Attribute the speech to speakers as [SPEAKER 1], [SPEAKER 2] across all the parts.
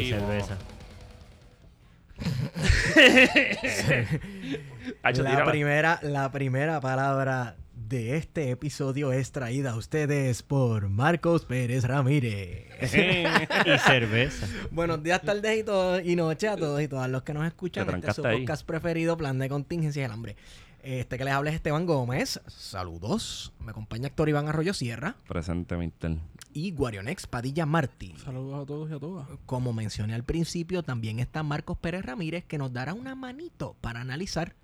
[SPEAKER 1] Y cerveza.
[SPEAKER 2] La, primera, la primera palabra de este episodio es traída a ustedes por Marcos Pérez Ramírez.
[SPEAKER 1] y cerveza.
[SPEAKER 2] Buenos días, tardes y, todos, y noches a todos y todas los que nos escuchan.
[SPEAKER 3] Te
[SPEAKER 2] Este es su
[SPEAKER 3] ahí.
[SPEAKER 2] podcast preferido, Plan de Contingencia y el Hambre. Este que les habla es Esteban Gómez. Saludos. Me acompaña Héctor Iván Arroyo Sierra
[SPEAKER 3] Presente, mister.
[SPEAKER 2] Y Guarionex Padilla Martí.
[SPEAKER 4] Saludos a todos y a todas.
[SPEAKER 2] Como mencioné al principio, también está Marcos Pérez Ramírez que nos dará una manito para analizar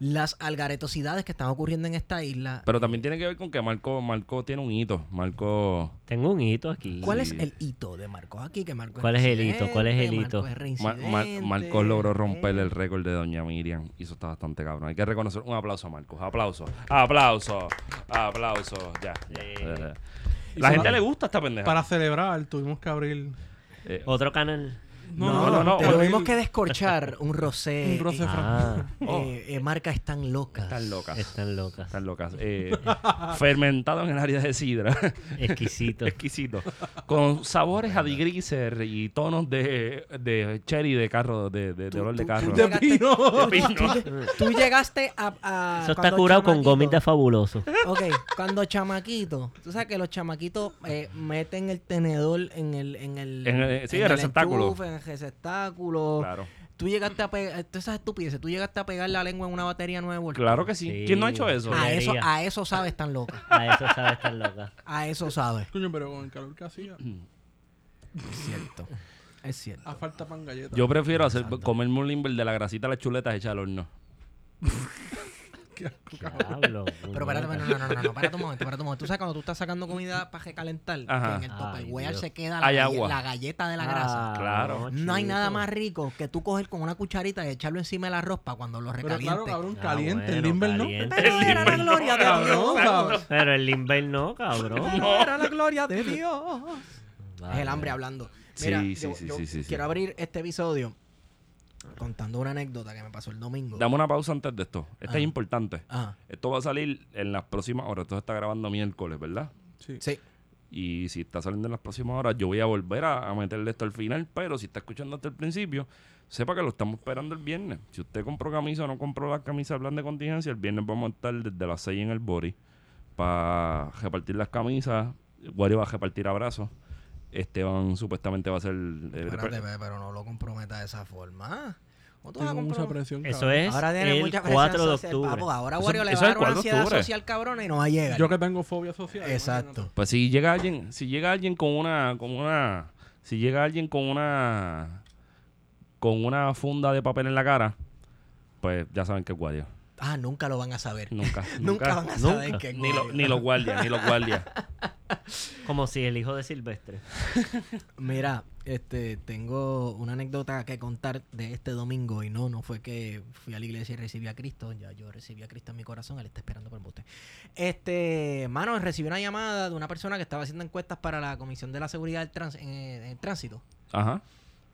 [SPEAKER 2] las algaretosidades que están ocurriendo en esta isla.
[SPEAKER 3] Pero también tiene que ver con que Marco, Marco tiene un hito. Marco.
[SPEAKER 1] Tengo un hito aquí.
[SPEAKER 2] ¿Cuál
[SPEAKER 3] Sí.
[SPEAKER 2] es el hito de Marcos aquí? Que Marcos
[SPEAKER 1] ¿Cuál es el hito? ¿Cuál es el hito?
[SPEAKER 2] Marcos
[SPEAKER 3] logró romper el récord de Doña Miriam. Y eso está bastante cabrón. Hay que reconocer. Un aplauso a Marcos. Aplauso. Aplauso. Aplauso. Ya. La
[SPEAKER 4] para-
[SPEAKER 3] gente le gusta esta pendeja.
[SPEAKER 4] Para celebrar, tuvimos que abrir
[SPEAKER 3] Eh,
[SPEAKER 1] Otro canal.
[SPEAKER 3] No, no, no,
[SPEAKER 2] Pero
[SPEAKER 3] abrir-
[SPEAKER 2] tuvimos que descorchar un rosé.
[SPEAKER 4] un
[SPEAKER 2] eh,
[SPEAKER 1] Ah,
[SPEAKER 2] eh, eh, marcas están locas.
[SPEAKER 3] Están locas.
[SPEAKER 1] están locas.
[SPEAKER 3] Están locas. Eh, fermentado en el área de sidra.
[SPEAKER 1] Exquisito.
[SPEAKER 3] Exquisito. Con sabores a digriser y tonos de, de cherry de carro, de, de, de olor de carro.
[SPEAKER 2] tú
[SPEAKER 4] pino.
[SPEAKER 3] Pino.
[SPEAKER 2] Tú llegaste a. a-
[SPEAKER 1] Eso está curado con gomita fabuloso.
[SPEAKER 2] Ok, cuando chamaquito, tú sabes que los chamaquitos eh, meten el tenedor en el, en el,
[SPEAKER 3] En el- sí, el receptáculo.
[SPEAKER 2] enchufe, en el receptáculo.
[SPEAKER 3] Claro.
[SPEAKER 2] Tú llegaste a pegar, todas esas estupideces, tú llegaste a pegar la lengua en una batería nueva.
[SPEAKER 3] Claro que sí.
[SPEAKER 1] Sí.
[SPEAKER 3] ¿Quién no ha hecho eso?
[SPEAKER 2] A eso, a eso sabes tan loca.
[SPEAKER 1] A eso sabe estar loca.
[SPEAKER 2] A eso sabes.
[SPEAKER 4] Coño, pero con el calor que hacía,
[SPEAKER 2] Es cierto. Es cierto.
[SPEAKER 4] a falta pan galleta.
[SPEAKER 3] Yo prefiero hacer, comerme un limber de la grasita de las chuletas hecha al horno.
[SPEAKER 1] Diablo.
[SPEAKER 2] Pero espérate, no, no, no, no, no, espérate un momento, espérate un momento. Tú sabes cuando tú estás sacando comida para recalentar,
[SPEAKER 3] Ajá.
[SPEAKER 2] que en el
[SPEAKER 1] Dios.
[SPEAKER 2] se queda la, galle- la galleta de la
[SPEAKER 1] Ah,
[SPEAKER 2] grasa.
[SPEAKER 3] Claro.
[SPEAKER 2] No hay nada más rico que tú coger con una cucharita y echarlo encima del arroz para cuando lo
[SPEAKER 4] pero
[SPEAKER 2] recaliente.
[SPEAKER 4] claro, cabrón,
[SPEAKER 1] Ah,
[SPEAKER 4] caliente. el
[SPEAKER 1] bueno,
[SPEAKER 4] limber no.
[SPEAKER 1] caliente.
[SPEAKER 2] Pero era la gloria de
[SPEAKER 4] Cabrón,
[SPEAKER 2] Dios.
[SPEAKER 4] ¿sabes?
[SPEAKER 1] Pero el limber no, cabrón.
[SPEAKER 2] Pero era la gloria de Dios. Es el hambre hablando.
[SPEAKER 3] Sí,
[SPEAKER 2] Mira,
[SPEAKER 3] sí,
[SPEAKER 2] yo-
[SPEAKER 3] sí,
[SPEAKER 2] yo
[SPEAKER 3] sí, sí, sí.
[SPEAKER 2] Quiero abrir este episodio contando una anécdota que me pasó el domingo.
[SPEAKER 3] Dame una pausa antes de esto. Esto
[SPEAKER 2] Ah.
[SPEAKER 3] es importante.
[SPEAKER 2] Ah,
[SPEAKER 3] Esto va a salir en las próximas horas. Esto se está grabando miércoles, ¿verdad?
[SPEAKER 4] Sí.
[SPEAKER 2] sí.
[SPEAKER 3] Y si está saliendo en las próximas horas, yo voy a volver a, a meterle esto al final. Pero si está escuchando hasta el principio, sepa que lo estamos esperando el viernes. Si usted compró camisa o no compró la camisa de plan de contingencia, el viernes vamos a estar desde las 6 en el body para repartir las camisas. Wario va a repartir abrazos. Esteban supuestamente va a ser... eh,
[SPEAKER 2] Espérate, pe, pero no lo comprometa de esa forma. ¿Cómo tú vas a
[SPEAKER 4] Tengo mucha presión.
[SPEAKER 1] Eso es
[SPEAKER 2] Ahora tiene
[SPEAKER 1] el
[SPEAKER 2] mucha presión
[SPEAKER 1] 4 de
[SPEAKER 2] social,
[SPEAKER 1] octubre.
[SPEAKER 2] papo. Ahora
[SPEAKER 3] Eso-
[SPEAKER 2] Wario le va a
[SPEAKER 3] es
[SPEAKER 2] dar una
[SPEAKER 3] el 4 de
[SPEAKER 2] ansiedad
[SPEAKER 3] octubre.
[SPEAKER 2] social cabrona y no va a llegar.
[SPEAKER 4] Yo que tengo fobia social.
[SPEAKER 2] Exacto.
[SPEAKER 4] imagínate.
[SPEAKER 3] Pues si llega alguien, si llega alguien con una, con una, si llega alguien con una, con una funda de papel en la cara, pues ya saben que es guardia.
[SPEAKER 2] Ah, nunca lo van a saber.
[SPEAKER 3] Nunca,
[SPEAKER 2] Nunca van a saber
[SPEAKER 1] nunca.
[SPEAKER 2] que es
[SPEAKER 3] Ni, lo-
[SPEAKER 2] Wario.
[SPEAKER 3] ni los guardias, ni los guardias.
[SPEAKER 1] Como si el hijo de Silvestre.
[SPEAKER 2] Mira, este, tengo una anécdota que contar de este domingo y no, no fue que fui a la iglesia y recibí a Cristo, ya yo recibí a Cristo en mi corazón, él está esperando por usted. Este, mano, recibí una llamada de una persona que estaba haciendo encuestas para la Comisión de la Seguridad del Trans- en, en el Tránsito
[SPEAKER 3] Ajá.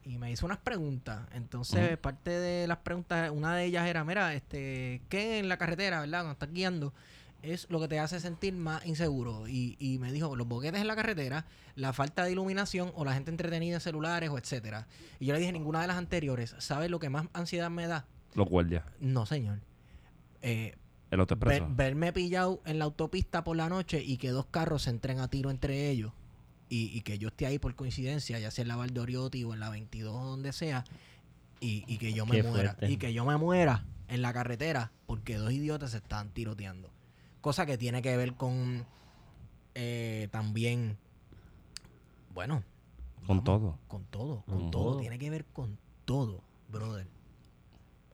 [SPEAKER 2] y me hizo unas preguntas. Entonces, parte de las preguntas, una de ellas era, mira, este, ¿qué en la carretera, verdad? Cuando estás guiando, es lo que te hace sentir más inseguro. Y, y me dijo, los boquetes en la carretera, la falta de iluminación o la gente entretenida en celulares o etcétera. Y yo le dije, ninguna de las anteriores. ¿Sabes lo que más ansiedad me da?
[SPEAKER 3] Los guardias.
[SPEAKER 2] No, señor. Eh,
[SPEAKER 3] El otro
[SPEAKER 2] ver- verme pillado en la autopista por la noche y que dos carros se entren a tiro entre ellos y, y que yo esté ahí por coincidencia, ya sea en la Valdoriotti o en la 22 o donde sea, y, y que yo me
[SPEAKER 1] Qué
[SPEAKER 2] muera.
[SPEAKER 1] fuerte.
[SPEAKER 2] Y que yo me muera en la carretera porque dos idiotas se están tiroteando. Cosa que tiene que ver con eh, también, bueno,
[SPEAKER 3] Con
[SPEAKER 2] vamos,
[SPEAKER 3] todo.
[SPEAKER 2] Con todo, con
[SPEAKER 1] Con
[SPEAKER 2] todo.
[SPEAKER 1] todo.
[SPEAKER 2] Tiene que ver con todo, brother.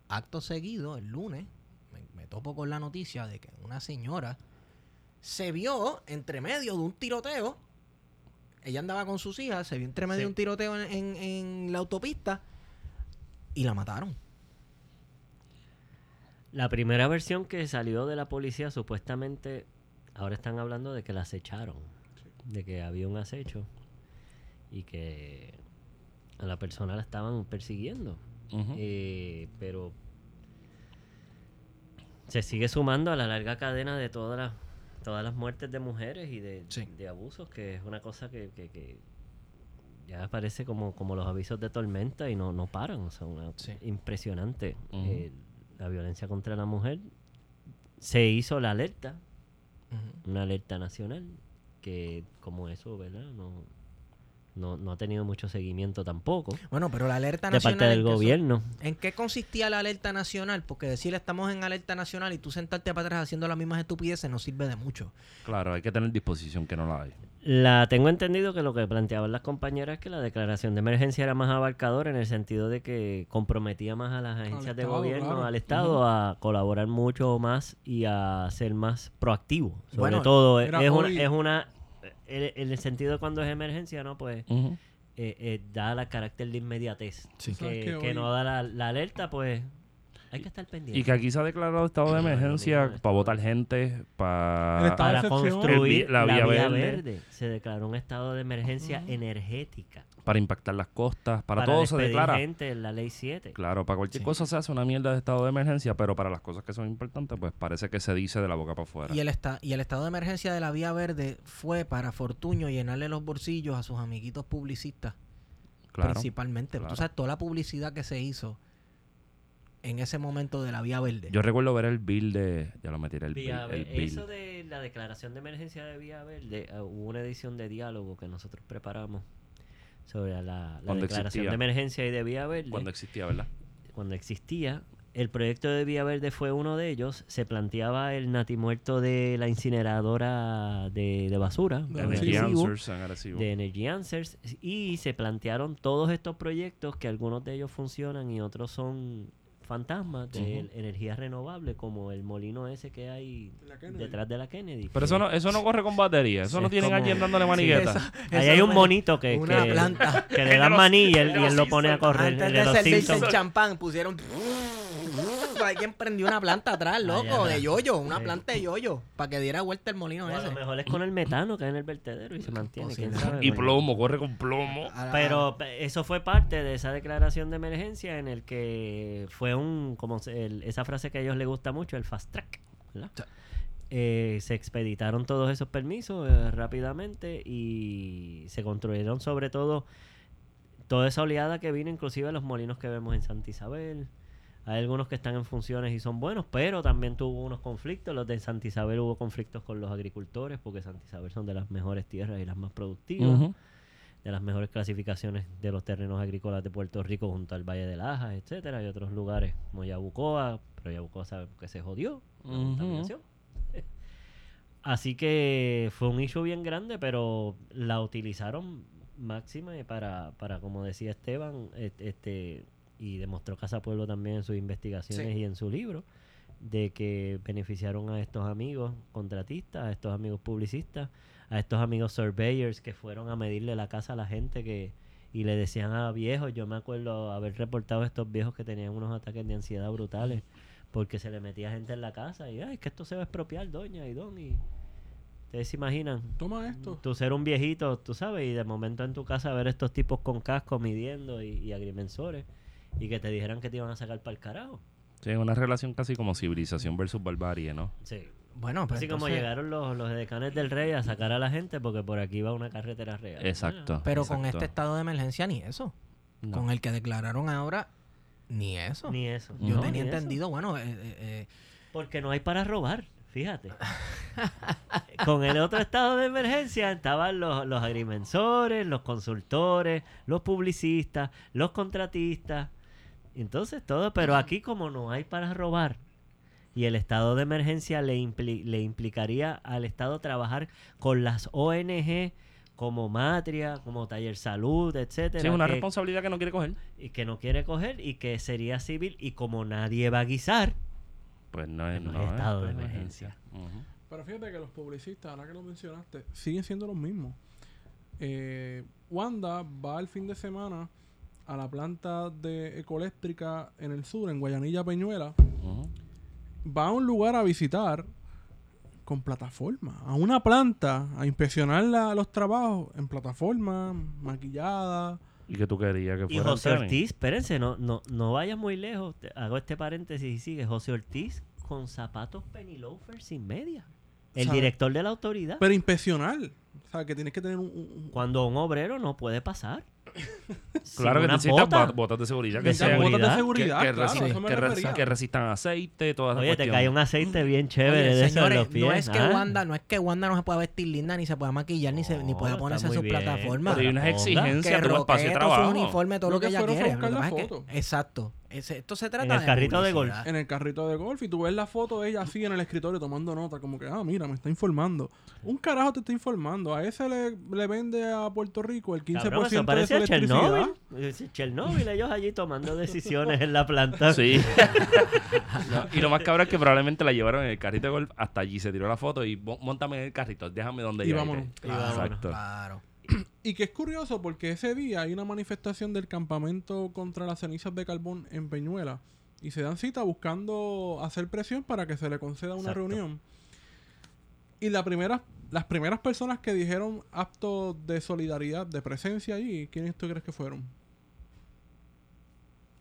[SPEAKER 2] Acto seguido, el lunes, me, me topo con la noticia de que una señora se vio entre medio de un tiroteo ella andaba con sus hijas, se vio entre medio
[SPEAKER 1] Sí.
[SPEAKER 2] de un tiroteo en, en- en la autopista y la mataron.
[SPEAKER 1] La primera versión que salió de la policía, supuestamente, ahora están hablando de que la acecharon. De que había un acecho y que a la persona la estaban persiguiendo. Eh, pero se sigue sumando a la larga cadena de todas las todas las muertes de mujeres y de,
[SPEAKER 2] Sí.
[SPEAKER 1] de abusos, que es una cosa que, que- que ya parece como, como los avisos de tormenta y no, no paran. O sea, una-
[SPEAKER 2] Sí.
[SPEAKER 1] impresionante. Eh, la violencia contra la mujer. Se hizo la alerta, una alerta nacional, que como eso, ¿verdad? No, no, no ha tenido mucho seguimiento tampoco
[SPEAKER 2] Bueno, pero la alerta
[SPEAKER 1] de
[SPEAKER 2] nacional.
[SPEAKER 1] parte del
[SPEAKER 2] ¿en
[SPEAKER 1] gobierno.
[SPEAKER 2] ¿En qué consistía la alerta nacional? Porque decir estamos en alerta nacional y tú sentarte para atrás haciendo las mismas estupideces no sirve de mucho.
[SPEAKER 3] Claro, hay que tener disposición que no la hay.
[SPEAKER 1] La tengo entendido que lo que planteaban las compañeras es que la declaración de emergencia era más abarcadora en el sentido de que comprometía más a las agencias de
[SPEAKER 4] Estado,
[SPEAKER 1] gobierno,
[SPEAKER 4] claro.
[SPEAKER 1] al Estado, a colaborar mucho más y a ser más proactivo. Sobre
[SPEAKER 2] Bueno,
[SPEAKER 1] todo, es
[SPEAKER 4] mira,
[SPEAKER 1] una, es una en en el sentido de cuando es emergencia, ¿no? Pues eh, eh, da la carácter de inmediatez.
[SPEAKER 2] Sí.
[SPEAKER 4] ¿Sabes
[SPEAKER 1] Que, que no da la, la alerta, pues hay que estar pendiente.
[SPEAKER 3] Y que aquí se ha declarado estado de
[SPEAKER 1] Claro,
[SPEAKER 3] emergencia para votar gente, para...
[SPEAKER 1] para construir
[SPEAKER 3] la
[SPEAKER 1] la,
[SPEAKER 3] vía
[SPEAKER 1] vía,
[SPEAKER 3] verde.
[SPEAKER 1] verde. se declaró un estado de emergencia energética.
[SPEAKER 3] para impactar las costas, para, todo se declara.
[SPEAKER 1] gente en la ley 7.
[SPEAKER 3] Claro, para cualquier
[SPEAKER 2] Sí.
[SPEAKER 3] cosa se hace una mierda de estado de emergencia, pero para las cosas que son importantes, pues parece que se dice de la boca para afuera.
[SPEAKER 2] Y el, esta- y el estado de emergencia de la Vía Verde fue para Fortuño llenarle los bolsillos a sus amiguitos publicistas,
[SPEAKER 3] claro.
[SPEAKER 2] principalmente.
[SPEAKER 3] claro.
[SPEAKER 2] Tú sabes, toda la publicidad que se hizo en ese momento de la Vía Verde.
[SPEAKER 3] Yo recuerdo ver el bill de... Ya lo metí, el, bill,
[SPEAKER 1] Vía
[SPEAKER 3] el bill.
[SPEAKER 1] Eso de la declaración de emergencia de Vía Verde, eh, hubo una edición de diálogo que nosotros preparamos sobre la, declaración
[SPEAKER 3] existía.
[SPEAKER 1] de emergencia y de Vía Verde.
[SPEAKER 3] Cuando existía, ¿verdad?
[SPEAKER 1] cuando existía. El proyecto de Vía Verde fue uno de ellos. Se planteaba el natimuerto de la incineradora de, de basura,
[SPEAKER 4] De
[SPEAKER 1] en
[SPEAKER 3] Energy Answers
[SPEAKER 1] de Energy Answers, y se plantearon todos estos proyectos que algunos de ellos funcionan y otros son fantasmas de
[SPEAKER 3] Ujú.
[SPEAKER 1] energía renovable, como el molino ese que hay detrás de la Kennedy.
[SPEAKER 3] Pero eso no, eso no corre con batería. Eso
[SPEAKER 1] Sí,
[SPEAKER 3] no
[SPEAKER 1] es
[SPEAKER 3] tienen
[SPEAKER 1] como-
[SPEAKER 3] alguien dándole
[SPEAKER 1] Sí,
[SPEAKER 3] manigueta.
[SPEAKER 2] Eso-
[SPEAKER 1] Ahí
[SPEAKER 2] eso
[SPEAKER 1] hay un
[SPEAKER 2] me-
[SPEAKER 1] monito que,
[SPEAKER 2] una
[SPEAKER 1] que-
[SPEAKER 2] planta.
[SPEAKER 1] que le dan maní y él, y él lo pone a correr.
[SPEAKER 2] Antes de
[SPEAKER 1] de
[SPEAKER 2] servirse el champán, pusieron. Alguien prendió una planta atrás, loco,
[SPEAKER 1] Allá
[SPEAKER 2] de yoyo, una
[SPEAKER 1] Sí.
[SPEAKER 2] planta de yoyo, para que diera vuelta el molino
[SPEAKER 1] O a lo
[SPEAKER 2] ese.
[SPEAKER 1] mejor es con el metano que hay en el vertedero y se mantiene. sabe,
[SPEAKER 3] Y plomo, corre con plomo.
[SPEAKER 2] A la-
[SPEAKER 1] Pero pe- eso fue parte de esa declaración de emergencia en el que fue un, como el- esa frase que a ellos les gusta mucho, el fast track. ¿verdad?
[SPEAKER 2] Sí.
[SPEAKER 1] Eh, se expeditaron todos esos permisos eh, rápidamente y se construyeron sobre todo toda esa oleada que vino, inclusive los molinos que vemos en Santa Isabel. Hay algunos que están en funciones y son buenos, pero también tuvo unos conflictos. Los de Santa Isabel hubo conflictos con los agricultores, porque Santa Isabel son de las mejores tierras y las más productivas de las mejores clasificaciones de los terrenos agrícolas de Puerto Rico junto al Valle de Lajas, etcétera, Hay otros lugares como Yabucoa, pero Yabucoa sabemos que se jodió, la
[SPEAKER 3] Ujú.
[SPEAKER 1] contaminación. Así que fue un issue bien grande, pero la utilizaron máxima y para, para como decía Esteban, este y demostró Casa Pueblo también en sus investigaciones
[SPEAKER 2] Sí.
[SPEAKER 1] y en su libro, de que beneficiaron a estos amigos contratistas, a estos amigos publicistas, a estos amigos surveyors que fueron a medirle la casa a la gente que y le decían a viejos, yo me acuerdo haber reportado a estos viejos que tenían unos ataques de ansiedad brutales porque se le metía gente en la casa y ay, es que esto se va a expropiar, doña y don y ustedes se imaginan
[SPEAKER 4] Toma esto.
[SPEAKER 1] tú ser un viejito, tú sabes, y de momento en tu casa ver estos tipos con casco midiendo y, y agrimensores y que te dijeran que te iban a sacar para el carajo.
[SPEAKER 3] Sí, una relación casi como civilización versus barbarie, ¿no?
[SPEAKER 1] Sí.
[SPEAKER 2] Bueno, pues
[SPEAKER 1] Así como llegaron los, los decanes del rey a sacar a la gente porque por aquí va una carretera real.
[SPEAKER 3] Exacto.
[SPEAKER 2] Pero con este estado de emergencia ni eso.
[SPEAKER 3] No.
[SPEAKER 2] Con el que declararon ahora, ni eso.
[SPEAKER 1] Ni eso.
[SPEAKER 2] Yo
[SPEAKER 3] No,
[SPEAKER 2] tenía
[SPEAKER 1] eso.
[SPEAKER 2] entendido, bueno, eh, eh, eh,
[SPEAKER 1] Porque no hay para robar, fíjate. Con el otro estado de emergencia estaban los, los agrimensores, los consultores, los publicistas, los contratistas. Entonces todo, pero aquí como no hay para robar y el estado de emergencia le, impli- le implicaría al Estado trabajar con las ONG como Matria, como Taller Salud, etcétera,
[SPEAKER 3] Sí, es una
[SPEAKER 1] que-
[SPEAKER 3] responsabilidad que no quiere coger.
[SPEAKER 1] y que no quiere coger y que sería civil y como nadie va a guisar,
[SPEAKER 3] Pues no es,
[SPEAKER 1] No es
[SPEAKER 3] no es
[SPEAKER 1] estado de
[SPEAKER 3] emergencia.
[SPEAKER 4] Pero fíjate que los publicistas, ahora que lo mencionaste, siguen siendo los mismos. eh, Wanda va el fin de semana a la planta de ecoeléctrica en el sur, en Guayanilla Peñuela. Va a un lugar a visitar con plataforma, a una planta, a inspeccionar la- los trabajos en plataforma, maquillada.
[SPEAKER 3] ¿Y que tú querías que
[SPEAKER 1] Y
[SPEAKER 3] fuera
[SPEAKER 1] José
[SPEAKER 3] tenis?
[SPEAKER 1] Ortiz, espérense, no, no, no vayas muy lejos. Te- hago este paréntesis y sigue. José Ortiz con zapatos penny loafers sin media. El director de la autoridad.
[SPEAKER 4] Pero inspeccionar. O sea, que tienes que tener un-
[SPEAKER 1] Cuando un obrero no puede pasar.
[SPEAKER 3] Claro que necesitas
[SPEAKER 1] bota.
[SPEAKER 3] bot- botas de seguridad que sean
[SPEAKER 4] botas de
[SPEAKER 1] seguridad.
[SPEAKER 3] que,
[SPEAKER 4] seguridad,
[SPEAKER 3] que
[SPEAKER 4] claro,
[SPEAKER 3] resi-
[SPEAKER 4] eso me
[SPEAKER 3] que resi-
[SPEAKER 4] refería.
[SPEAKER 3] que resistan aceite, todas esas
[SPEAKER 1] Oye, te cae un aceite bien chévere
[SPEAKER 2] Oye,
[SPEAKER 1] de
[SPEAKER 2] señores,
[SPEAKER 1] los pies.
[SPEAKER 2] no es que
[SPEAKER 1] ¿ah?
[SPEAKER 2] Wanda, no es que Wanda no se pueda vestir linda, ni se pueda maquillar, ni, se, ni pueda ponerse sus plataformas.
[SPEAKER 3] Pero hay unas exigencias
[SPEAKER 2] que
[SPEAKER 3] de espacio de
[SPEAKER 2] roquete, su
[SPEAKER 3] trabajo.
[SPEAKER 2] uniforme, todo
[SPEAKER 4] Lo
[SPEAKER 2] lo que ella quiere. exacto. Ese- esto se trata
[SPEAKER 1] En el
[SPEAKER 2] de
[SPEAKER 1] carrito de
[SPEAKER 2] publicidad.
[SPEAKER 4] en el carrito de golf y tú ves la foto de ella así en el escritorio tomando nota, como que, ah, mira, me está informando. Un carajo te está informando. A ese le, le vende a Puerto Rico el 15%
[SPEAKER 1] Cabrón, eso
[SPEAKER 4] de su
[SPEAKER 1] parece a
[SPEAKER 4] electricidad.
[SPEAKER 1] Chernobyl. Chernobyl, ellos allí tomando decisiones en la planta.
[SPEAKER 3] Sí. No, y lo más cabrón es que probablemente la llevaron en el carrito de golf hasta allí, se tiró la foto y "Mo- montame en el carrito, déjame donde yo
[SPEAKER 4] vámonos.
[SPEAKER 3] esté".
[SPEAKER 1] Y vámonos.
[SPEAKER 3] Exacto.
[SPEAKER 2] Claro.
[SPEAKER 4] Y que es curioso porque ese día hay una manifestación del campamento contra las cenizas de carbón en Peñuela. Y se dan cita buscando hacer presión para que se le conceda una
[SPEAKER 1] Exacto.
[SPEAKER 4] reunión. Y la primera, las primeras personas que dijeron actos de solidaridad, de presencia allí, ¿quiénes tú crees que fueron?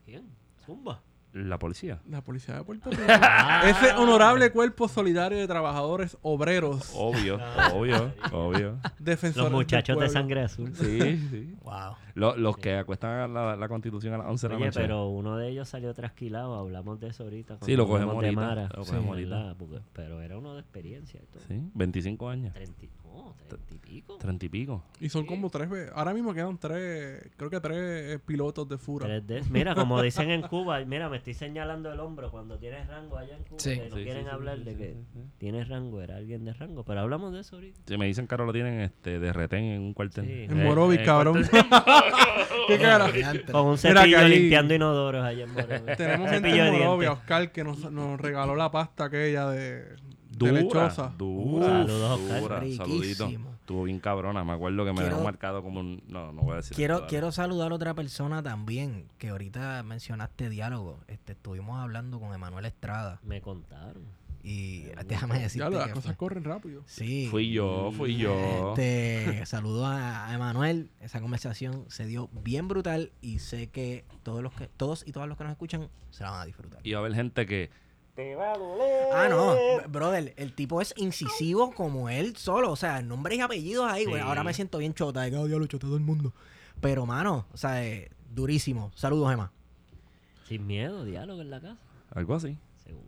[SPEAKER 1] ¿Quién? Zumba.
[SPEAKER 3] La policía.
[SPEAKER 4] La policía de Puerto Rico. Ese honorable cuerpo solidario de trabajadores obreros,
[SPEAKER 3] Obvio, obvio, obvio.
[SPEAKER 4] defensores
[SPEAKER 1] Los muchachos de sangre azul.
[SPEAKER 3] Sí, sí.
[SPEAKER 2] Wow.
[SPEAKER 3] Lo- los que acuestan la, la constitución a las 11 de la
[SPEAKER 1] Oye,
[SPEAKER 3] noche.
[SPEAKER 1] pero uno de ellos salió trasquilado. Hablamos de eso ahorita.
[SPEAKER 3] Sí, lo
[SPEAKER 1] cuando
[SPEAKER 3] cogemos
[SPEAKER 1] hablamos de
[SPEAKER 3] ahorita,
[SPEAKER 1] Mara.
[SPEAKER 3] lo cogemos
[SPEAKER 1] Sí,
[SPEAKER 3] ahorita.
[SPEAKER 1] ¿verdad? Porque- pero era uno de experiencia. y todo.
[SPEAKER 3] Sí, 25 años.
[SPEAKER 1] Treinta y- no, treinta y pico.
[SPEAKER 3] 30 y pico.
[SPEAKER 4] Y son como tres veces. Ahora mismo quedan tres, creo que tres eh, pilotos de Fura.
[SPEAKER 1] Tres de- Mira, como dicen en Cuba, mira, me estoy señalando el hombro cuando tienes rango allá en Cuba.
[SPEAKER 2] Sí.
[SPEAKER 1] que no
[SPEAKER 3] Sí,
[SPEAKER 1] quieren
[SPEAKER 3] sí, sí,
[SPEAKER 1] hablar
[SPEAKER 3] sí,
[SPEAKER 1] de
[SPEAKER 3] sí,
[SPEAKER 1] que
[SPEAKER 3] sí, sí.
[SPEAKER 1] tienes rango, era alguien de rango. Pero hablamos de eso ahorita.
[SPEAKER 3] Si me dicen que ahora lo tienen este, de retén en un cuartel.
[SPEAKER 1] Sí.
[SPEAKER 4] En
[SPEAKER 3] Eh,
[SPEAKER 4] Morovis,
[SPEAKER 3] eh,
[SPEAKER 4] cabrón.
[SPEAKER 3] cuartel-
[SPEAKER 4] ¿Qué cara?
[SPEAKER 1] Con un cepillo
[SPEAKER 4] ahí-
[SPEAKER 1] limpiando inodoros allá en Morovis.
[SPEAKER 4] Tenemos gente en Morovia,
[SPEAKER 1] dientes.
[SPEAKER 4] Oscar, que nos, nos regaló la pasta aquella de
[SPEAKER 3] Dura,
[SPEAKER 4] lechosa.
[SPEAKER 3] dura,
[SPEAKER 1] Saludos, Oscar.
[SPEAKER 3] dura, saludito. Estuvo bien cabrona, me acuerdo que me
[SPEAKER 2] Quiero-
[SPEAKER 3] dejó marcado como un... No, no voy a decir
[SPEAKER 2] Quiero,
[SPEAKER 3] esto, dale.
[SPEAKER 2] quiero saludar a otra persona también, que ahorita mencionaste diálogo. Este, estuvimos hablando con Emanuel Estrada
[SPEAKER 1] Me contaron.
[SPEAKER 2] y déjame decirte
[SPEAKER 4] Ya, las
[SPEAKER 2] que
[SPEAKER 4] cosas
[SPEAKER 2] fue-
[SPEAKER 4] corren rápido.
[SPEAKER 2] Sí.
[SPEAKER 3] Fui yo, fui yo.
[SPEAKER 2] Este, saludo a, a Emanuel. Esa conversación se dio bien brutal y sé que todos los que todos y todas los que nos escuchan se la van a disfrutar.
[SPEAKER 3] Y va a haber gente que...
[SPEAKER 2] Ah, no, brother, el tipo es incisivo como él solo, o sea, nombres y apellidos ahí, güey.
[SPEAKER 1] Sí.
[SPEAKER 2] Ahora me siento bien chota, de que odio chota todo el mundo. Pero mano, o sea, eh, durísimo. Saludos, Emma.
[SPEAKER 1] Sin miedo, diálogo en la casa.
[SPEAKER 3] Algo así.
[SPEAKER 1] Seguro.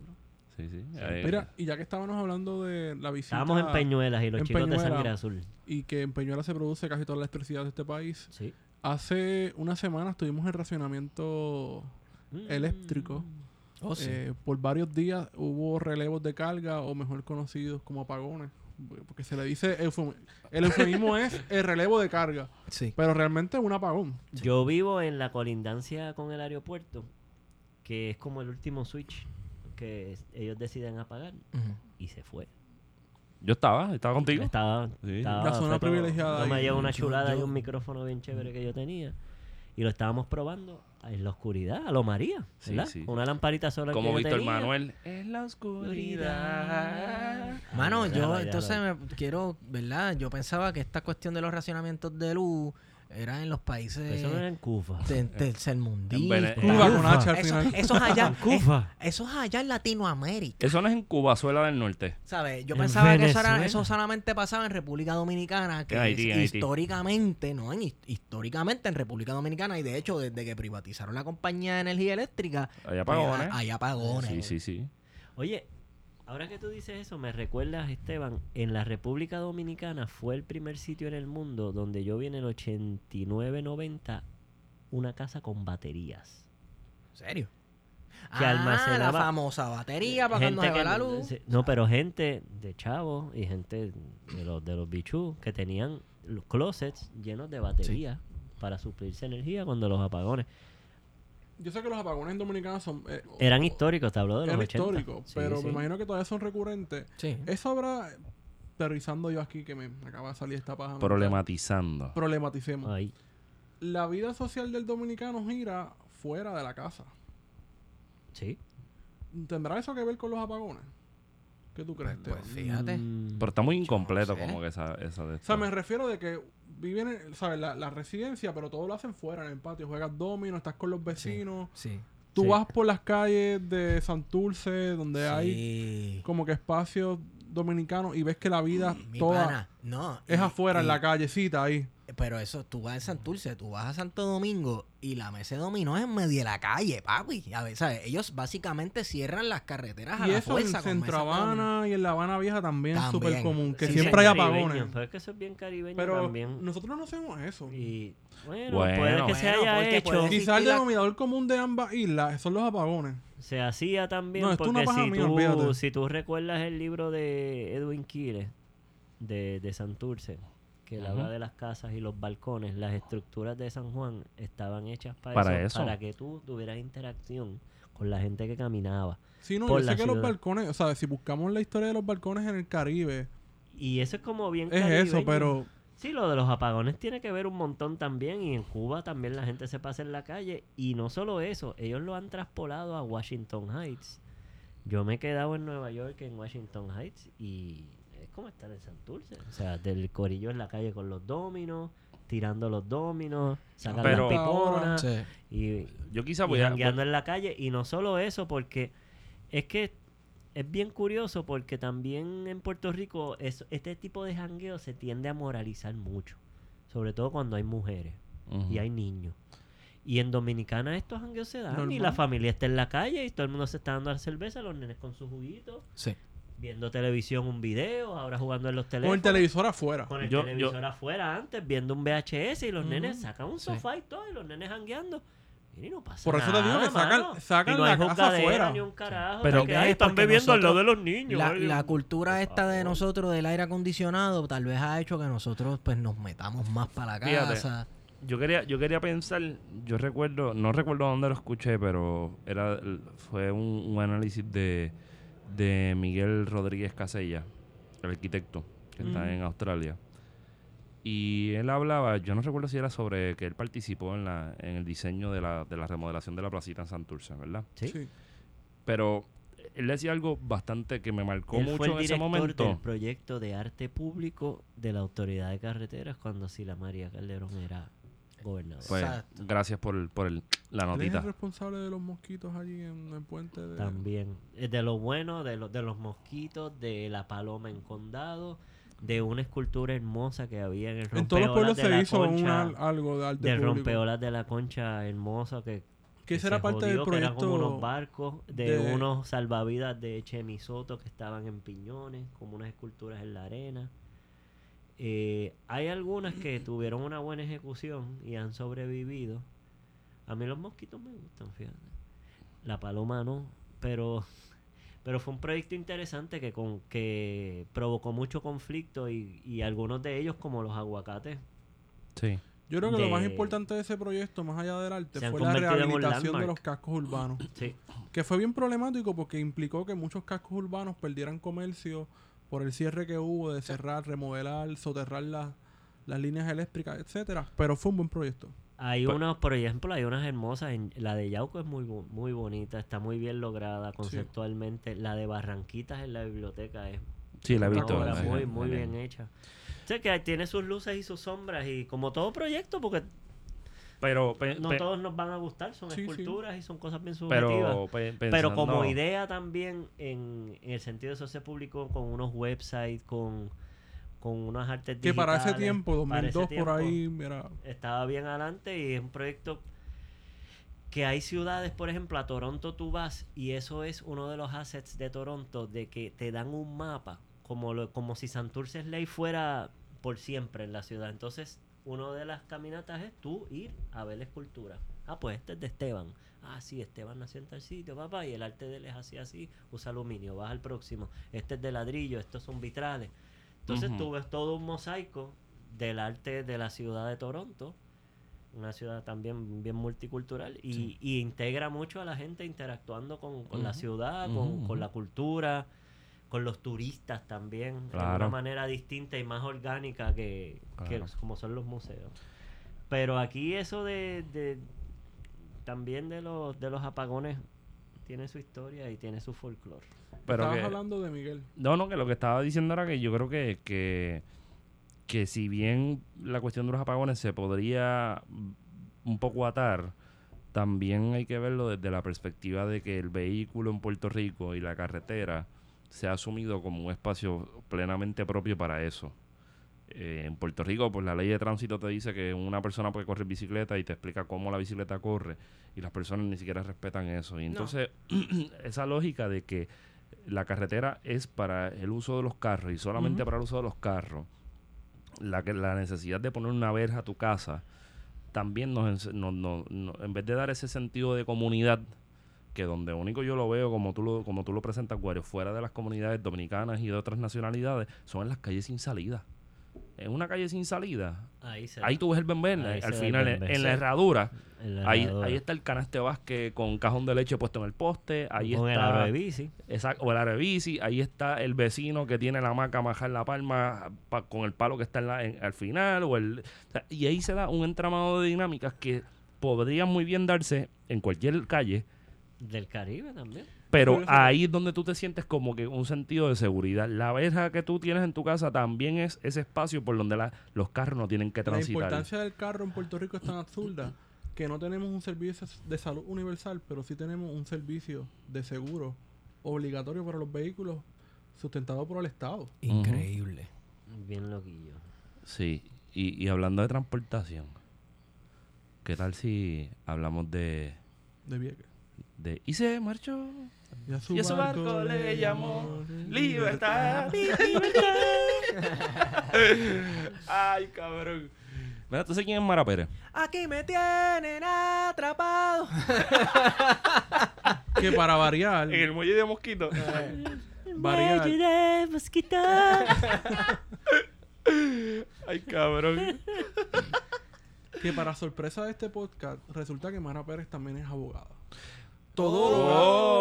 [SPEAKER 3] Sí, sí. Eh,
[SPEAKER 4] Mira, y ya que estábamos hablando de la visita
[SPEAKER 1] Estábamos en Peñuelas y los chicos de
[SPEAKER 4] Peñuela.
[SPEAKER 1] sangre azul.
[SPEAKER 4] y que en Peñuela se produce casi toda la electricidad de este país,
[SPEAKER 1] Sí.
[SPEAKER 4] hace una semana estuvimos en racionamiento
[SPEAKER 1] Mm.
[SPEAKER 4] eléctrico.
[SPEAKER 2] Oh, sí.
[SPEAKER 4] Eh, por varios días hubo relevos de carga, o mejor conocidos como apagones. Porque se le dice, eufem- el eufemismo es el relevo de carga,
[SPEAKER 2] sí.
[SPEAKER 4] pero realmente es un apagón.
[SPEAKER 1] Yo vivo en la colindancia con el aeropuerto, que es como el último switch que es- ellos deciden apagar. Y se fue.
[SPEAKER 3] Yo estaba, estaba contigo.
[SPEAKER 1] Estaba,
[SPEAKER 3] Sí.
[SPEAKER 1] estaba-
[SPEAKER 4] La zona
[SPEAKER 1] fue todo-
[SPEAKER 4] privilegiada
[SPEAKER 1] yo me
[SPEAKER 4] ahí.
[SPEAKER 1] llevo una
[SPEAKER 2] Yo-
[SPEAKER 1] chulada y un micrófono bien chévere que yo tenía. Y lo estábamos probando en la oscuridad, a lo María,
[SPEAKER 3] Sí,
[SPEAKER 1] ¿verdad?
[SPEAKER 3] sí.
[SPEAKER 1] Una lamparita sola que
[SPEAKER 3] Como
[SPEAKER 1] yo
[SPEAKER 3] Víctor
[SPEAKER 1] tenía.
[SPEAKER 3] Manuel. En la oscuridad.
[SPEAKER 2] Mano, yo entonces me quiero, ¿verdad? Yo pensaba que esta cuestión de los racionamientos de luz era en los países
[SPEAKER 1] Eso no era en Cuba.
[SPEAKER 2] de- tercermundistas.
[SPEAKER 3] En Vene-
[SPEAKER 4] Cuba
[SPEAKER 1] Cuba.
[SPEAKER 4] con H al
[SPEAKER 2] Eso,
[SPEAKER 4] final.
[SPEAKER 2] eso es allá.
[SPEAKER 1] En Cuba.
[SPEAKER 2] es- eso es allá en Latinoamérica.
[SPEAKER 3] Eso no es en Cuba, del Norte.
[SPEAKER 2] ¿Sabes? Yo
[SPEAKER 1] En
[SPEAKER 2] pensaba que eso, era- eso solamente pasaba en República Dominicana, que
[SPEAKER 3] En Haití,
[SPEAKER 2] es
[SPEAKER 3] en Haití.
[SPEAKER 2] históricamente, no, en, his- históricamente en República Dominicana, y de hecho, desde que privatizaron la compañía de energía eléctrica,
[SPEAKER 3] Hay apagones.
[SPEAKER 2] pues, hay apagones.
[SPEAKER 3] Sí, sí, sí.
[SPEAKER 1] Oye, ahora que tú dices eso, me recuerdas, Esteban, en la República Dominicana fue el primer sitio en el mundo donde yo vi en el 89-90 una casa con baterías.
[SPEAKER 2] ¿En serio?
[SPEAKER 1] Que
[SPEAKER 2] ah,
[SPEAKER 1] almacenaba-
[SPEAKER 2] la famosa batería para cuando se va la
[SPEAKER 1] no-
[SPEAKER 2] luz.
[SPEAKER 1] sí, No, pero gente de chavos y gente de los, de los bichú que tenían los closets llenos de baterías para suplirse energía cuando los apagones.
[SPEAKER 4] Yo sé que los apagones en Dominicana son... eh,
[SPEAKER 1] Eran históricos, te hablo de los
[SPEAKER 4] eran
[SPEAKER 1] 80.
[SPEAKER 4] históricos,
[SPEAKER 1] Sí,
[SPEAKER 4] pero
[SPEAKER 1] sí.
[SPEAKER 4] me imagino que todavía son recurrentes.
[SPEAKER 2] Sí.
[SPEAKER 4] Eso habrá... teorizando yo aquí que me acaba de salir esta paja. mental.
[SPEAKER 3] Problematizando.
[SPEAKER 4] Problematicemos.
[SPEAKER 1] Ay,
[SPEAKER 4] La vida social del dominicano gira fuera de la casa.
[SPEAKER 1] sí.
[SPEAKER 4] ¿Tendrá eso que ver con los apagones? ¿Qué tú crees,
[SPEAKER 2] Pues,
[SPEAKER 4] Teo?
[SPEAKER 2] pues fíjate.
[SPEAKER 1] Mm,
[SPEAKER 3] Pero está muy incompleto
[SPEAKER 2] sé.
[SPEAKER 3] como que esa, esa de
[SPEAKER 4] O sea,
[SPEAKER 3] esto.
[SPEAKER 4] me refiero de que viven, en- ¿sabes? La, la residencia, pero todo lo hacen fuera, en el patio. Juegas domino, estás con los vecinos.
[SPEAKER 2] Sí.
[SPEAKER 4] Tú
[SPEAKER 1] Sí.
[SPEAKER 4] vas por las calles de Santurce, donde hay como que espacios dominicanos y ves que la vida
[SPEAKER 2] Mi
[SPEAKER 4] toda
[SPEAKER 2] pana, no.
[SPEAKER 4] es
[SPEAKER 2] y-
[SPEAKER 4] afuera, en la callecita ahí.
[SPEAKER 2] Pero eso, tú vas a Santurce, tú vas a Santo Domingo y la mesa de dominó es en medio de la calle, papi. A ver, ¿sabes? Ellos básicamente cierran las carreteras a
[SPEAKER 4] Y
[SPEAKER 2] la
[SPEAKER 4] eso en
[SPEAKER 2] fuerza. con
[SPEAKER 4] Centro. Hay y en La Habana Vieja también, es
[SPEAKER 2] También.
[SPEAKER 4] súper común, que
[SPEAKER 1] sí,
[SPEAKER 4] siempre hay apagones.
[SPEAKER 1] Pero es que eso es bien caribeño
[SPEAKER 4] Pero
[SPEAKER 1] también.
[SPEAKER 4] nosotros no hacemos eso.
[SPEAKER 1] Y bueno,
[SPEAKER 3] Bueno.
[SPEAKER 1] puede que se
[SPEAKER 2] Bueno,
[SPEAKER 1] haya
[SPEAKER 2] porque
[SPEAKER 1] hecho.
[SPEAKER 4] Quizás el
[SPEAKER 2] la-
[SPEAKER 4] denominador común de ambas islas son los apagones.
[SPEAKER 1] Se hacía también
[SPEAKER 4] No,
[SPEAKER 1] porque
[SPEAKER 4] paja
[SPEAKER 1] si,
[SPEAKER 4] mía,
[SPEAKER 1] tú,
[SPEAKER 4] olvídate.
[SPEAKER 1] si tú recuerdas el libro de Edwin Quiles de, de Santurce, que él
[SPEAKER 3] Ujú.
[SPEAKER 1] habla de las casas y los balcones, las estructuras de San Juan estaban hechas para,
[SPEAKER 3] Para
[SPEAKER 1] eso,
[SPEAKER 3] eso.
[SPEAKER 1] para que tú tuvieras interacción con la gente que caminaba.
[SPEAKER 4] Sí, no, yo sé que los balcones, o sea, si buscamos la historia de los balcones en el Caribe,
[SPEAKER 1] Y eso es como bien
[SPEAKER 4] es eso, pero
[SPEAKER 1] Sí, lo de los apagones tiene que ver un montón también y en Cuba también la gente se pasa en la calle y no solo eso, ellos lo han traspolado a Washington Heights. Yo me he quedado en Nueva York, en Washington Heights y como estar en Santurce, o sea, del corillo en la calle con los dominos, tirando los dominos, sacando las piponas
[SPEAKER 2] Sí.
[SPEAKER 1] y,
[SPEAKER 3] Yo quizá
[SPEAKER 1] y
[SPEAKER 3] voy a...
[SPEAKER 1] jangueando en la calle. Y no solo eso porque es que es bien curioso porque también en Puerto Rico es- este tipo de jangueo se tiende a moralizar mucho sobre todo cuando hay mujeres y hay niños. Y en Dominicana estos jangueos se dan y la familia está en la calle y todo el mundo se está dando la cerveza los nenes con sus juguitos.
[SPEAKER 2] Sí.
[SPEAKER 1] Viendo televisión un video ahora jugando en los
[SPEAKER 4] con
[SPEAKER 1] teléfonos
[SPEAKER 4] el televisor afuera.
[SPEAKER 1] con el
[SPEAKER 3] Yo-
[SPEAKER 1] televisor afuera antes viendo un VHS y los nenes sacan un
[SPEAKER 2] Sí.
[SPEAKER 1] sofá y todo y los nenes jangueando y no pasa
[SPEAKER 4] Por eso te digo
[SPEAKER 1] nada,
[SPEAKER 4] que sacan- sacan
[SPEAKER 1] Y no
[SPEAKER 4] la
[SPEAKER 1] hay
[SPEAKER 4] casa afuera.
[SPEAKER 1] ni un carajo
[SPEAKER 3] Pero
[SPEAKER 2] que es
[SPEAKER 1] están bebiendo al lado de
[SPEAKER 2] nosotros-
[SPEAKER 1] los niños
[SPEAKER 2] La, cultura esta de
[SPEAKER 1] favor.
[SPEAKER 2] nosotros del aire acondicionado tal vez ha hecho que nosotros pues nos metamos más para la
[SPEAKER 3] Fíjate.
[SPEAKER 2] casa.
[SPEAKER 3] Yo quería, yo quería pensar, yo recuerdo, no recuerdo dónde lo escuché, pero era fue un, un análisis de, de Miguel Rodríguez Casella, el arquitecto, que está en Australia. Y él hablaba, yo no recuerdo si era sobre que él participó en, la, en el diseño de la, de la remodelación de la placita en Santurce, ¿verdad?
[SPEAKER 1] Sí.
[SPEAKER 4] Sí.
[SPEAKER 3] Pero él decía algo bastante que me marcó
[SPEAKER 1] Él
[SPEAKER 3] mucho
[SPEAKER 1] fue el
[SPEAKER 3] en ese
[SPEAKER 1] director
[SPEAKER 3] momento.
[SPEAKER 1] del proyecto de arte público de la Autoridad de Carreteras cuando Sila María Calderón era gobernador.
[SPEAKER 3] Pues,
[SPEAKER 2] Exacto.
[SPEAKER 3] gracias por, por el- la notita.
[SPEAKER 4] el responsable de los mosquitos allí en el puente de...
[SPEAKER 1] También. Eh, De lo bueno, de, lo- de los mosquitos, de la paloma en condado, de una escultura hermosa que había en el
[SPEAKER 4] En todos los pueblos
[SPEAKER 1] rompeolas de
[SPEAKER 4] se
[SPEAKER 1] la
[SPEAKER 4] hizo
[SPEAKER 1] concha.
[SPEAKER 4] una- algo de arte
[SPEAKER 1] del
[SPEAKER 4] público.
[SPEAKER 1] rompeolas de la concha hermoso que,
[SPEAKER 4] Que era parte del
[SPEAKER 1] jodió, que eran como
[SPEAKER 4] proyecto
[SPEAKER 1] unos barcos de,
[SPEAKER 4] de-
[SPEAKER 1] unos salvavidas de Chemisoto que estaban en piñones como unas esculturas en la arena Eh, hay algunas que tuvieron una buena ejecución y han sobrevivido. A mí los mosquitos me gustan fíjate. La paloma no pero pero fue un proyecto interesante que con que provocó mucho conflicto y, y algunos de ellos como los aguacates.
[SPEAKER 3] Sí.
[SPEAKER 4] Yo creo que lo más importante de ese proyecto, más allá del arte, fue la rehabilitación de los cascos urbanos.
[SPEAKER 1] sí.
[SPEAKER 4] Que fue bien problemático porque implicó que muchos cascos urbanos perdieran comercio por el cierre que hubo de cerrar, remodelar, soterrar las, las líneas eléctricas, etcétera. Pero fue un buen proyecto.
[SPEAKER 1] Hay
[SPEAKER 3] Pa-
[SPEAKER 1] unas, por ejemplo, hay unas hermosas. En, la de Yauco es muy, muy bonita, está muy bien lograda conceptualmente. La de Barranquitas en la biblioteca es
[SPEAKER 3] Sí, la he
[SPEAKER 1] una
[SPEAKER 3] visto.
[SPEAKER 1] obra muy, muy bien hecha. O sea, que tiene sus luces y sus sombras y como todo proyecto, porque
[SPEAKER 3] Pero, pe-
[SPEAKER 1] no
[SPEAKER 3] pe-
[SPEAKER 1] todos nos van a gustar, son
[SPEAKER 4] Sí, sí.
[SPEAKER 1] esculturas y son cosas bien subjetivas.
[SPEAKER 3] pero, pe-
[SPEAKER 1] Pero como idea también, en, en el sentido de eso se publicó con unos websites, con, con unas artes
[SPEAKER 4] Que para ese
[SPEAKER 1] digitales,
[SPEAKER 4] tiempo,
[SPEAKER 1] para ese
[SPEAKER 4] 2002 por
[SPEAKER 1] tiempo,
[SPEAKER 4] ahí, mira,
[SPEAKER 1] estaba bien adelante y es un proyecto que hay ciudades, por ejemplo, a Toronto tú vas y eso es uno de los assets de Toronto, de que te dan un mapa, como, lo, como si Santurce Ley fuera por siempre en la ciudad. Entonces, una de las caminatas es tú ir a ver la escultura. Ah, pues este es de Esteban. Ah, sí, Esteban nació en tal sitio, papá, y el arte de él es así, así, usa aluminio, vas al próximo. Este es de ladrillo, estos son vitrales. Entonces tú ves todo un mosaico del arte de la ciudad de Toronto, una ciudad también bien multicultural, y, y integra mucho a la gente interactuando con, con la ciudad, con, con la cultura, con los turistas también, de una manera distinta y más orgánica que, que como son los museos. Pero aquí eso de, de- también de los de los apagones tiene su historia y tiene su folclore.
[SPEAKER 3] Pero
[SPEAKER 4] Estabas
[SPEAKER 3] que,
[SPEAKER 4] hablando de Miguel.
[SPEAKER 3] No, no, que lo que estaba diciendo era que yo creo que, que, que si bien la cuestión de los apagones se podría un poco atar, también hay que verlo desde la perspectiva de que el vehículo en Puerto Rico y la carretera se ha asumido como un espacio plenamente propio para eso. Eh, en Puerto Rico, pues la ley de tránsito te dice que una persona puede correr bicicleta y te explica cómo la bicicleta corre y las personas ni siquiera respetan eso. Y entonces, esa lógica de que la carretera es para el uso de los carros y solamente para el uso de los carros, la, que- la necesidad de poner una verja a tu casa, también nos, ens- nos- nos- nos- en vez de dar ese sentido de comunidad, que donde único yo lo veo, como tú lo, como tú lo presentas, Guario, fuera de las comunidades dominicanas y de otras nacionalidades, son en las calles sin salida. En una calle sin salida,
[SPEAKER 1] Ahí se
[SPEAKER 3] ahí tú ves el bembén, al final,
[SPEAKER 1] el
[SPEAKER 3] en, la herradura,
[SPEAKER 1] en la
[SPEAKER 3] ahí,
[SPEAKER 1] herradura.
[SPEAKER 3] ahí está el canaste Vázquez con cajón de leche puesto en el poste, ahí
[SPEAKER 1] con el
[SPEAKER 3] está...
[SPEAKER 1] aro de bici.
[SPEAKER 3] Exacto, o el área de bici, ahí está el vecino que tiene la hamaca majada en la palma pa- con el palo que está en la- en- al final, o el, o sea, y ahí se da un entramado de dinámicas que podrían muy bien darse en cualquier calle,
[SPEAKER 1] Del Caribe también.
[SPEAKER 3] pero ahí es donde tú te sientes como que un sentido de seguridad. La verja que tú tienes en tu casa también es ese espacio por donde la- los carros no tienen que
[SPEAKER 4] La
[SPEAKER 3] transitar.
[SPEAKER 4] importancia del carro en Puerto Rico es tan absurda que no tenemos un servicio de salud universal, pero sí tenemos un servicio de seguro obligatorio para los vehículos sustentado por el Estado.
[SPEAKER 2] Increíble.
[SPEAKER 1] Bien loquillo.
[SPEAKER 3] Sí, y, y hablando de transportación, ¿qué tal si hablamos de,
[SPEAKER 4] De Vieques.
[SPEAKER 3] De... Y se marchó
[SPEAKER 4] Y a su,
[SPEAKER 3] Y a su barco le llamó Libertad. Ay, cabrón. Mira, ¿tú sabes quién es Mara Pérez?
[SPEAKER 2] Aquí me tienen atrapado.
[SPEAKER 4] Que para variar,
[SPEAKER 3] En el muelle de Mosquito.
[SPEAKER 4] variar,
[SPEAKER 1] de mosquito.
[SPEAKER 3] Ay, cabrón.
[SPEAKER 4] que para sorpresa de este podcast, resulta que Mara Pérez también es abogada.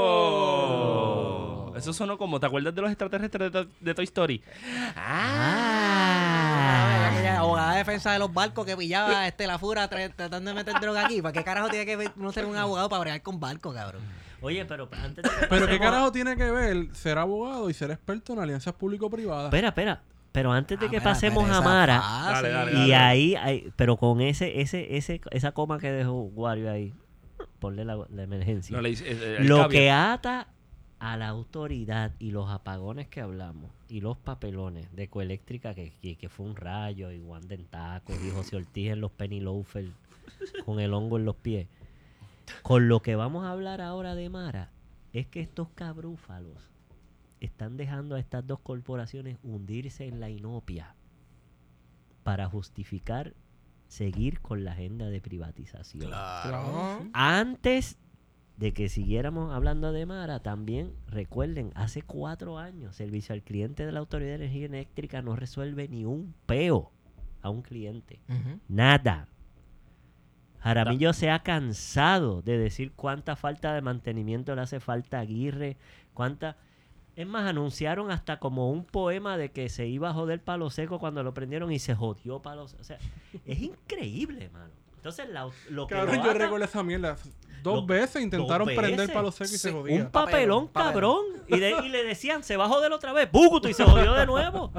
[SPEAKER 3] Oh. Eso sonó como, ¿te acuerdas de los extraterrestres de, To- de Toy Story?
[SPEAKER 2] Ah, aquella abogada de defensa de los barcos que pillaba este, la fura tra- tratando de meter droga aquí. ¿Para qué carajo tiene que ver- uno ser un abogado para bregar con barcos, cabrón?
[SPEAKER 1] Oye, pero antes de que
[SPEAKER 4] Pero ¿qué
[SPEAKER 1] a-
[SPEAKER 4] carajo tiene que ver ser abogado y ser experto en alianzas público-privadas?
[SPEAKER 1] Espera, espera. Pero antes de
[SPEAKER 2] Ah,
[SPEAKER 1] que
[SPEAKER 2] espera,
[SPEAKER 1] pasemos a Mara,
[SPEAKER 2] fácil.
[SPEAKER 3] Dale, dale,
[SPEAKER 1] y
[SPEAKER 3] dale.
[SPEAKER 1] ahí, ahí- pero con ese, ese, ese, esa coma que dejó Wario ahí, ponle la, la emergencia.
[SPEAKER 3] No, le dice- eh, el
[SPEAKER 1] Lo que ata a la autoridad y los apagones que hablamos y los papelones de Ecoeléctrica que, que, que fue un rayo y Wanda en tacos y José Ortiz en los penny loafers con el hongo en los pies. Con lo que vamos a hablar ahora de Mara es que estos cabrúfalos están dejando a estas dos corporaciones hundirse en la inopia para justificar seguir con la agenda de privatización.
[SPEAKER 4] Claro.
[SPEAKER 1] Antes de que siguiéramos hablando de Mara, también recuerden, hace cuatro años, servicio al cliente de la Autoridad de Energía Eléctrica no resuelve ni un peo a un cliente. Nada. Jaramillo se ha cansado de decir cuánta falta de mantenimiento le hace falta a Aguirre, cuánta... Es más, anunciaron hasta como un poema de que se iba a joder palo seco cuando lo prendieron y se jodió palo seco. O sea, es increíble, mano. Entonces, la- lo que
[SPEAKER 4] Cabrón,
[SPEAKER 1] lo
[SPEAKER 4] yo recuerdo esa mierda. Dos
[SPEAKER 1] Dos-
[SPEAKER 4] veces intentaron
[SPEAKER 1] dos
[SPEAKER 4] prender palo seco y se jodía.
[SPEAKER 1] un papelón,
[SPEAKER 2] Papelón,
[SPEAKER 1] cabrón. Y, de- y le decían, se va a joder otra vez, ¡Buguto! Y se jodió de nuevo.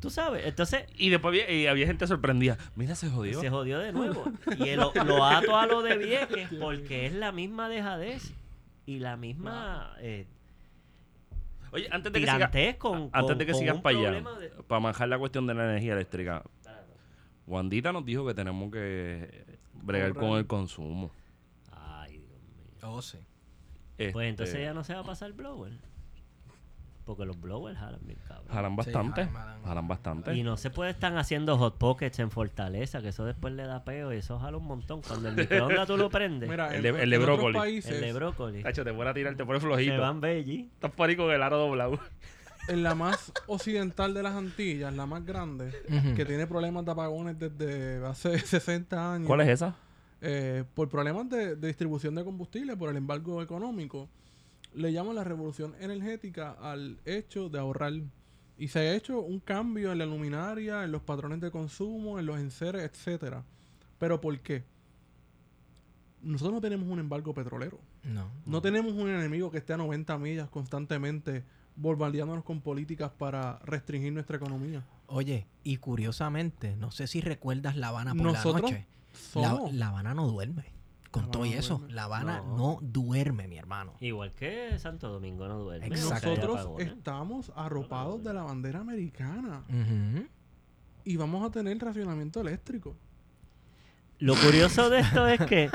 [SPEAKER 1] Tú sabes, entonces
[SPEAKER 3] Y después había, y había gente sorprendida. Mira, se jodió.
[SPEAKER 1] se jodió de nuevo. Y el- lo ato a lo de Vieques porque es la misma dejadez y la misma eh,
[SPEAKER 3] Oye, antes de que sigas
[SPEAKER 1] con,
[SPEAKER 3] antes
[SPEAKER 1] con-
[SPEAKER 3] de que
[SPEAKER 1] con
[SPEAKER 3] sigas para allá,
[SPEAKER 1] de-
[SPEAKER 3] para manejar la cuestión de la energía eléctrica, Wandita nos dijo que tenemos que bregar con el consumo.
[SPEAKER 1] Ay, Dios mío.
[SPEAKER 2] Oh, sí.
[SPEAKER 1] Pues
[SPEAKER 3] Este,
[SPEAKER 1] entonces ya no se va a pasar blower. Porque los blowers jalan bien cabrón.
[SPEAKER 3] Jalan
[SPEAKER 2] Sí,
[SPEAKER 3] bastante.
[SPEAKER 2] jalan, jalan.
[SPEAKER 3] Jalan bastante.
[SPEAKER 1] Y no se puede estar haciendo hot pockets en Fortaleza, que eso después le da peo y eso jala un montón. Cuando el microondas tú lo prendes,
[SPEAKER 4] Mira,
[SPEAKER 3] El de- el de brócoli.
[SPEAKER 4] países,
[SPEAKER 1] el de brócoli,
[SPEAKER 3] Tacho, te voy a tirar, te pone
[SPEAKER 1] se
[SPEAKER 3] flojito.
[SPEAKER 1] van veggie.
[SPEAKER 3] Estás por ahí con el aro doblado.
[SPEAKER 4] en la más occidental de las Antillas, la más grande, que tiene problemas de apagones desde hace 60 años.
[SPEAKER 3] ¿Cuál es esa?
[SPEAKER 4] eh, por problemas de, de distribución de combustible, por el embargo económico. Le llaman la revolución energética al hecho de ahorrar. Y se ha hecho un cambio en la luminaria, en los patrones de consumo, en los enseres, etcétera. ¿Pero por qué? Nosotros no tenemos un embargo petrolero.
[SPEAKER 2] No.
[SPEAKER 4] No tenemos un enemigo que esté a 90 millas constantemente bombardeándonos con políticas para restringir nuestra economía.
[SPEAKER 2] Oye, y curiosamente, no sé si recuerdas La Habana por
[SPEAKER 4] Nosotros
[SPEAKER 2] la noche. La Habana no duerme. Con
[SPEAKER 4] La
[SPEAKER 2] todo y eso,
[SPEAKER 4] duerme.
[SPEAKER 2] La Habana
[SPEAKER 1] No.
[SPEAKER 2] no. duerme, mi hermano.
[SPEAKER 1] Igual que Santo Domingo no duerme.
[SPEAKER 2] Exacto.
[SPEAKER 4] Nosotros estamos arropados de la bandera americana y vamos a tener racionamiento eléctrico.
[SPEAKER 1] Lo curioso de esto es que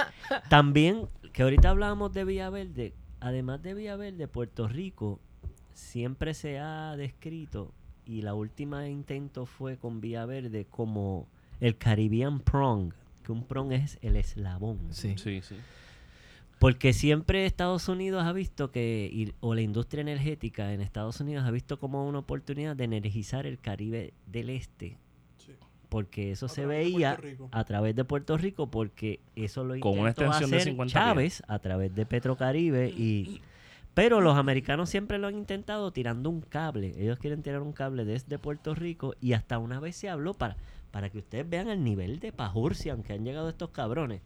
[SPEAKER 1] también, que ahorita hablábamos de Villaverde, además de Villaverde, Puerto Rico siempre se ha descrito, y la última intento fue con Villaverde como el Caribbean Prong, que un prong es el eslabón.
[SPEAKER 2] Sí.
[SPEAKER 3] Sí, sí.
[SPEAKER 1] Porque siempre Estados Unidos ha visto que, y- o la industria energética en Estados Unidos ha visto como una oportunidad de energizar el Caribe del Este.
[SPEAKER 4] Sí.
[SPEAKER 1] Porque eso
[SPEAKER 4] A
[SPEAKER 1] se
[SPEAKER 4] de
[SPEAKER 1] veía
[SPEAKER 4] Puerto Rico.
[SPEAKER 1] a través de Puerto Rico, porque eso lo
[SPEAKER 3] Con una
[SPEAKER 1] intentó
[SPEAKER 3] extensión de
[SPEAKER 1] hacer
[SPEAKER 3] 50
[SPEAKER 1] Chávez a través de Petrocaribe y... Pero los americanos siempre lo han intentado tirando un cable. Ellos quieren tirar un cable desde Puerto Rico y hasta una vez se habló para, para que ustedes vean el nivel de pajurcia en que han llegado estos cabrones,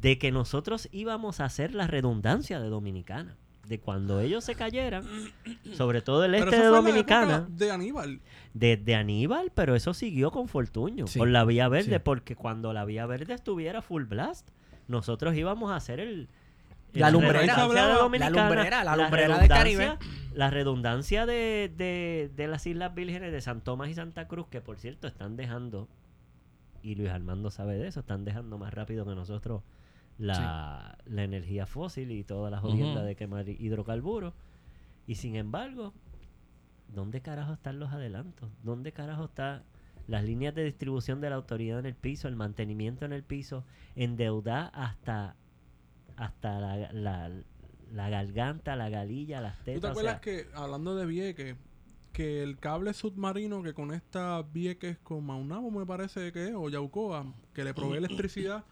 [SPEAKER 1] de que nosotros íbamos a hacer la redundancia de Dominicana. De cuando ellos se cayeran, sobre todo el
[SPEAKER 4] Pero
[SPEAKER 1] este
[SPEAKER 4] eso
[SPEAKER 1] de
[SPEAKER 4] fue en la
[SPEAKER 1] Dominicana,
[SPEAKER 4] época de Aníbal.
[SPEAKER 1] desde Aníbal, pero eso siguió con Fortuño,
[SPEAKER 2] Sí,
[SPEAKER 1] por la Vía Verde,
[SPEAKER 2] sí.
[SPEAKER 1] porque cuando la Vía Verde estuviera full blast, nosotros íbamos a hacer el...
[SPEAKER 2] La lumbrera.
[SPEAKER 1] de
[SPEAKER 4] La
[SPEAKER 1] Dominicana,
[SPEAKER 2] lumbrera, la lumbrera
[SPEAKER 1] redundancia-
[SPEAKER 2] Caribe.
[SPEAKER 1] La redundancia de, de- de las Islas Vírgenes de San Tomás y Santa Cruz, que por cierto están dejando, y Luis Armando sabe de eso, están dejando más rápido que nosotros la, la energía fósil y todas las jodiendas
[SPEAKER 3] Ujú.
[SPEAKER 1] de quemar hidrocarburos. Y sin embargo, ¿dónde carajo están los adelantos? ¿Dónde carajo están las líneas de distribución de la autoridad en el piso, el mantenimiento en el piso, endeudar hasta, hasta la, la, la garganta, la galilla, las
[SPEAKER 4] ¿Tú te
[SPEAKER 1] tetas? o
[SPEAKER 4] acuerdas
[SPEAKER 1] sea,
[SPEAKER 4] que, hablando de Vieques, que el cable submarino que conecta Vieques con Maunabo, me parece que es, o Yaucoa, que le provee electricidad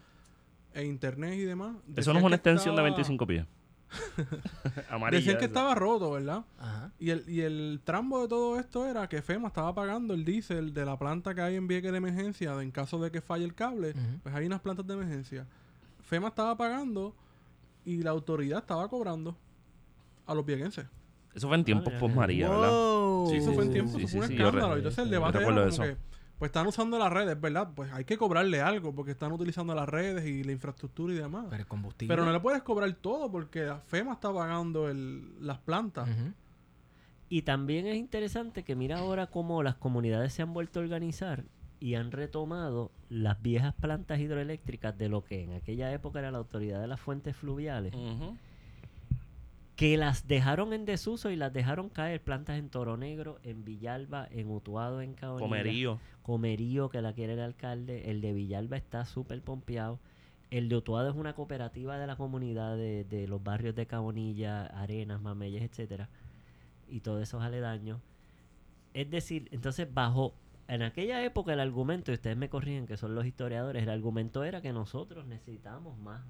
[SPEAKER 4] e internet y demás.
[SPEAKER 3] Eso no es una extensión de
[SPEAKER 4] estaba-
[SPEAKER 3] 25 pies. Amarilla.
[SPEAKER 4] Decían que estaba roto, ¿verdad?
[SPEAKER 2] Ajá.
[SPEAKER 4] Y el, y el trambo de todo esto era que FEMA estaba pagando el diésel de la planta que hay en Vieques de emergencia en caso de que falle el cable. Pues hay unas plantas de emergencia. FEMA estaba pagando y la autoridad estaba cobrando a los viequenses.
[SPEAKER 3] Eso fue en tiempos post. María, ¿verdad?
[SPEAKER 2] Wow.
[SPEAKER 3] Sí,
[SPEAKER 4] eso fue en
[SPEAKER 3] sí,
[SPEAKER 4] tiempo,
[SPEAKER 3] sí,
[SPEAKER 4] eso
[SPEAKER 3] sí,
[SPEAKER 4] fue un
[SPEAKER 3] sí, yo re-
[SPEAKER 4] escándalo. Entonces el debate era como que, pues están usando las redes, ¿verdad? Pues hay que cobrarle algo porque están utilizando las redes y la infraestructura y demás.
[SPEAKER 2] Pero el combustible.
[SPEAKER 4] Pero no le puedes cobrar todo porque FEMA está pagando el, las plantas.
[SPEAKER 1] Y también es interesante que mira ahora cómo las comunidades se han vuelto a organizar y han retomado las viejas plantas hidroeléctricas de lo que en aquella época era la autoridad de las fuentes fluviales,
[SPEAKER 3] Ujú.
[SPEAKER 1] Que las dejaron en desuso y las dejaron caer plantas en Toro Negro, en Villalba, en Utuado, en Caonilla,
[SPEAKER 3] Comerío.
[SPEAKER 1] Comerío, que la quiere el alcalde, el de Villalba está súper pompeado. El de Utuado es una cooperativa de la comunidad de, de los barrios de Caonilla, Arenas, Mameyes, etcétera, y todos esos aledaños. Es decir, entonces bajo en aquella época el argumento, y ustedes me corrigen que son los historiadores, el argumento era que nosotros necesitábamos más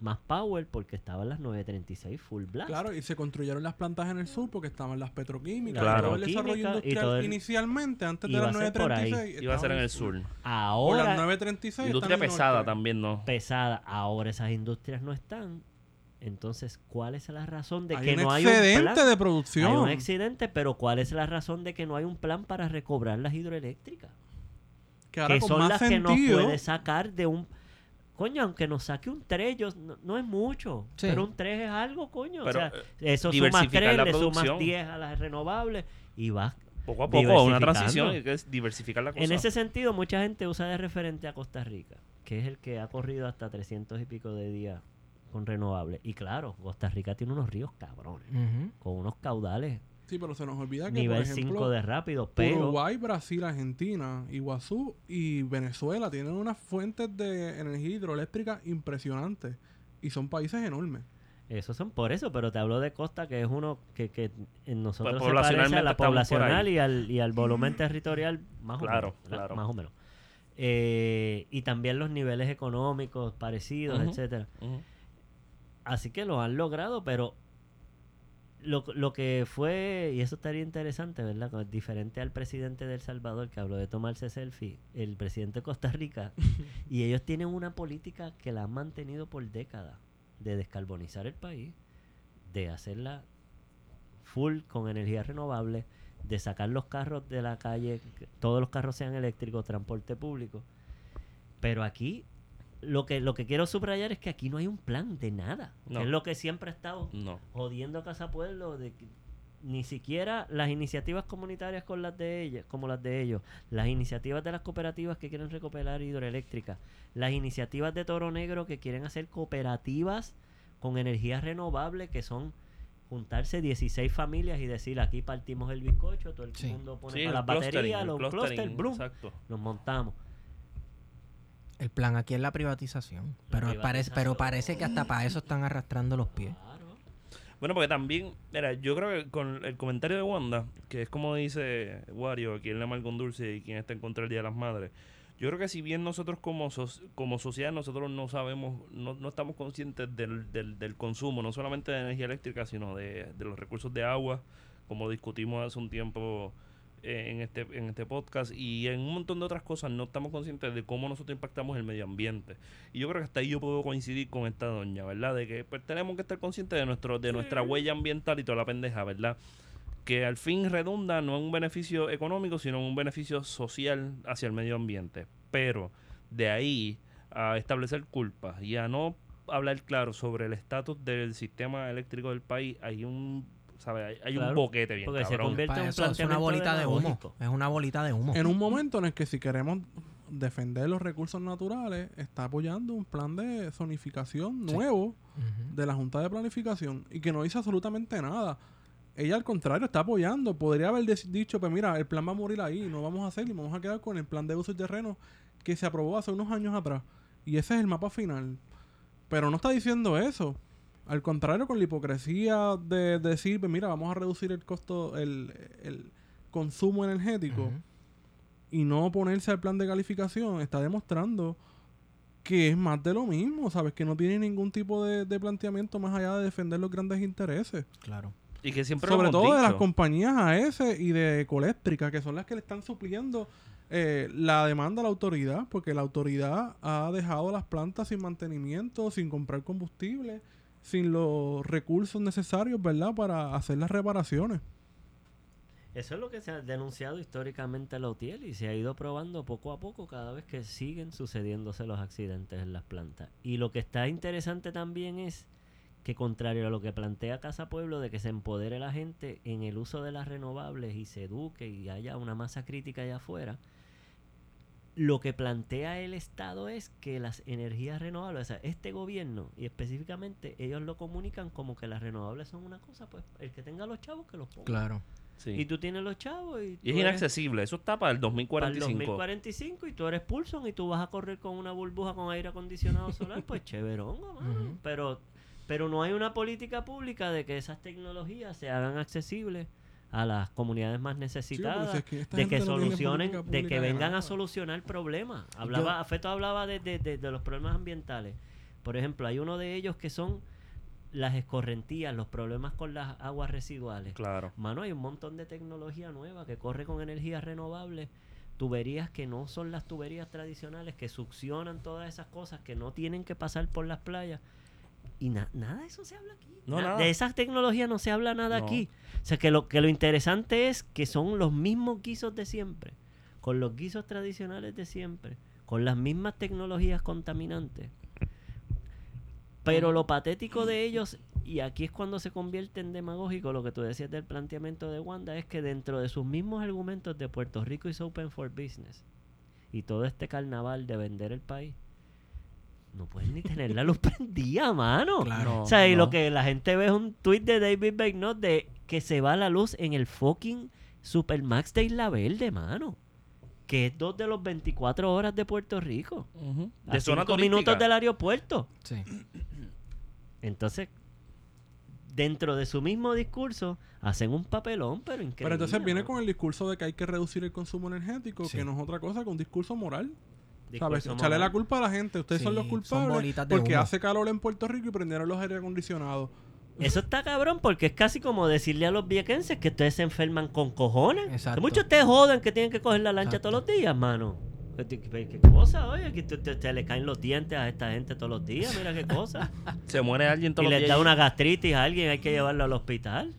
[SPEAKER 1] más power porque estaban las 936 full blast.
[SPEAKER 4] Claro, y se construyeron las plantas en el sur porque estaban las petroquímicas.
[SPEAKER 3] Claro.
[SPEAKER 4] Todo el desarrollo industrial
[SPEAKER 1] todo el-
[SPEAKER 4] inicialmente, antes de las
[SPEAKER 1] a ser por ahí.
[SPEAKER 4] 936.
[SPEAKER 3] Iba a ser en el sur.
[SPEAKER 4] Por las
[SPEAKER 1] Ahora
[SPEAKER 4] 936.
[SPEAKER 3] Industria pesada también, ¿no?
[SPEAKER 1] pesada, ahora esas industrias no están. Entonces, ¿cuál es la razón de
[SPEAKER 4] Hay
[SPEAKER 1] que
[SPEAKER 4] un
[SPEAKER 1] no hay un
[SPEAKER 4] excedente de producción.
[SPEAKER 1] Hay un excedente, pero ¿cuál es la razón de que no hay un plan para recobrar las hidroeléctricas?
[SPEAKER 4] que ahora
[SPEAKER 1] que
[SPEAKER 4] con
[SPEAKER 1] son
[SPEAKER 4] más
[SPEAKER 1] las que nos
[SPEAKER 4] sentido,
[SPEAKER 1] puede sacar de un... Coño, aunque nos saque un 3, yo- no, no es mucho,
[SPEAKER 2] Sí.
[SPEAKER 1] pero un 3 es algo, coño.
[SPEAKER 3] Pero,
[SPEAKER 1] o
[SPEAKER 3] eh,
[SPEAKER 1] sea, eso sumas
[SPEAKER 3] diversificar
[SPEAKER 1] 3,
[SPEAKER 3] la
[SPEAKER 1] le sumas
[SPEAKER 3] producción.
[SPEAKER 1] 10 a las renovables y vas...
[SPEAKER 3] Poco a poco, una transición y que es diversificar la cosa.
[SPEAKER 1] En ese sentido, mucha gente usa de referente a Costa Rica, que es el que ha corrido hasta 300 y pico de días con renovables. Y claro, Costa Rica tiene unos ríos cabrones, con unos caudales
[SPEAKER 4] Sí, pero se nos olvida que,
[SPEAKER 1] nivel
[SPEAKER 4] por ejemplo,
[SPEAKER 1] 5 de rápido, pero...
[SPEAKER 4] Uruguay, Brasil, Argentina, Iguazú y Venezuela tienen unas fuentes de energía hidroeléctrica impresionantes. Y son países enormes.
[SPEAKER 1] Esos son por eso, pero te hablo de Costa, que es uno que, que en nosotros
[SPEAKER 3] Pues
[SPEAKER 1] se parece a la poblacional y al, y al volumen territorial más
[SPEAKER 3] Claro,
[SPEAKER 1] o menos.
[SPEAKER 3] claro.
[SPEAKER 1] Más o menos. Eh, y también los niveles económicos parecidos,
[SPEAKER 3] Ujú.
[SPEAKER 1] etcétera. Así que lo han logrado, pero lo, lo que fue, y eso estaría interesante, ¿verdad? Diferente al presidente de El Salvador que habló de tomarse selfie, el presidente de Costa Rica, y ellos tienen una política que la han mantenido por décadas, de descarbonizar el país, de hacerla full con energía renovable, de sacar los carros de la calle, que todos los carros sean eléctricos, transporte público. Pero aquí lo que lo que quiero subrayar es que aquí no hay un plan de nada. que
[SPEAKER 3] No.
[SPEAKER 1] es lo que siempre ha estado
[SPEAKER 3] No.
[SPEAKER 1] jodiendo a Casa Pueblo de que ni siquiera las iniciativas comunitarias con las de ellas, como las de ellos, las iniciativas de las cooperativas que quieren recuperar hidroeléctricas, las iniciativas de Toro Negro que quieren hacer cooperativas con energía renovable que son juntarse 16 familias y decir aquí partimos el bizcocho, todo el
[SPEAKER 2] Sí.
[SPEAKER 1] mundo pone
[SPEAKER 3] Sí,
[SPEAKER 1] para las baterías,
[SPEAKER 3] el
[SPEAKER 1] los clusters, los montamos.
[SPEAKER 2] El plan aquí es la privatización.
[SPEAKER 1] La
[SPEAKER 2] Pero, Parece, pero parece que hasta para eso están arrastrando los pies.
[SPEAKER 1] Claro.
[SPEAKER 3] Bueno, porque también, mira, yo creo que con el comentario de Wanda, que es como dice Wario, quien le ama el con dulce y quien está en contra del Día de las Madres, yo creo que si bien nosotros como, soc- como sociedad, nosotros no sabemos, no, no estamos conscientes del, del, del consumo, no solamente de energía eléctrica, sino de, de los recursos de agua, como discutimos hace un tiempo en este, en este podcast, y en un montón de otras cosas, no estamos conscientes de cómo nosotros impactamos el medio ambiente. Y yo creo que hasta ahí yo puedo coincidir con esta doña, ¿verdad? De que pues, tenemos que estar conscientes de nuestro de nuestra huella ambiental y toda la pendeja, ¿verdad? Que al fin redunda no en un beneficio económico, sino en un beneficio social hacia el medio ambiente. Pero de ahí a establecer culpas y a no hablar claro sobre el estatus del sistema eléctrico del país, hay un, Hay, hay un boquete bien
[SPEAKER 1] porque se
[SPEAKER 3] cabrón.
[SPEAKER 1] convierte en un
[SPEAKER 2] eso es una bolita de humo. Es una bolita de humo.
[SPEAKER 4] En un momento en el que si queremos defender los recursos naturales, está apoyando un plan de zonificación
[SPEAKER 2] Sí.
[SPEAKER 4] nuevo de la Junta de Planificación y que no dice absolutamente nada. Ella al contrario está apoyando. Podría haber dicho, pues mira, el plan va a morir ahí, no vamos a hacer y vamos a quedar con el plan de uso y terreno que se aprobó hace unos años atrás. Y ese es el mapa final. Pero no está diciendo eso. Al contrario, con la hipocresía de, de decir, pues mira, vamos a reducir el costo, el, el consumo energético y no ponerse al plan de calificación, está demostrando que es más de lo mismo, ¿sabes? Que no tiene ningún tipo de, de planteamiento más allá de defender los grandes intereses.
[SPEAKER 2] Claro.
[SPEAKER 3] Y que siempre lo
[SPEAKER 4] Sobre
[SPEAKER 3] hemos
[SPEAKER 4] todo de las compañías AES y de Ecoeléctrica, que son las que le están supliendo eh, la demanda a la autoridad, porque la autoridad ha dejado las plantas sin mantenimiento, sin comprar combustible, sin los recursos necesarios, ¿verdad?, para hacer las reparaciones.
[SPEAKER 1] Eso es lo que se ha denunciado históricamente la UTIEL y se ha ido probando poco a poco cada vez que siguen sucediéndose los accidentes en las plantas. Y lo que está interesante también es que contrario a lo que plantea Casa Pueblo de que se empodere la gente en el uso de las renovables y se eduque y haya una masa crítica allá afuera, lo que plantea el Estado es que las energías renovables, o sea, este gobierno y específicamente ellos lo comunican como que las renovables son una cosa, pues el que tenga los chavos que los ponga.
[SPEAKER 2] Claro.
[SPEAKER 3] Sí.
[SPEAKER 1] Y tú tienes los chavos y,
[SPEAKER 3] Y es inaccesible. Eso está para el
[SPEAKER 1] para el
[SPEAKER 3] 2045.
[SPEAKER 1] 2045 y tú eres Pulson y tú vas a correr con una burbuja con aire acondicionado solar, pues chéverón, mano.
[SPEAKER 2] Ujú.
[SPEAKER 1] pero pero no hay una política pública de que esas tecnologías se hagan accesibles a las comunidades más necesitadas,
[SPEAKER 4] si es que esta
[SPEAKER 1] de que solucionen, de que vengan a solucionar problemas. Hablaba, Feto hablaba de, de- de- de los problemas ambientales. Por ejemplo, hay uno de ellos que son las escorrentías, los problemas con las aguas residuales.
[SPEAKER 3] Claro.
[SPEAKER 1] Mano, hay un montón de tecnología nueva que corre con energías renovables, tuberías que no son las tuberías tradicionales, que succionan todas esas cosas, que no tienen que pasar por las playas. Y na- nada de eso se habla aquí.
[SPEAKER 3] No,
[SPEAKER 1] Na-
[SPEAKER 3] nada.
[SPEAKER 1] De esas tecnologías no se habla nada
[SPEAKER 3] No.
[SPEAKER 1] aquí. O sea, que lo, que lo interesante es que son los mismos guisos de siempre, con los guisos tradicionales de siempre, con las mismas tecnologías contaminantes. Pero lo patético de ellos, y aquí es cuando se convierte en demagógico lo que tú decías del planteamiento de Wanda, es que dentro de sus mismos argumentos de Puerto Rico is open for business y todo este carnaval de vender el país, no pueden ni tener la luz prendida, mano.
[SPEAKER 2] Claro.
[SPEAKER 1] O sea, y
[SPEAKER 3] no.
[SPEAKER 1] lo que la gente ve es un tweet de David Becknott de que se va la luz en el fucking Supermax de Isla Verde, mano. Que es dos de los 24 horas de Puerto Rico.
[SPEAKER 3] Ujú.
[SPEAKER 1] A
[SPEAKER 3] De zona
[SPEAKER 1] cinco
[SPEAKER 3] turística.
[SPEAKER 1] minutos del aeropuerto.
[SPEAKER 2] Sí.
[SPEAKER 1] Entonces, dentro de su mismo discurso, hacen un papelón, pero increíble.
[SPEAKER 4] Pero entonces viene
[SPEAKER 1] ¿no?
[SPEAKER 4] con el discurso de que hay que reducir el consumo energético,
[SPEAKER 2] Sí.
[SPEAKER 4] que no es otra cosa que un discurso moral. ¿Sabes? Echarle la culpa a la gente. Ustedes son los culpables porque
[SPEAKER 2] humo.
[SPEAKER 4] hace calor en Puerto Rico y prendieron los aire acondicionados.
[SPEAKER 1] Eso está cabrón porque es casi como decirle a los viequenses que ustedes se enferman con cojones.
[SPEAKER 2] Exacto.
[SPEAKER 1] Muchos ustedes joden que tienen que coger la lancha
[SPEAKER 2] Exacto.
[SPEAKER 1] todos los días, mano. ¿Qué, qué- qué cosa, oye? Que te, te- te le caen los dientes a esta gente todos los días, mira qué cosa.
[SPEAKER 3] Se muere alguien
[SPEAKER 1] y
[SPEAKER 3] todos los
[SPEAKER 1] les
[SPEAKER 3] días.
[SPEAKER 1] da una gastritis a alguien, hay que llevarlo al hospital.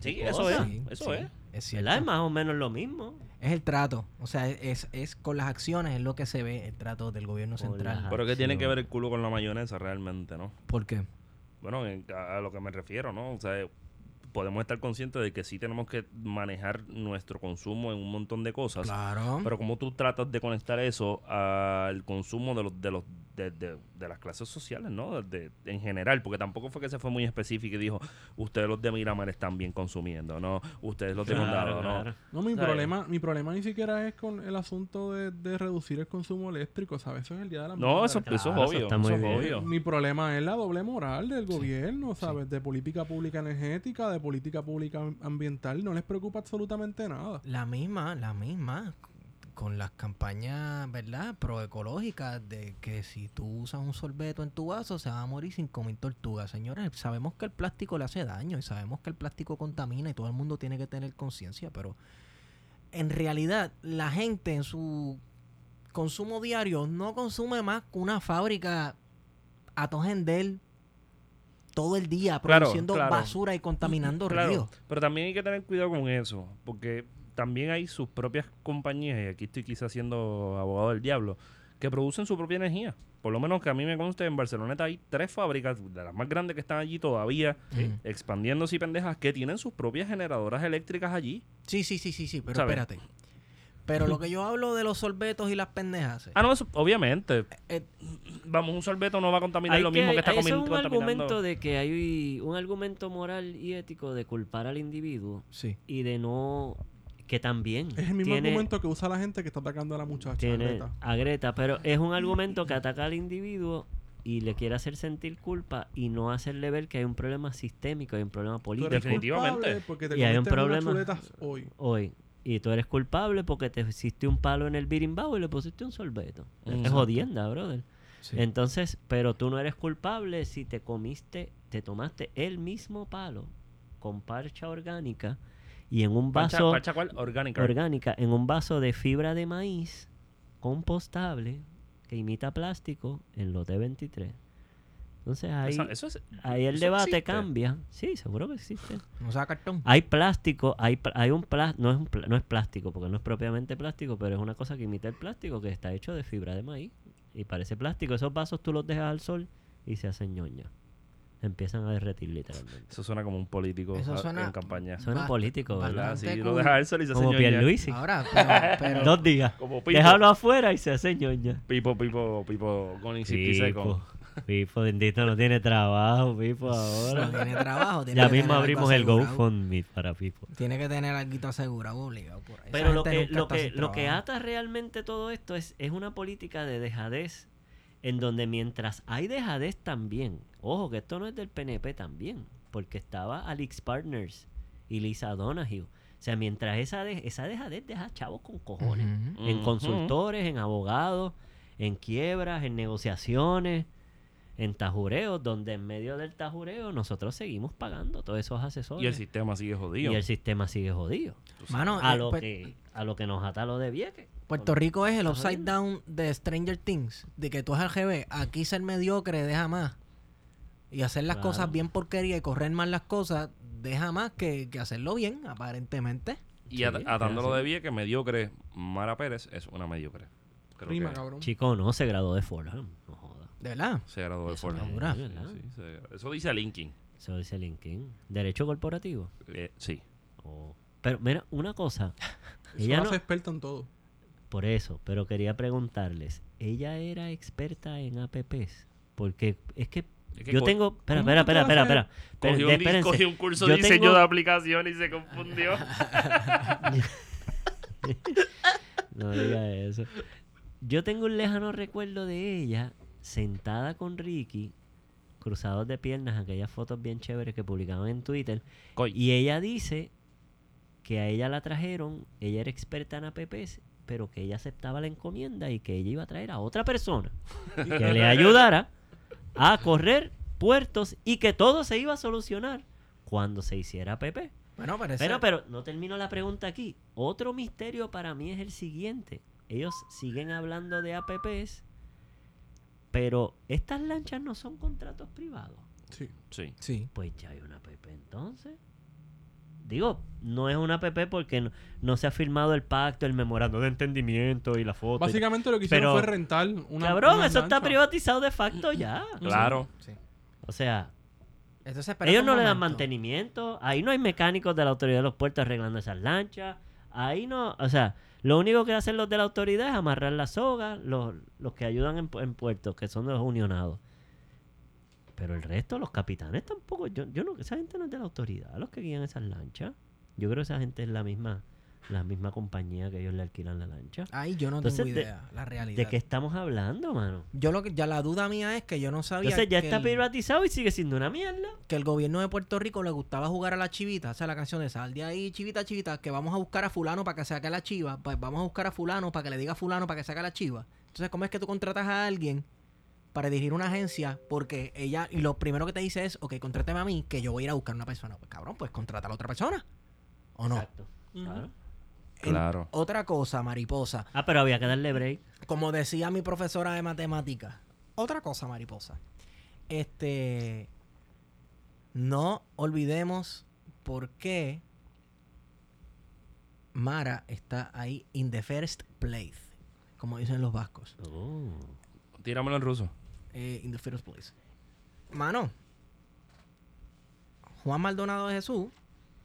[SPEAKER 3] Sí,
[SPEAKER 1] ¿Qué
[SPEAKER 3] eso es.
[SPEAKER 2] Sí,
[SPEAKER 3] Eso
[SPEAKER 2] sí,
[SPEAKER 3] es.
[SPEAKER 2] Es cierto.
[SPEAKER 1] ¿Verdad? Es más o menos lo mismo.
[SPEAKER 2] Es el trato. O sea, es, es con las acciones es lo que se ve el trato del gobierno central.
[SPEAKER 3] Pero que tiene que ver el culo con la mayonesa realmente, ¿no?
[SPEAKER 2] ¿Por qué?
[SPEAKER 3] Bueno, en- a, a lo que me refiero, ¿no? O sea, podemos estar conscientes de que sí tenemos que manejar nuestro consumo en un montón de cosas.
[SPEAKER 2] Claro.
[SPEAKER 3] Pero como tú tratas de conectar eso al consumo de los de los de, de- de las clases sociales, ¿no? De- en general, porque tampoco fue que se fue muy específico y dijo, ustedes los de Miramar están bien consumiendo, ¿no? Ustedes los de
[SPEAKER 1] Claro,
[SPEAKER 3] Condado,
[SPEAKER 1] claro.
[SPEAKER 3] ¿no?
[SPEAKER 4] No, mi
[SPEAKER 3] ¿Sabes?
[SPEAKER 4] problema, mi problema ni siquiera es con el asunto de, de reducir el consumo eléctrico, ¿sabes? Eso es el día de la
[SPEAKER 3] No,
[SPEAKER 4] madre.
[SPEAKER 3] eso, eso es
[SPEAKER 1] eso
[SPEAKER 3] obvio.
[SPEAKER 1] está
[SPEAKER 3] eso
[SPEAKER 1] muy
[SPEAKER 3] es
[SPEAKER 1] bien.
[SPEAKER 3] obvio.
[SPEAKER 4] Mi problema es la doble moral del gobierno, ¿sabes? De política pública energética, de política pública ambiental. No les preocupa absolutamente nada.
[SPEAKER 2] La misma, la misma. Con las campañas, ¿verdad? Proecológicas de que si tú usas un sorbeto en tu vaso se van a morir 5.000 tortugas. Señores, sabemos que el plástico le hace daño y sabemos que el plástico contamina y todo el mundo tiene que tener conciencia, pero en realidad la gente en su consumo diario no consume más que una fábrica a Tojendel todo el día
[SPEAKER 3] Claro,
[SPEAKER 2] produciendo
[SPEAKER 3] claro.
[SPEAKER 2] basura y contaminando
[SPEAKER 3] Claro,
[SPEAKER 2] ríos.
[SPEAKER 3] pero también hay que tener cuidado con eso, porque también hay sus propias compañías, y aquí estoy quizás siendo abogado del diablo, que producen su propia energía. Por lo menos que a mí me conste, en Barceloneta hay tres fábricas, de las más grandes que están allí todavía,
[SPEAKER 2] Mm.
[SPEAKER 3] expandiéndose y pendejas, que tienen sus propias generadoras eléctricas allí.
[SPEAKER 2] Sí, sí, sí, sí, sí, pero
[SPEAKER 3] ¿Sabes?
[SPEAKER 2] espérate. Pero lo que yo hablo de los sorbetos y las pendejas.
[SPEAKER 3] Ah, no, eso, obviamente.
[SPEAKER 2] eh,
[SPEAKER 3] Vamos, un sorbeto no va a contaminar lo mismo que está
[SPEAKER 1] eso
[SPEAKER 3] comi-
[SPEAKER 1] es un
[SPEAKER 3] contaminando.
[SPEAKER 1] argumento de que hay un argumento moral y ético de culpar al individuo
[SPEAKER 2] sí.
[SPEAKER 1] y de no que también
[SPEAKER 4] Es el mismo
[SPEAKER 1] tiene,
[SPEAKER 4] argumento que usa la gente que está atacando a la muchacha.
[SPEAKER 1] tiene
[SPEAKER 4] Greta.
[SPEAKER 1] a Greta, pero es un argumento que ataca al individuo y le quiere hacer sentir culpa y no hacerle ver que hay un problema sistémico, hay un problema político
[SPEAKER 3] Definitivamente.
[SPEAKER 4] Porque te
[SPEAKER 1] Y hay un problema.
[SPEAKER 4] hoy.
[SPEAKER 1] hoy. Y tú eres culpable porque te hiciste un palo en el birimbao y le pusiste un sorbeto. Es
[SPEAKER 3] Exacto.
[SPEAKER 1] jodienda, brother.
[SPEAKER 2] sí.
[SPEAKER 1] Entonces, pero tú no eres culpable si te comiste, te tomaste el mismo palo con parcha orgánica y en un vaso
[SPEAKER 3] parcha? Orgánica.
[SPEAKER 1] orgánica, en un vaso de fibra de maíz compostable que imita plástico en lote 23. Entonces ahí,
[SPEAKER 3] Eso- eso es-
[SPEAKER 1] ahí el debate
[SPEAKER 3] existe.
[SPEAKER 1] cambia. Sí, seguro que existe.
[SPEAKER 2] No sea cartón.
[SPEAKER 1] Hay plástico, hay, hay un plástico, no es, un no es plástico, porque no es propiamente plástico, pero es una cosa que imita el plástico que está hecho de fibra de maíz y parece plástico. Esos vasos tú los dejas al sol y se hacen ñoña. Empiezan a derretir literalmente.
[SPEAKER 3] Eso suena como un político
[SPEAKER 2] Eso
[SPEAKER 3] a-
[SPEAKER 2] suena-
[SPEAKER 3] en campaña.
[SPEAKER 1] Suena
[SPEAKER 2] Ba-
[SPEAKER 1] político, ¿verdad?
[SPEAKER 3] Sí, lo deja y se hace
[SPEAKER 1] Como. Pierluisi.
[SPEAKER 2] Ahora, pero, pero-
[SPEAKER 1] Dos días.
[SPEAKER 3] Como Pipo.
[SPEAKER 1] Déjalo afuera y se hace ñoña.
[SPEAKER 3] Pipo, Pipo, Pipo con insistir seco.
[SPEAKER 1] Pipo, bendito, no tiene trabajo, Pipo,
[SPEAKER 2] no
[SPEAKER 1] ahora.
[SPEAKER 2] tiene trabajo. Tiene
[SPEAKER 1] Ya mismo abrimos el. GoFundMe para Pipo.
[SPEAKER 2] Tiene que tener algo asegurado obligado por ahí.
[SPEAKER 1] Pero lo que, lo que, lo que ata realmente todo esto es, es una política de dejadez en donde mientras hay dejadez también, ojo que esto no es del PNP también, porque estaba Alex Partners y Lisa Donahue. O sea, mientras esa, de- esa dejadez deja chavos con cojones. En consultores, en abogados, en quiebras, en negociaciones, en tajureos, donde en medio del tajureo nosotros seguimos pagando todos esos asesores.
[SPEAKER 3] Y el sistema sigue jodido.
[SPEAKER 1] y el sistema sigue jodido.
[SPEAKER 2] Mano,
[SPEAKER 1] A
[SPEAKER 2] eh,
[SPEAKER 1] lo,
[SPEAKER 2] pues,
[SPEAKER 1] que, a lo que nos ata lo de Vieques.
[SPEAKER 2] Puerto Rico es el upside down de Stranger Things. De que tú es al GB. Aquí ser mediocre deja más. Y hacer las
[SPEAKER 1] Claro.
[SPEAKER 2] cosas bien porquería y correr mal las cosas deja más que, que hacerlo bien, aparentemente.
[SPEAKER 3] Y
[SPEAKER 1] Sí,
[SPEAKER 3] at-
[SPEAKER 1] es
[SPEAKER 3] atándolo de bien que mediocre, Mara Pérez es una mediocre. Creo
[SPEAKER 4] Rima,
[SPEAKER 3] que
[SPEAKER 4] cabrón.
[SPEAKER 1] Chico, no se graduó de Fordham. No joda.
[SPEAKER 2] De verdad.
[SPEAKER 3] se graduó de
[SPEAKER 2] es
[SPEAKER 3] Fordham.
[SPEAKER 2] dura.
[SPEAKER 3] Sí,
[SPEAKER 1] ¿verdad?
[SPEAKER 3] sí, se- Eso dice Linkin.
[SPEAKER 1] Eso dice LinkedIn. Derecho corporativo.
[SPEAKER 3] Eh, sí.
[SPEAKER 1] Oh. Pero mira, una cosa.
[SPEAKER 4] Eso
[SPEAKER 1] ella
[SPEAKER 4] la
[SPEAKER 1] no,
[SPEAKER 4] hace experta en todo.
[SPEAKER 1] por eso, pero quería preguntarles. ¿Ella era experta en APPs? Porque es que,
[SPEAKER 3] Es que
[SPEAKER 1] yo tengo... Espera,
[SPEAKER 4] ¿Cómo
[SPEAKER 1] espera, espera, espera, espera.
[SPEAKER 3] Cogió un, di-
[SPEAKER 1] espérense.
[SPEAKER 3] cogió un curso
[SPEAKER 1] Yo
[SPEAKER 3] de diseño
[SPEAKER 1] tengo-
[SPEAKER 3] de aplicación y se confundió.
[SPEAKER 1] No diga eso. Yo tengo un lejano recuerdo de ella sentada con Ricky, cruzados de piernas, aquellas fotos bien chéveres que publicaban en Twitter.
[SPEAKER 3] Coy.
[SPEAKER 1] Y ella dice que a ella la trajeron, ella era experta en APPs, pero que ella aceptaba la encomienda y que ella iba a traer a otra persona que le ayudara a correr puertos y que todo se iba a solucionar cuando se hiciera PP.
[SPEAKER 2] Bueno, pero, ese-
[SPEAKER 1] Pero, pero, no termino la pregunta aquí. Otro misterio para mí es el siguiente. Ellos siguen hablando de APPs, pero estas lanchas no son contratos privados.
[SPEAKER 4] Sí.
[SPEAKER 3] Sí.
[SPEAKER 2] Sí.
[SPEAKER 1] Pues ya hay una APP entonces. Digo, no es una APP porque no, no se ha firmado el pacto, el memorando de entendimiento y la foto.
[SPEAKER 4] Básicamente lo que hicieron
[SPEAKER 1] Pero-
[SPEAKER 4] fue rentar una.
[SPEAKER 1] Cabrón,
[SPEAKER 4] una
[SPEAKER 1] eso está privatizado de facto ya.
[SPEAKER 3] Claro.
[SPEAKER 2] Sí.
[SPEAKER 1] O sea,
[SPEAKER 2] Entonces,
[SPEAKER 1] ellos no le dan mantenimiento. Ahí no hay mecánicos de la autoridad de los puertos arreglando esas lanchas. Ahí no, o sea, lo único que hacen los de la autoridad es amarrar la soga, los, los que ayudan en, pu- en puertos, que son de los unionados. Pero el resto, los capitanes tampoco. Yo, yo no, esa gente no es de la autoridad, los que guían esas lanchas. Yo creo que esa gente es la misma, la misma compañía que ellos le alquilan la lancha.
[SPEAKER 2] Ahí yo no
[SPEAKER 1] Entonces,
[SPEAKER 2] tengo
[SPEAKER 1] de-
[SPEAKER 2] idea, la realidad.
[SPEAKER 1] ¿De qué estamos hablando, mano?
[SPEAKER 2] Yo lo que ya la duda mía es que yo no sabía
[SPEAKER 1] Entonces ya
[SPEAKER 2] que,
[SPEAKER 1] está
[SPEAKER 2] el,
[SPEAKER 1] privatizado y sigue siendo una mierda.
[SPEAKER 2] que el gobierno de Puerto Rico le gustaba jugar a la chivita, o sea, la canción de sal de ahí, chivita, chivita, que vamos a buscar a fulano para que saque la chiva, pues vamos a buscar a fulano para que le diga a fulano para que saque la chiva. Entonces, ¿cómo es que tú contratas a alguien para dirigir una agencia? Porque ella, y lo primero que te dice es, ok, contrátame a mí, que yo voy a ir a buscar una persona. Pues cabrón, pues contrata a la otra persona. ¿O no?
[SPEAKER 1] Exacto.
[SPEAKER 4] Ujú.
[SPEAKER 1] Claro.
[SPEAKER 2] En-
[SPEAKER 3] Claro.
[SPEAKER 2] Otra cosa, mariposa.
[SPEAKER 1] Ah, pero había que darle break.
[SPEAKER 2] como decía mi profesora de matemáticas, otra cosa, mariposa. Este. No olvidemos por qué Mara está ahí in the first place. Como dicen los vascos.
[SPEAKER 1] Oh.
[SPEAKER 3] Tíramelo en ruso.
[SPEAKER 2] Eh, in the first place. Mano. Juan Maldonado de Jesús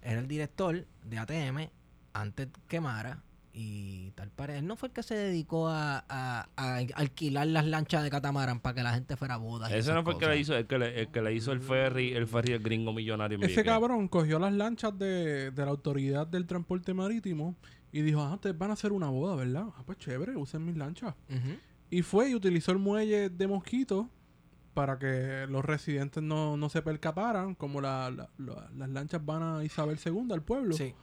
[SPEAKER 2] era el director de ATM antes que Mara. Y tal parece, él no fue el que se dedicó a, a- a alquilar las lanchas de catamarán para que la gente fuera a bodas.
[SPEAKER 3] Ese no fue el que le hizo, el que le, el que le hizo el ferry, el ferry el gringo millonario en
[SPEAKER 4] Ese cabrón cogió las lanchas de, de la autoridad del transporte marítimo y dijo, ah, ustedes van a hacer una boda, ¿verdad? Ah, pues chévere, usen mis lanchas.
[SPEAKER 2] Ujú.
[SPEAKER 4] Y fue y utilizó el muelle de Mosquito para que los residentes no, no se percataran, como la- la- la- las lanchas van a Isabel II, al pueblo.
[SPEAKER 2] Sí.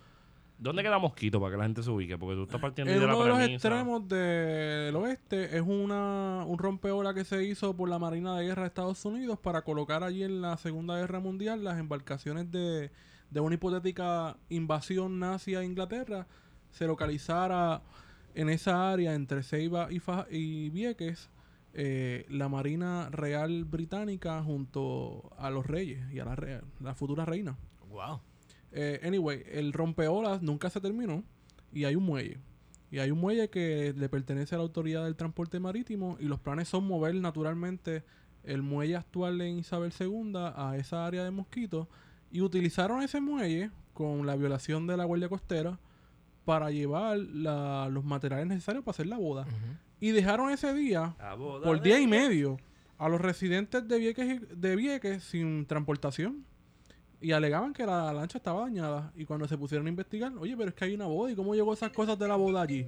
[SPEAKER 3] ¿Dónde queda Mosquito para que la gente se ubique? Porque tú estás partiendo
[SPEAKER 4] En
[SPEAKER 3] de la
[SPEAKER 4] uno de los
[SPEAKER 3] premisa.
[SPEAKER 4] extremos del oeste es una, un rompeola que se hizo por la Marina de Guerra de Estados Unidos para colocar allí en la Segunda Guerra Mundial las embarcaciones de, de una hipotética invasión nazi a Inglaterra se localizara en esa área entre Ceiba y, y Vieques eh, la Marina Real Británica junto a los reyes y a la, re- la futura reina.
[SPEAKER 2] Wow.
[SPEAKER 4] Eh, anyway, el rompeolas nunca se terminó y hay un muelle. Y hay un muelle que le pertenece a la autoridad del transporte marítimo y los planes son mover naturalmente el muelle actual en Isabel II a esa área de Mosquito y utilizaron ese muelle con la violación de la Guardia Costera para llevar la- los materiales necesarios para hacer la boda. Y dejaron ese día por día y medio a los residentes de Vieques, de Vieques sin transportación. Y alegaban que la lancha estaba dañada. Y cuando se pusieron a investigar, oye, pero es que hay una boda. ¿Y cómo llegó esas cosas de la boda allí?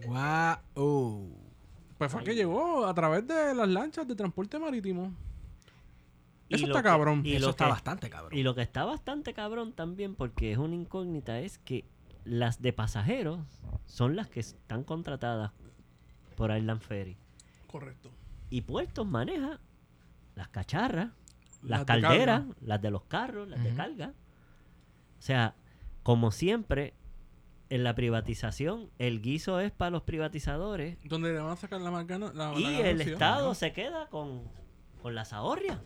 [SPEAKER 2] Wow.
[SPEAKER 4] Pues fue que llegó a través de las lanchas de transporte marítimo.
[SPEAKER 1] Y
[SPEAKER 4] Eso
[SPEAKER 1] lo
[SPEAKER 4] está
[SPEAKER 1] que-
[SPEAKER 4] cabrón.
[SPEAKER 1] y
[SPEAKER 2] Eso
[SPEAKER 1] lo
[SPEAKER 2] está
[SPEAKER 1] que-
[SPEAKER 2] bastante cabrón.
[SPEAKER 1] Y lo que está bastante cabrón también, porque es una incógnita, es que las de pasajeros son las que están contratadas por Island Ferry.
[SPEAKER 4] Correcto.
[SPEAKER 1] Y Puertos maneja las cacharras, las,
[SPEAKER 4] Las de
[SPEAKER 1] calderas, las de los carros, las de carga. O sea, como siempre, en la privatización, el guiso es para los privatizadores
[SPEAKER 4] Donde le van a sacar la más gana- la- la
[SPEAKER 1] y el. Estado se queda con, con las ahorrias,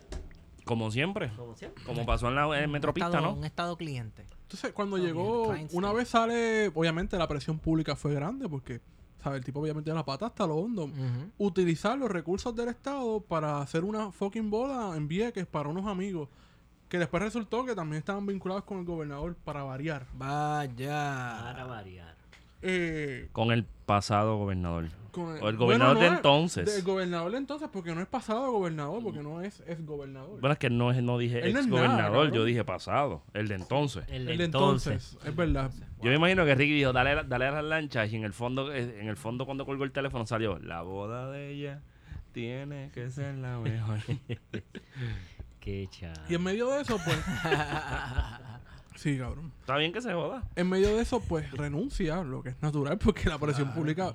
[SPEAKER 3] Como siempre.
[SPEAKER 1] como siempre.
[SPEAKER 3] Como pasó en la en Metropista,
[SPEAKER 2] estado,
[SPEAKER 3] ¿no?
[SPEAKER 2] un estado cliente.
[SPEAKER 4] Entonces, cuando
[SPEAKER 2] Todo
[SPEAKER 4] llegó, una vez sale, obviamente la presión pública fue grande porque, ¿sabes? El tipo obviamente la pata hasta lo hondo. Utilizar los recursos del Estado para hacer una fucking boda en Vieques para unos amigos. Que después resultó que también estaban vinculados con el gobernador para variar.
[SPEAKER 2] Vaya.
[SPEAKER 1] Para variar.
[SPEAKER 4] Eh,
[SPEAKER 3] Con el pasado gobernador.
[SPEAKER 4] Con
[SPEAKER 3] O el gobernador de
[SPEAKER 4] no
[SPEAKER 3] entonces.
[SPEAKER 4] Del gobernador de entonces, porque no es pasado gobernador, porque no es, es gobernador.
[SPEAKER 3] Bueno, es que no, es- no dije
[SPEAKER 4] Él no es
[SPEAKER 3] ex
[SPEAKER 4] nada,
[SPEAKER 3] gobernador, yo dije pasado. El de entonces.
[SPEAKER 1] El,
[SPEAKER 4] el de entonces, es verdad.
[SPEAKER 3] Yo me imagino que Ricky dijo, dale, dale a las lanchas y en el fondo, eh, en el fondo cuando colgó el teléfono salió, la boda de ella tiene que ser la mejor.
[SPEAKER 1] Qué chaval.
[SPEAKER 4] Y en medio de eso, pues. sí, cabrón.
[SPEAKER 3] Está bien que se joda.
[SPEAKER 4] En medio de eso, pues renuncia, lo que es natural, porque la presión pública.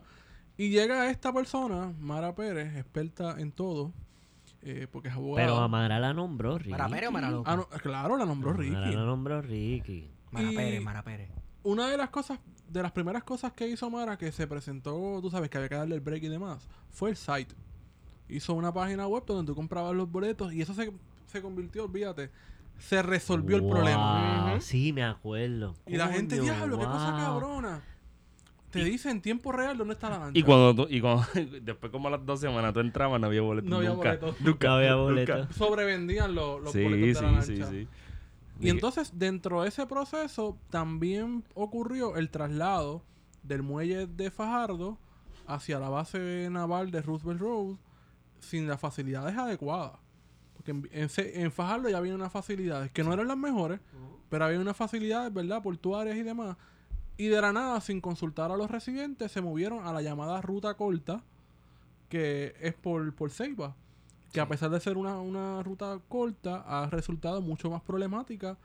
[SPEAKER 4] Y llega esta persona, Mara Pérez, experta en todo, eh, porque es abogado.
[SPEAKER 1] Pero Amara la nombró Ricky.
[SPEAKER 2] ¿Mara Pérez o Mara López?
[SPEAKER 4] Ah, no, claro, la nombró Ricky.
[SPEAKER 1] la nombró Ricky.
[SPEAKER 2] Mara
[SPEAKER 4] y-
[SPEAKER 2] Pérez, Mara Pérez.
[SPEAKER 4] Una de las cosas, de las primeras cosas que hizo Mara, que se presentó, tú sabes, que había que darle el break y demás, fue el site. Hizo una página web donde tú comprabas los boletos y eso se, se convirtió, olvídate, se resolvió el
[SPEAKER 1] Wow,
[SPEAKER 4] problema.
[SPEAKER 1] Sí, me acuerdo.
[SPEAKER 4] Y la gente, diablo, qué cosa
[SPEAKER 1] wow.
[SPEAKER 4] cabrona. Te dice en tiempo real dónde está la lancha.
[SPEAKER 3] Y cuando, tú- y cuando después como a las dos semanas tú entrabas no había boletos
[SPEAKER 4] No había
[SPEAKER 3] nunca.
[SPEAKER 4] boletos.
[SPEAKER 3] Nunca
[SPEAKER 1] No había boletos.
[SPEAKER 4] sobrevendían los, los
[SPEAKER 3] Sí,
[SPEAKER 4] boletos
[SPEAKER 3] sí,
[SPEAKER 4] de la
[SPEAKER 3] sí,
[SPEAKER 4] lancha.
[SPEAKER 3] sí.
[SPEAKER 4] Y entonces, dentro de ese proceso, también ocurrió el traslado del muelle de Fajardo hacia la base naval de Roosevelt Road sin las facilidades adecuadas. Porque en, en Se- en Fajardo ya había unas facilidades que no eran las mejores, pero había unas facilidades, ¿verdad?, portuarias y demás. Y de la nada, sin consultar a los residentes, se movieron a la llamada ruta corta, que es por, por Ceiba. Que a pesar de ser una, una ruta corta, ha resultado mucho más problemática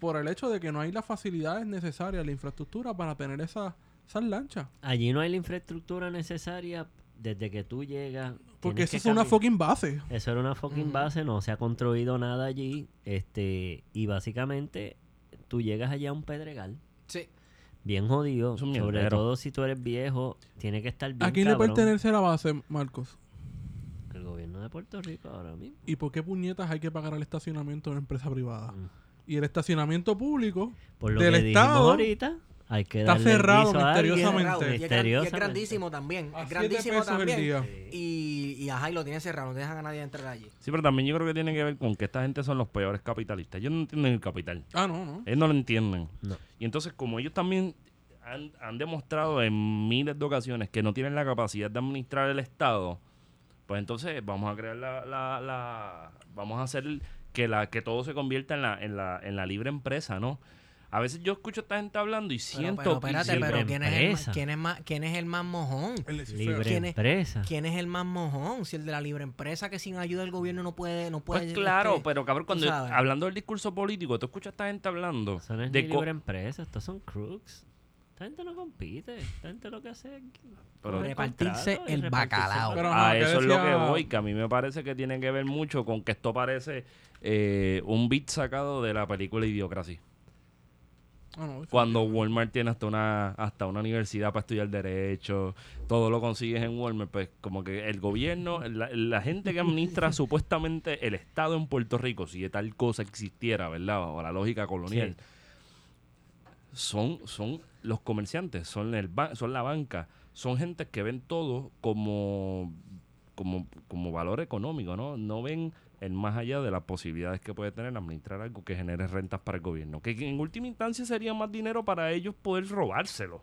[SPEAKER 4] por el hecho de que no hay las facilidades necesarias, la infraestructura para tener esas esas lanchas.
[SPEAKER 1] Allí no hay la infraestructura necesaria desde que tú llegas.
[SPEAKER 4] Porque eso es una fucking base.
[SPEAKER 1] Eso era una fucking base, no se ha construido nada allí. Este, y básicamente tú llegas allá a un pedregal.
[SPEAKER 2] Sí.
[SPEAKER 1] Bien jodido. Sobre todo si tú eres viejo, tiene que estar bien
[SPEAKER 4] ¿A quién le pertenece la base, Marcos?
[SPEAKER 1] El gobierno de Puerto Rico ahora mismo.
[SPEAKER 4] ¿Y por qué puñetas hay que pagar el estacionamiento de una empresa privada?
[SPEAKER 1] Mm.
[SPEAKER 4] Y el estacionamiento público
[SPEAKER 1] Por lo
[SPEAKER 4] Del
[SPEAKER 1] que
[SPEAKER 4] Estado,
[SPEAKER 1] ahorita, hay que
[SPEAKER 4] está
[SPEAKER 1] darle
[SPEAKER 4] cerrado
[SPEAKER 1] guiso a alguien.
[SPEAKER 4] misteriosamente.
[SPEAKER 2] Y es, gran- y es
[SPEAKER 1] Misteriosamente.
[SPEAKER 2] grandísimo también.
[SPEAKER 4] a
[SPEAKER 2] Es
[SPEAKER 4] siete
[SPEAKER 2] grandísimo
[SPEAKER 4] pesos el
[SPEAKER 2] también.
[SPEAKER 4] día.
[SPEAKER 2] Y, y ajá, y lo tiene cerrado. No dejan a nadie entrar allí.
[SPEAKER 3] Sí, pero también yo creo que tiene que ver con que esta gente son los peores capitalistas. Ellos no entienden el capital.
[SPEAKER 4] Ah, no, no.
[SPEAKER 3] Ellos no lo entienden.
[SPEAKER 1] No.
[SPEAKER 3] Y entonces, como ellos también han, han demostrado en miles de ocasiones que no tienen la capacidad de administrar el Estado, pues entonces vamos a crear la... la- la- vamos a hacer que la que todo se convierta en la, en la, en la libre empresa, ¿no? A veces yo escucho a esta gente hablando y
[SPEAKER 2] Pero,
[SPEAKER 3] siento...
[SPEAKER 2] pero
[SPEAKER 3] y
[SPEAKER 2] espérate, pero ¿quién es, el, quién, es más, ¿quién es el más mojón?
[SPEAKER 4] El.
[SPEAKER 1] Libre
[SPEAKER 2] ¿Quién es-
[SPEAKER 1] empresa.
[SPEAKER 2] ¿Quién es el más mojón? Si el de la libre empresa que sin ayuda del gobierno no puede... No puede
[SPEAKER 3] Pues claro,
[SPEAKER 2] este,
[SPEAKER 3] pero cabrón, cuando hablando del discurso político, tú escuchas a esta gente hablando
[SPEAKER 1] Eso no es
[SPEAKER 3] de
[SPEAKER 1] ni libre empresa, estos son crooks. Esta gente no compite. Esta gente lo que hace es
[SPEAKER 3] Pero-
[SPEAKER 2] Repartirse el
[SPEAKER 1] repartirse
[SPEAKER 2] bacalao.
[SPEAKER 4] Pero
[SPEAKER 3] a
[SPEAKER 4] no,
[SPEAKER 3] eso es lo que voy, que a mí me parece que tiene que ver mucho con que esto parece eh, un beat sacado de la película Idiocracia.
[SPEAKER 4] Ah, no,
[SPEAKER 3] Cuando Walmart tiene hasta una hasta una universidad para estudiar derecho, todo lo consigues en Walmart, pues como que el gobierno, la, la gente que administra supuestamente el Estado en Puerto Rico, si tal cosa existiera, ¿verdad? Bajo la lógica colonial, son, son los comerciantes, son, el son la banca, son gente que ven todo como, como, como valor económico, ¿no? No ven el más allá de las posibilidades que puede tener administrar algo que genere rentas para el gobierno. Que en última instancia sería más dinero para ellos poder robárselo,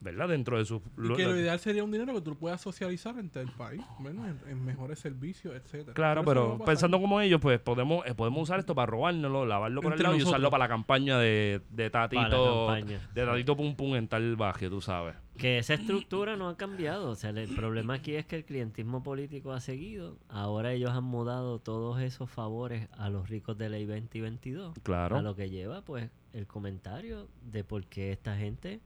[SPEAKER 3] ¿verdad? Dentro de sus...
[SPEAKER 4] Y que lo ideal sería un dinero que tú puedas socializar entre el país, bueno, en, en mejores servicios, etcétera.
[SPEAKER 3] Claro, pero pensando como ellos, pues podemos eh, podemos usar esto para robárnoslo, lavarlo por
[SPEAKER 4] Entre
[SPEAKER 3] el lado y usarlo para la campaña de, de Tatito,
[SPEAKER 1] campaña.
[SPEAKER 3] de Tatito Pum Pum en tal barrio, tú sabes.
[SPEAKER 1] Que esa estructura no ha cambiado. O sea, el problema aquí es que el clientismo político ha seguido. Ahora ellos han mudado todos esos favores a los ricos de ley 20 y 22.
[SPEAKER 3] Claro.
[SPEAKER 1] A lo que lleva, pues, el comentario de por qué esta gente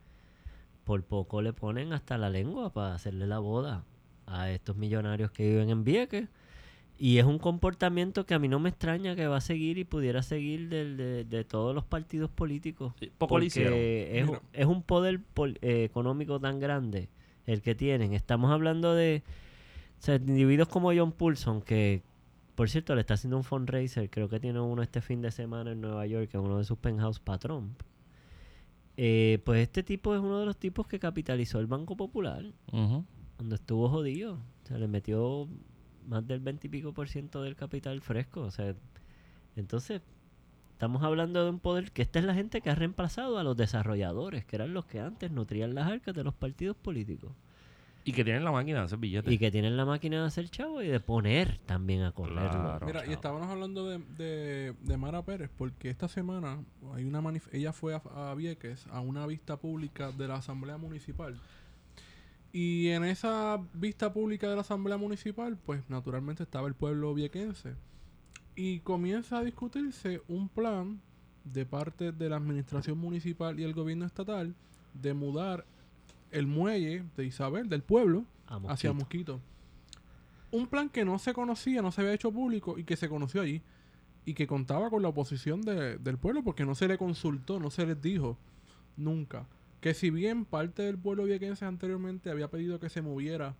[SPEAKER 1] por poco le ponen hasta la lengua para hacerle la boda a estos millonarios que viven en Vieques. Y es un comportamiento que a mí no me extraña que va a seguir y pudiera seguir del- de, de todos los partidos políticos.
[SPEAKER 3] Sí, poco.
[SPEAKER 1] Porque es,
[SPEAKER 4] Mira.
[SPEAKER 1] es un poder pol- eh, económico tan grande el que tienen. Estamos hablando de o sea, individuos como John Poulson, que por cierto le está haciendo un fundraiser, creo que tiene uno este fin de semana en Nueva York, en uno de sus penthouse para Trump. Eh, pues este tipo es uno de los tipos que capitalizó el Banco Popular, cuando estuvo jodido. O sea, le metió más del 20 y pico por ciento del capital fresco. O sea, entonces estamos hablando de un poder que esta es la gente que ha reemplazado a los desarrolladores, que eran los que antes nutrían las arcas de los partidos políticos.
[SPEAKER 3] Y que tienen la máquina de hacer billetes.
[SPEAKER 1] Y que tienen la máquina de hacer chavo y de poner también a correrlo.
[SPEAKER 3] Claro.
[SPEAKER 4] Mira, y estábamos hablando de, de, de Mara Pérez, porque esta semana hay una manif- ella fue a, a Vieques a una vista pública de la Asamblea Municipal. Y en esa vista pública de la Asamblea Municipal, pues naturalmente estaba el pueblo viequense. Y comienza a discutirse un plan de parte de la administración municipal y el gobierno estatal de mudar el muelle de Isabel, del pueblo, hacia
[SPEAKER 1] Mosquito.
[SPEAKER 4] Mosquito. un plan que no se conocía, no se había hecho público y que se conoció allí. Y que contaba con la oposición de- del pueblo porque no se le consultó, no se les dijo nunca. Que si bien parte del pueblo viequense anteriormente había pedido que se moviera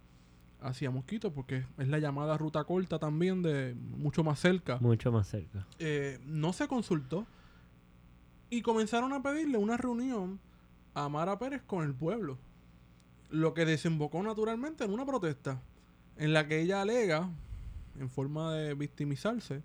[SPEAKER 4] hacia Mosquito, porque es la llamada ruta corta también de mucho más cerca,
[SPEAKER 1] Mucho más cerca.
[SPEAKER 4] eh, no se consultó. Y comenzaron a pedirle una reunión a Mara Pérez con el pueblo. Lo que desembocó naturalmente en una protesta en la que ella alega, en forma de victimizarse,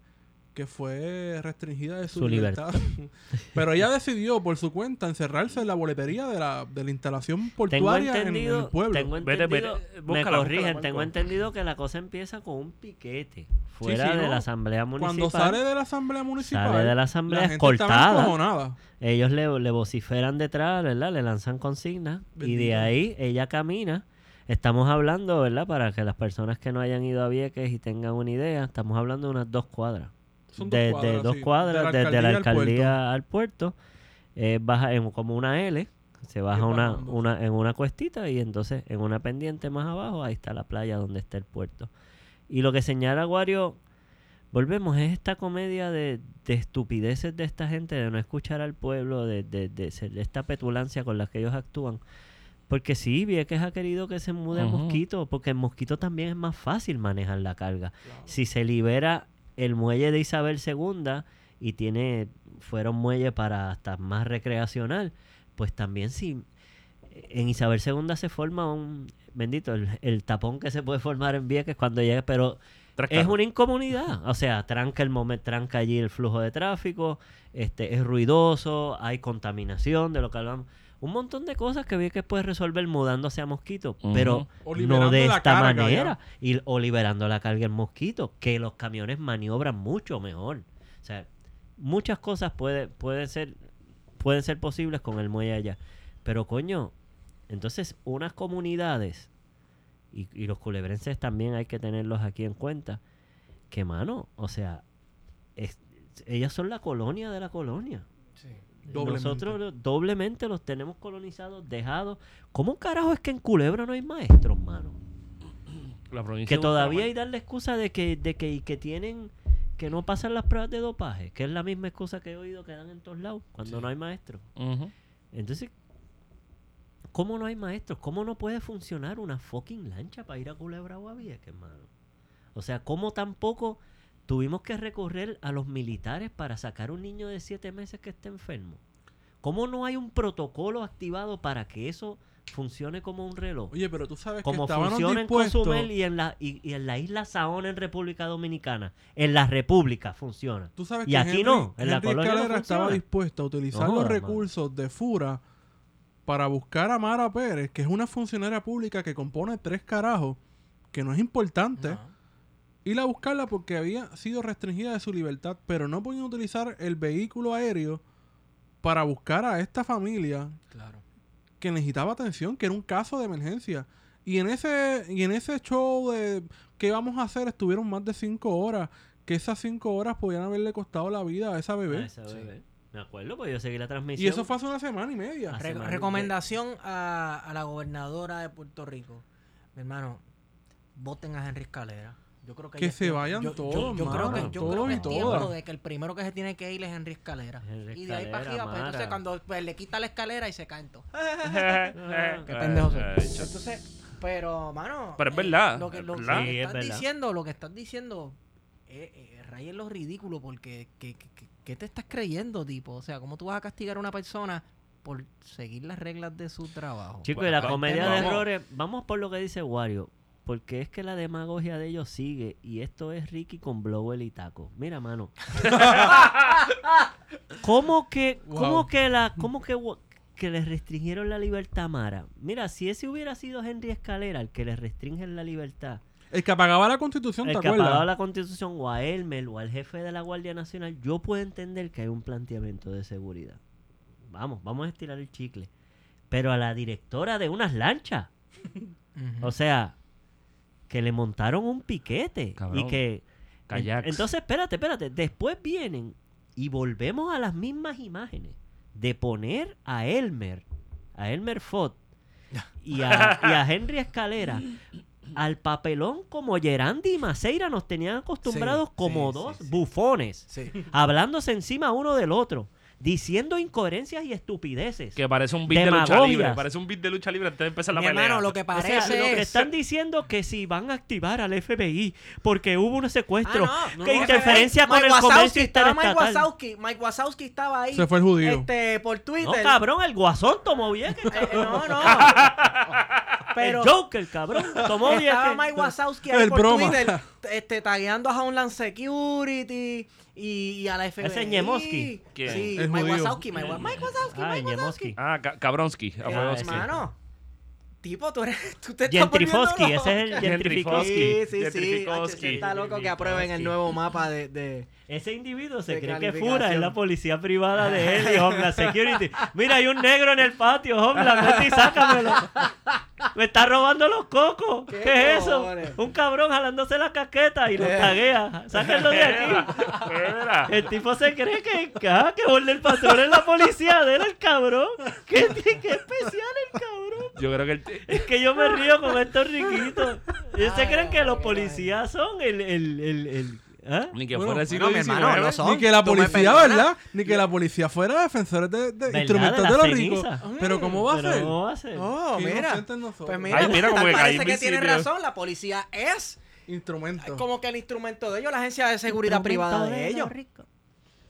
[SPEAKER 4] que fue restringida de su,
[SPEAKER 1] Su
[SPEAKER 4] libertad. Pero ella decidió por su cuenta encerrarse en la boletería de la, de la instalación
[SPEAKER 1] Tengo
[SPEAKER 4] portuaria en- en,
[SPEAKER 1] entendido,
[SPEAKER 4] el pueblo.
[SPEAKER 1] tengo entendido,
[SPEAKER 3] vete,
[SPEAKER 1] me
[SPEAKER 3] búscala,
[SPEAKER 1] corrigen,
[SPEAKER 3] búscala,
[SPEAKER 1] tengo entendido que la cosa empieza con un piquete fuera
[SPEAKER 4] sí,
[SPEAKER 1] de
[SPEAKER 4] ¿no?
[SPEAKER 1] la asamblea municipal.
[SPEAKER 4] Cuando sale de la asamblea municipal,
[SPEAKER 1] Sale de la asamblea
[SPEAKER 4] la gente encojonada.
[SPEAKER 1] Ellos le, le vociferan detrás, ¿verdad? Le lanzan consignas y de ahí ella camina. Estamos hablando, ¿verdad? Para que las personas que no hayan ido a Vieques y tengan una idea, estamos hablando de unas dos cuadras.
[SPEAKER 4] Son dos
[SPEAKER 1] de, de
[SPEAKER 4] cuadras,
[SPEAKER 1] dos
[SPEAKER 4] sí.
[SPEAKER 1] cuadras,
[SPEAKER 4] De la
[SPEAKER 1] desde la
[SPEAKER 4] alcaldía al
[SPEAKER 1] puerto. Eh, baja en, como una L, se baja una, una, en una cuestita y entonces en una pendiente más abajo, ahí está la playa donde está el puerto. Y lo que señala Wario, volvemos, es esta comedia de, de estupideces de esta gente, de no escuchar al pueblo, de, de, de esta petulancia con la que ellos actúan. Porque sí, Vieques ha querido que se mude a
[SPEAKER 3] Ujú.
[SPEAKER 1] Mosquito, porque en Mosquito también es más fácil manejar la carga. Si se libera el muelle de Isabel II y tiene fuera un muelle para hasta más recreacional, pues también si en Isabel II se forma un bendito el, el tapón que se puede formar en Vieques cuando llegue, pero es una incomodidad, o sea, tranca el momento, tranca allí el flujo de tráfico, este es ruidoso, hay contaminación de lo que hablamos, un montón de cosas que Vieques puede resolver mudándose a Mosquito,
[SPEAKER 3] Ujú.
[SPEAKER 1] pero no de esta
[SPEAKER 4] carga
[SPEAKER 1] manera y, o liberando la carga en Mosquito, que los camiones maniobran mucho mejor. O sea, muchas cosas puede, pueden ser pueden ser posibles con el muelle allá. Pero coño, entonces unas comunidades y, y los culebrenses también hay que tenerlos aquí en cuenta. Que mano, o sea, es- ellas son la colonia de la colonia.
[SPEAKER 4] Doblemente.
[SPEAKER 1] Nosotros doblemente los tenemos colonizados, dejados. ¿Cómo carajo es que en Culebra no hay maestros, mano?
[SPEAKER 3] La provincia
[SPEAKER 1] Que todavía hay dar la excusa de que, de que, que tienen que no pasan las pruebas de dopaje, que es la misma excusa que he oído que dan en todos lados cuando no hay maestros. Entonces, ¿cómo no hay maestros? ¿Cómo no puede funcionar una fucking lancha para ir a Culebra o a Vieques, hermano? O sea, ¿cómo tampoco tuvimos que recorrer a los militares para sacar un niño de siete meses que esté enfermo? ¿Cómo no hay un protocolo activado para que eso funcione como un reloj?
[SPEAKER 4] Oye, pero tú sabes que
[SPEAKER 1] como
[SPEAKER 4] estábamos
[SPEAKER 1] funciona en. Cozumel y en, la, y, y en la isla Saona en República Dominicana. En la República funciona.
[SPEAKER 4] Tú sabes
[SPEAKER 1] Y
[SPEAKER 4] que
[SPEAKER 1] aquí
[SPEAKER 4] Henry,
[SPEAKER 1] no, en la colonia no
[SPEAKER 4] estaba dispuesto a utilizar
[SPEAKER 1] No
[SPEAKER 4] los recursos de FURA para buscar a Mara Pérez, que es una funcionaria pública que compone tres carajos, que no es importante,
[SPEAKER 2] No.
[SPEAKER 4] Ir a buscarla porque había sido restringida de su libertad, pero no podían utilizar el vehículo aéreo para buscar a esta familia
[SPEAKER 2] Claro.
[SPEAKER 4] que necesitaba atención, que era un caso de emergencia. Y en ese, y en ese show de qué vamos a hacer estuvieron más de cinco horas, que esas cinco horas podían haberle costado la vida a esa
[SPEAKER 1] A
[SPEAKER 4] bebé.
[SPEAKER 1] ese bebé. Me acuerdo, pues yo seguí la transmisión.
[SPEAKER 4] Y eso fue hace una semana y media.
[SPEAKER 2] Recomendación a, a la gobernadora de Puerto Rico. Mi hermano, voten a Henry Escalera. Yo creo que,
[SPEAKER 4] Que se
[SPEAKER 2] es-
[SPEAKER 4] vayan
[SPEAKER 2] yo,
[SPEAKER 4] todos,
[SPEAKER 2] Yo, yo creo que, yo
[SPEAKER 4] todos
[SPEAKER 2] creo que es tiempo de que el primero que se tiene que ir es Henry Escalera.
[SPEAKER 1] Henry
[SPEAKER 2] y de ahí para arriba, pues, entonces cuando pues, le quita la escalera y se caen todos.
[SPEAKER 3] Qué
[SPEAKER 2] pendejo soy. Entonces, pero, mano.
[SPEAKER 3] Pero es
[SPEAKER 2] eh, Lo que,
[SPEAKER 3] es
[SPEAKER 2] lo,
[SPEAKER 3] verdad.
[SPEAKER 2] lo que
[SPEAKER 1] Sí, es
[SPEAKER 2] estás
[SPEAKER 1] verdad.
[SPEAKER 2] diciendo, lo que estás diciendo, eh, eh, raya en lo ridículo, porque ¿qué, te estás creyendo, tipo? O sea, ¿cómo tú vas a castigar a una persona por seguir las reglas de su trabajo?
[SPEAKER 1] Chicos, y la comedia de
[SPEAKER 3] vamos.
[SPEAKER 1] errores, vamos por lo que dice Wario. Porque es que la demagogia de ellos sigue. Y esto es Ricky con Blowell y Taco. Mira, mano. ¿Cómo que, cómo
[SPEAKER 4] Wow.
[SPEAKER 1] que la, cómo que, que le restringieron la libertad a Mara? Mira, si ese hubiera sido Henry Escalera el que le restringen la libertad,
[SPEAKER 4] El que apagaba la constitución,
[SPEAKER 1] el
[SPEAKER 4] ¿te
[SPEAKER 1] que
[SPEAKER 4] acuerdas?
[SPEAKER 1] apagaba la constitución o a Elmer o al jefe de la Guardia Nacional, yo puedo entender que hay un planteamiento de seguridad. Vamos, vamos a estirar el chicle. Pero a la directora de unas lanchas, o sea, que le montaron un piquete
[SPEAKER 3] Cabrón.
[SPEAKER 1] y que...
[SPEAKER 3] Kayaks.
[SPEAKER 1] Entonces, espérate, espérate. Después vienen y volvemos a las mismas imágenes de poner a Elmer, a Elmer Fott y a, y a Henry Escalera al papelón como Gerandi y Maceira nos tenían acostumbrados
[SPEAKER 2] Sí,
[SPEAKER 1] como
[SPEAKER 2] sí,
[SPEAKER 1] dos
[SPEAKER 2] sí,
[SPEAKER 1] bufones, hablándose encima uno del otro, diciendo incoherencias y estupideces.
[SPEAKER 3] Que parece un beat de lucha libre. Parece un beat de lucha libre antes de empezar la
[SPEAKER 2] Mi
[SPEAKER 3] pelea.
[SPEAKER 2] hermano, lo que
[SPEAKER 1] O
[SPEAKER 2] parece
[SPEAKER 1] sea, lo que
[SPEAKER 2] es...
[SPEAKER 1] están diciendo que si van a activar al FBI porque hubo un secuestro,
[SPEAKER 2] Ah, no,
[SPEAKER 1] que
[SPEAKER 2] no,
[SPEAKER 1] interferencia
[SPEAKER 2] Mike
[SPEAKER 1] con el
[SPEAKER 2] Wazowski,
[SPEAKER 1] comercio
[SPEAKER 2] estaba Mike. Wazowski, Mike Wazowski estaba ahí.
[SPEAKER 4] Se fue el judío.
[SPEAKER 2] Este, por Twitter.
[SPEAKER 1] No, cabrón, el guasón tomó bien.
[SPEAKER 2] Eh, no, no. Pero
[SPEAKER 1] el Joker, cabrón, tomó bien.
[SPEAKER 2] estaba Mike Wazowski ahí
[SPEAKER 4] El
[SPEAKER 2] por
[SPEAKER 4] broma.
[SPEAKER 2] Twitter este, tagueando a Homeland Security y, y a la FBI.
[SPEAKER 1] Ese es Ñemoski.
[SPEAKER 2] Sí,
[SPEAKER 4] El
[SPEAKER 2] Mike
[SPEAKER 4] judío.
[SPEAKER 2] Wazowski, Mike, Wa- Mike Wazowski,
[SPEAKER 1] Ah,
[SPEAKER 2] Mike
[SPEAKER 1] Ñemoski.
[SPEAKER 2] Wazowski.
[SPEAKER 3] Ah, Kabronsky.
[SPEAKER 1] Ah,
[SPEAKER 3] Abronsky.
[SPEAKER 2] Tipo, tú eres... Tú te estás
[SPEAKER 1] Gentrifoski,
[SPEAKER 2] volviendo
[SPEAKER 1] ese es el
[SPEAKER 2] loco.
[SPEAKER 1] Gentrifoski.
[SPEAKER 2] Sí, sí, sí. Está loco que aprueben el nuevo mapa de... de...
[SPEAKER 1] Ese individuo se
[SPEAKER 2] De
[SPEAKER 1] cree que. Fura es la policía privada de él y Homeland Security. Mira, hay un negro en el patio, Homeland, vete y sácamelo. Me está robando los cocos. ¿Qué,
[SPEAKER 2] ¿Qué
[SPEAKER 1] es eso? Un cabrón jalándose la casqueta y lo taguea. Sáquenlo de aquí. El tipo se cree que, que, ah, que Jorge el patrón es la policía de él, el cabrón. ¿Qué, qué especial el cabrón.
[SPEAKER 3] Yo creo que el
[SPEAKER 1] Es que yo me río con estos riquitos. Ellos se
[SPEAKER 2] Ay,
[SPEAKER 1] creen que los policías son el... el, el, el ¿ah?
[SPEAKER 3] ni que
[SPEAKER 4] Bueno,
[SPEAKER 3] fuera el siglo
[SPEAKER 2] bueno, mi
[SPEAKER 3] XIX.
[SPEAKER 2] hermano, no son.
[SPEAKER 4] Ni que la policía. ¿verdad? Ni que la policía fuera defensores de, instrumentos
[SPEAKER 1] De
[SPEAKER 4] los ricos. Pero ¿cómo va a ser?
[SPEAKER 1] ¿cómo va a ser?
[SPEAKER 2] Oh, mira. Pues mira,
[SPEAKER 3] Ay, mira, como que
[SPEAKER 2] parece que tiene razón. La policía es
[SPEAKER 4] Instrumentos.
[SPEAKER 2] como que el instrumento de ellos, la agencia de seguridad privada de ellos.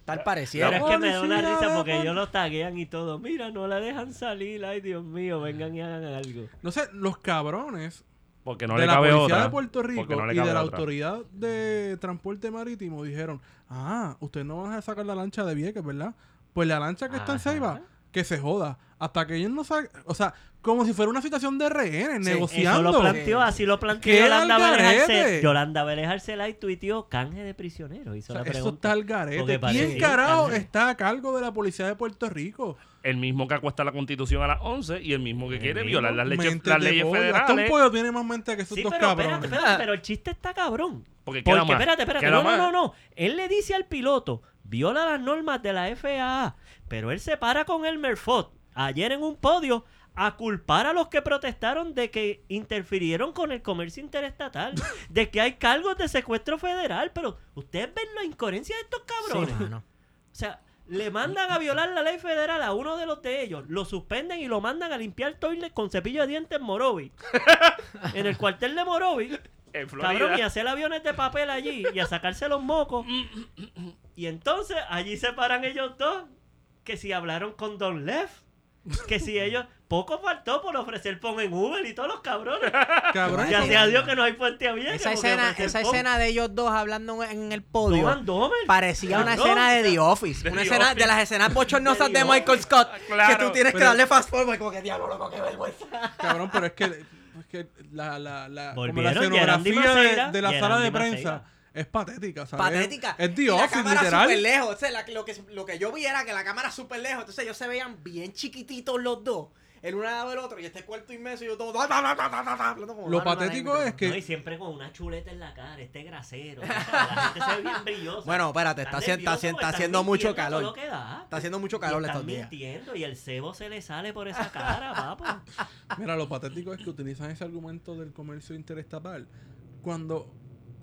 [SPEAKER 2] Tal pareciera.
[SPEAKER 1] Pero es que me da una risa porque ellos lo taguean y todo. Mira, no la dejan salir. Ay, Dios mío, vengan y hagan algo.
[SPEAKER 4] No sé, los cabrones
[SPEAKER 3] Porque no
[SPEAKER 4] de
[SPEAKER 3] le
[SPEAKER 4] la
[SPEAKER 3] cabe
[SPEAKER 4] policía
[SPEAKER 3] otra.
[SPEAKER 4] de Puerto Rico
[SPEAKER 3] no
[SPEAKER 4] y de la
[SPEAKER 3] otra.
[SPEAKER 4] autoridad de transporte marítimo dijeron, ah, ustedes no van a sacar la lancha de Vieques, ¿verdad? Pues la lancha que está en. Ceiba, que se joda. Hasta que ellos no saquen, o sea, como si fuera una situación de rehenes,
[SPEAKER 2] Sí,
[SPEAKER 1] Eso
[SPEAKER 4] negociando.
[SPEAKER 1] lo planteó, así lo planteó
[SPEAKER 4] ¡Qué
[SPEAKER 1] Yolanda Vélez Yolanda Vélez Arcelay tuiteó canje de prisioneros. Hizo
[SPEAKER 4] O sea,
[SPEAKER 1] la
[SPEAKER 4] eso está al garete. ¿Quién carajo
[SPEAKER 1] canje.
[SPEAKER 4] está a cargo de la policía de Puerto Rico?
[SPEAKER 3] El mismo que acuesta la constitución a las 11 y el mismo que
[SPEAKER 1] El
[SPEAKER 3] quiere
[SPEAKER 1] mismo.
[SPEAKER 3] violar las, leches-
[SPEAKER 4] Mente
[SPEAKER 3] las leyes
[SPEAKER 4] pollo. Hasta un
[SPEAKER 3] federales.
[SPEAKER 4] pollo tiene más mente que esos
[SPEAKER 1] Sí,
[SPEAKER 4] dos
[SPEAKER 1] pero
[SPEAKER 4] cabrones.
[SPEAKER 1] espérate, espérate, pero el chiste está cabrón.
[SPEAKER 3] Porque
[SPEAKER 1] Porque,
[SPEAKER 3] queda más.
[SPEAKER 1] espérate, espérate.
[SPEAKER 3] Queda
[SPEAKER 1] No, no, no, no. Él le dice al piloto, viola las normas de la FAA, pero él se para con el Merfot ayer en un podio a culpar a los que protestaron de que interfirieron con el comercio interestatal, de que hay cargos de secuestro federal, pero ustedes ven la incoherencia de estos cabrones.
[SPEAKER 2] Sí.
[SPEAKER 1] O sea, le mandan a violar la ley federal a uno de los de ellos, lo suspenden y lo mandan a limpiar toilet con cepillo de dientes en Morovi. en el cuartel de Morovi. Cabrón, y hacer aviones de papel allí y a sacarse los mocos. Y entonces allí se paran ellos dos. Que si hablaron con Don Lev. Que si ellos. Poco faltó por ofrecer pon en Uber y todos los cabrones.
[SPEAKER 4] Cabrón,
[SPEAKER 1] Ya sea Dios que no hay puente abierto.
[SPEAKER 2] Esa escena, esa escena de ellos dos hablando en el podio parecía una escena de The Office.
[SPEAKER 3] De
[SPEAKER 2] una
[SPEAKER 3] The
[SPEAKER 2] escena
[SPEAKER 3] Office.
[SPEAKER 2] de las escenas bochornosas
[SPEAKER 1] De
[SPEAKER 2] de Michael Scott. Que tú tienes que darle fast forward. Como que diablo, loco, qué vergüenza.
[SPEAKER 4] Cabrón, pero es que, es que la, la, la, como la escenografía de, de la sala de prensa. Es patética, ¿sabes?
[SPEAKER 2] Patética.
[SPEAKER 4] Es The
[SPEAKER 2] Y la cámara
[SPEAKER 4] literal.
[SPEAKER 2] súper lejos. O sea, la- lo, que, lo que yo vi era que la cámara súper lejos. Entonces ellos se veían bien chiquititos los dos. El uno al lado del otro. Y este cuarto inmenso y yo todo. hablando como
[SPEAKER 4] Lo patético es que
[SPEAKER 1] No, y siempre con una chuleta en la cara, este grasero. o sea, la gente se ve bien brillosa.
[SPEAKER 2] Bueno, espérate, está, está, está haciendo mucho calor.
[SPEAKER 1] lo que da.
[SPEAKER 2] Está haciendo mucho
[SPEAKER 1] Y
[SPEAKER 2] calor estos días.
[SPEAKER 1] mintiendo y el cebo se le sale por esa cara, papo.
[SPEAKER 4] Mira, lo patético es que utilizan ese argumento del comercio interestatal cuando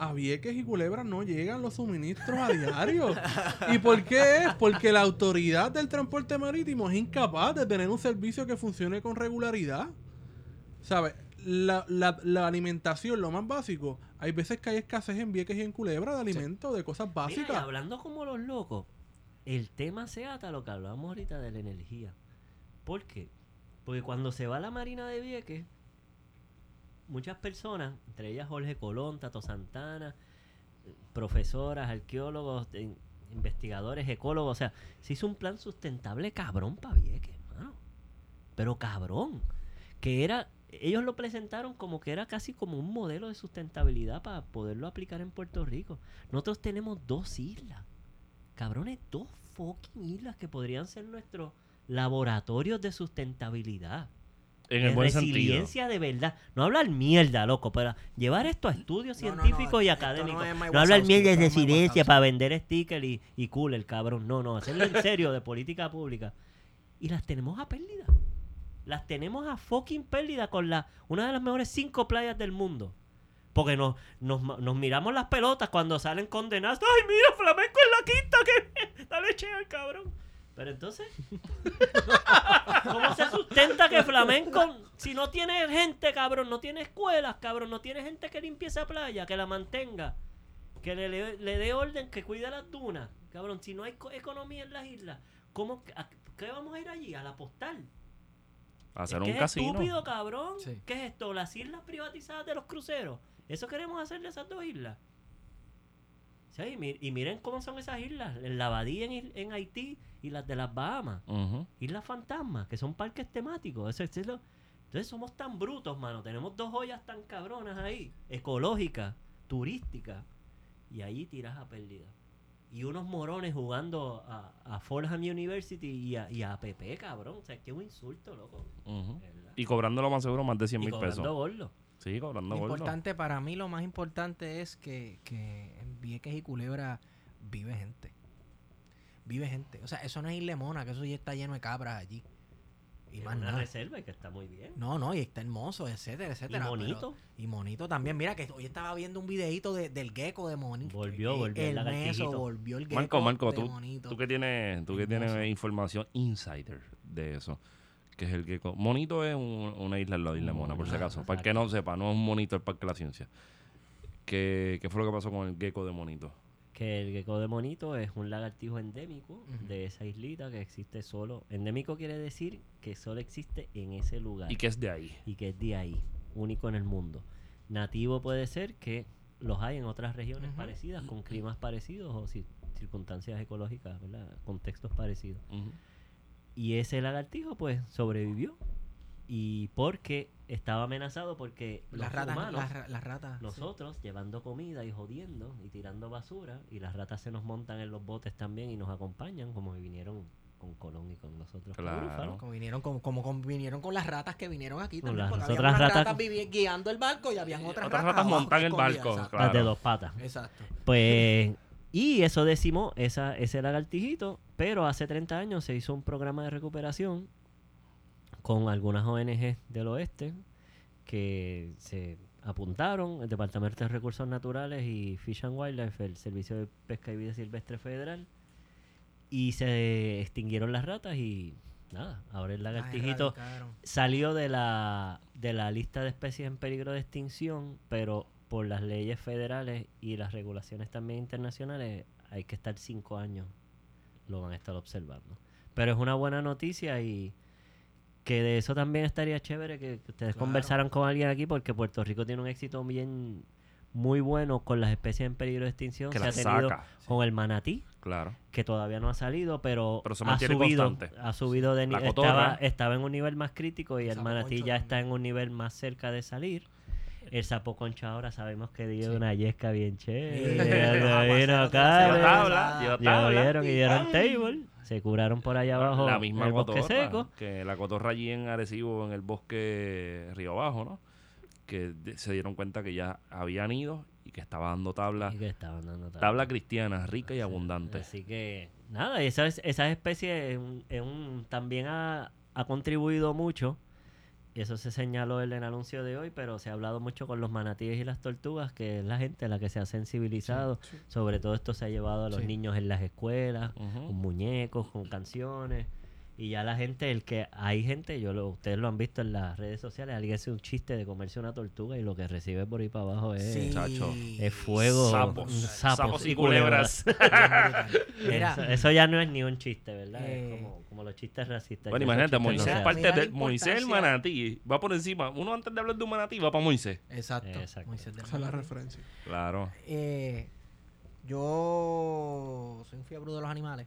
[SPEAKER 4] a Vieques y Culebra no llegan los suministros a diario. ¿Y por qué es? Porque la autoridad del transporte marítimo es incapaz de tener un servicio que funcione con regularidad. ¿Sabes? La, la- la alimentación, lo más básico, hay veces que hay escasez en Vieques y en Culebra de alimentos, de cosas
[SPEAKER 1] Mira,
[SPEAKER 4] básicas.
[SPEAKER 1] hablando como los locos, el tema se ata a lo que hablábamos ahorita de la energía. ¿Por qué? Porque cuando se va a la Marina de Vieques, muchas personas, entre ellas Jorge Colón, Tato Santana, profesoras, arqueólogos, investigadores, ecólogos, o sea, se hizo un plan sustentable cabrón para Vieques, hermano. Pero cabrón, que era, ellos lo presentaron como que era casi como un modelo de sustentabilidad para poderlo aplicar en Puerto Rico. Nosotros tenemos dos islas. Cabrones, dos fucking islas que podrían ser nuestros laboratorios de sustentabilidad.
[SPEAKER 3] En el buen sentido.
[SPEAKER 1] resiliencia de verdad. No hablar mierda, loco, pero llevar esto a estudios
[SPEAKER 2] No, no, no,
[SPEAKER 1] científicos y académicos. No, hablar mierda de resiliencia para vender sticker y, y cool, el cabrón. No, no, hacerlo en serio de política pública. Y las tenemos a pérdida. Las tenemos a fucking pérdida con la, una de las mejores cinco playas del mundo. Porque nos, nos, nos miramos las pelotas cuando salen condenados. ¡Ay, mira, Flamenco en la quinta! que Dale che al cabrón. Pero entonces, ¿cómo se sustenta que Flamenco, si no tiene gente, cabrón, no tiene escuelas, cabrón, no tiene gente que limpie esa playa, que la mantenga, que le, le- le dé orden, que cuide las dunas, cabrón, si no hay co- economía en las islas, ¿cómo, a- ¿qué vamos a ir allí? A la postal.
[SPEAKER 3] Hacer
[SPEAKER 1] Es que
[SPEAKER 3] un
[SPEAKER 1] es
[SPEAKER 3] casino.
[SPEAKER 1] estúpido, cabrón.
[SPEAKER 2] Sí.
[SPEAKER 1] ¿Qué es esto? Las islas privatizadas de los cruceros. ¿Eso queremos hacerle a esas dos islas? Sí, y mi- y miren cómo son esas islas. La Abadía en, en Haití y las de las Bahamas. Islas fantasmas, que son parques temáticos. Eso, eso es lo- Entonces somos tan brutos, mano. Tenemos dos joyas tan cabronas ahí. Ecológicas, turísticas. Y ahí tiras a pérdida. Y unos morones jugando a, a Fordham University y a, y a APP, cabrón. O sea, que es un insulto, loco.
[SPEAKER 3] Y cobrando lo más seguro más de 100
[SPEAKER 1] Y
[SPEAKER 3] mil pesos.
[SPEAKER 1] gordo.
[SPEAKER 3] Sí, cobrando
[SPEAKER 2] Lo
[SPEAKER 3] gordo.
[SPEAKER 2] importante para mí, lo más importante es que, que en Vieques y Culebra vive gente. Vive gente. O sea, eso no es Isla Mona, que eso ya está lleno de cabras allí. Y
[SPEAKER 1] Es
[SPEAKER 2] más
[SPEAKER 1] una
[SPEAKER 2] nada.
[SPEAKER 1] reserva y que está muy bien.
[SPEAKER 2] No, no, y está hermoso, etcétera,
[SPEAKER 1] Y
[SPEAKER 2] etcétera. pero-
[SPEAKER 1] bonito.
[SPEAKER 2] y monito también. Mira que hoy estaba viendo un videito de, del gecko de Monito.
[SPEAKER 1] Volvió, volvió el
[SPEAKER 2] el meso, volvió el gecko
[SPEAKER 3] Marco, Marco,
[SPEAKER 2] de
[SPEAKER 3] tú,
[SPEAKER 2] Monito.
[SPEAKER 3] tú que tienes, tú que tienes información insider de eso, que es el gecko. Monito es un- una isla al lado de Isla Mona, por si acaso. Para el que no sepa, no es un monito el Parque de la Ciencia. ¿Qué, qué fue lo que pasó con el gecko de Monito?
[SPEAKER 1] Que el gecko de monito es un lagartijo endémico de esa islita que existe solo. Endémico quiere decir que solo existe en ese lugar.
[SPEAKER 3] Y que es de ahí.
[SPEAKER 1] y que es de ahí, único en el mundo. Nativo puede ser que los hay en otras regiones parecidas, con climas parecidos o ci- circunstancias ecológicas, ¿verdad? Contextos parecidos.
[SPEAKER 3] Ujú.
[SPEAKER 1] Y ese lagartijo, pues, sobrevivió. Y porque estaba amenazado porque los
[SPEAKER 2] Las ratas,
[SPEAKER 1] humanos,
[SPEAKER 2] las, ra- las ratas. sí.
[SPEAKER 1] nosotros, llevando comida y jodiendo y tirando basura, y las ratas se nos montan en los botes también y nos acompañan, como vinieron con Colón y con nosotros. con
[SPEAKER 3] Claro.
[SPEAKER 2] Como vinieron, como, como, como vinieron con las ratas que vinieron aquí
[SPEAKER 1] Con
[SPEAKER 2] también.
[SPEAKER 1] las
[SPEAKER 2] porque había
[SPEAKER 1] otras
[SPEAKER 2] unas
[SPEAKER 1] ratas-
[SPEAKER 2] ratas guiando el barco y habían otras,
[SPEAKER 3] Otras
[SPEAKER 2] ratas,
[SPEAKER 3] montan el barco,
[SPEAKER 2] exacto.
[SPEAKER 3] claro.
[SPEAKER 1] Las de dos patas.
[SPEAKER 2] Exacto.
[SPEAKER 1] Pues, y eso decimos, esa, ese lagartijito, pero hace 30 años se hizo un programa de recuperación con algunas ONG del oeste que se apuntaron, el Departamento de Recursos Naturales y Fish and Wildlife, el Servicio de Pesca y Vida Silvestre Federal, y se extinguieron las ratas y nada, ahora el lagartijito salió de la, de la lista de especies en peligro de extinción, pero por las leyes federales y las regulaciones también internacionales hay que estar cinco años, lo van a estar observando. Pero es una buena noticia y que de eso también estaría chévere que, que ustedes
[SPEAKER 2] Claro.
[SPEAKER 1] conversaran con alguien aquí porque Puerto Rico tiene un éxito bien muy bueno con las especies en peligro de extinción.
[SPEAKER 3] Que
[SPEAKER 1] se ha
[SPEAKER 3] las
[SPEAKER 1] tenido
[SPEAKER 3] saca.
[SPEAKER 1] con el manatí,
[SPEAKER 3] Claro.
[SPEAKER 1] que todavía no ha salido, pero,
[SPEAKER 3] Pero se
[SPEAKER 1] ha subido,
[SPEAKER 3] constante.
[SPEAKER 1] ha subido de nivel. Estaba, estaba en un nivel más crítico y el manatí ya está en un nivel más cerca de salir. El sapo concho ahora sabemos que dio
[SPEAKER 2] Sí.
[SPEAKER 1] una yesca bien
[SPEAKER 2] Sí.
[SPEAKER 1] chévere. Lo vino acá,
[SPEAKER 3] Dio tabla, dio
[SPEAKER 1] y dieron table. Se curaron por allá abajo
[SPEAKER 3] la misma
[SPEAKER 1] el bosque
[SPEAKER 3] cotorra,
[SPEAKER 1] seco.
[SPEAKER 3] que la cotorra allí en Arecibo, en el bosque Río Abajo, ¿no? Que se dieron cuenta que ya habían ido y que estaba dando tabla,
[SPEAKER 1] Y que estaban dando tabla.
[SPEAKER 3] tabla cristiana, rica y
[SPEAKER 1] Sí,
[SPEAKER 3] abundante.
[SPEAKER 1] Así que, nada, y esas, esas especies es un- es un- también ha, ha contribuido mucho. Y eso se señaló en el anuncio de hoy, pero se ha hablado mucho con los manatíes y las tortugas, que es la gente la que se ha sensibilizado.
[SPEAKER 4] Sí.
[SPEAKER 1] Sobre todo esto se ha llevado a los
[SPEAKER 2] Sí.
[SPEAKER 1] niños en las escuelas, con muñecos, con canciones. Y ya la gente, el que hay gente, yo lo, ustedes lo han visto en las redes sociales, alguien hace un chiste de comerse una tortuga y lo que recibe por ahí para abajo es,
[SPEAKER 2] Sí.
[SPEAKER 3] chacho,
[SPEAKER 1] es fuego,
[SPEAKER 3] Sapos.
[SPEAKER 1] sapos,
[SPEAKER 3] Sapos
[SPEAKER 1] y
[SPEAKER 3] y
[SPEAKER 1] culebras.
[SPEAKER 2] Mira,
[SPEAKER 1] Eso, eso ya no es ni un chiste, ¿verdad?
[SPEAKER 2] Eh,
[SPEAKER 1] es como, como los chistes racistas.
[SPEAKER 3] Bueno, imagínate,
[SPEAKER 1] no
[SPEAKER 3] Moisés
[SPEAKER 1] hacen.
[SPEAKER 3] parte de Moisés el manatí. Va por encima. Uno antes de hablar de un manatí va para Moisés.
[SPEAKER 2] Exacto.
[SPEAKER 1] Exacto.
[SPEAKER 2] Moisés
[SPEAKER 4] Esa es la referencia.
[SPEAKER 3] Claro.
[SPEAKER 2] Eh, yo soy un fiebre de los animales.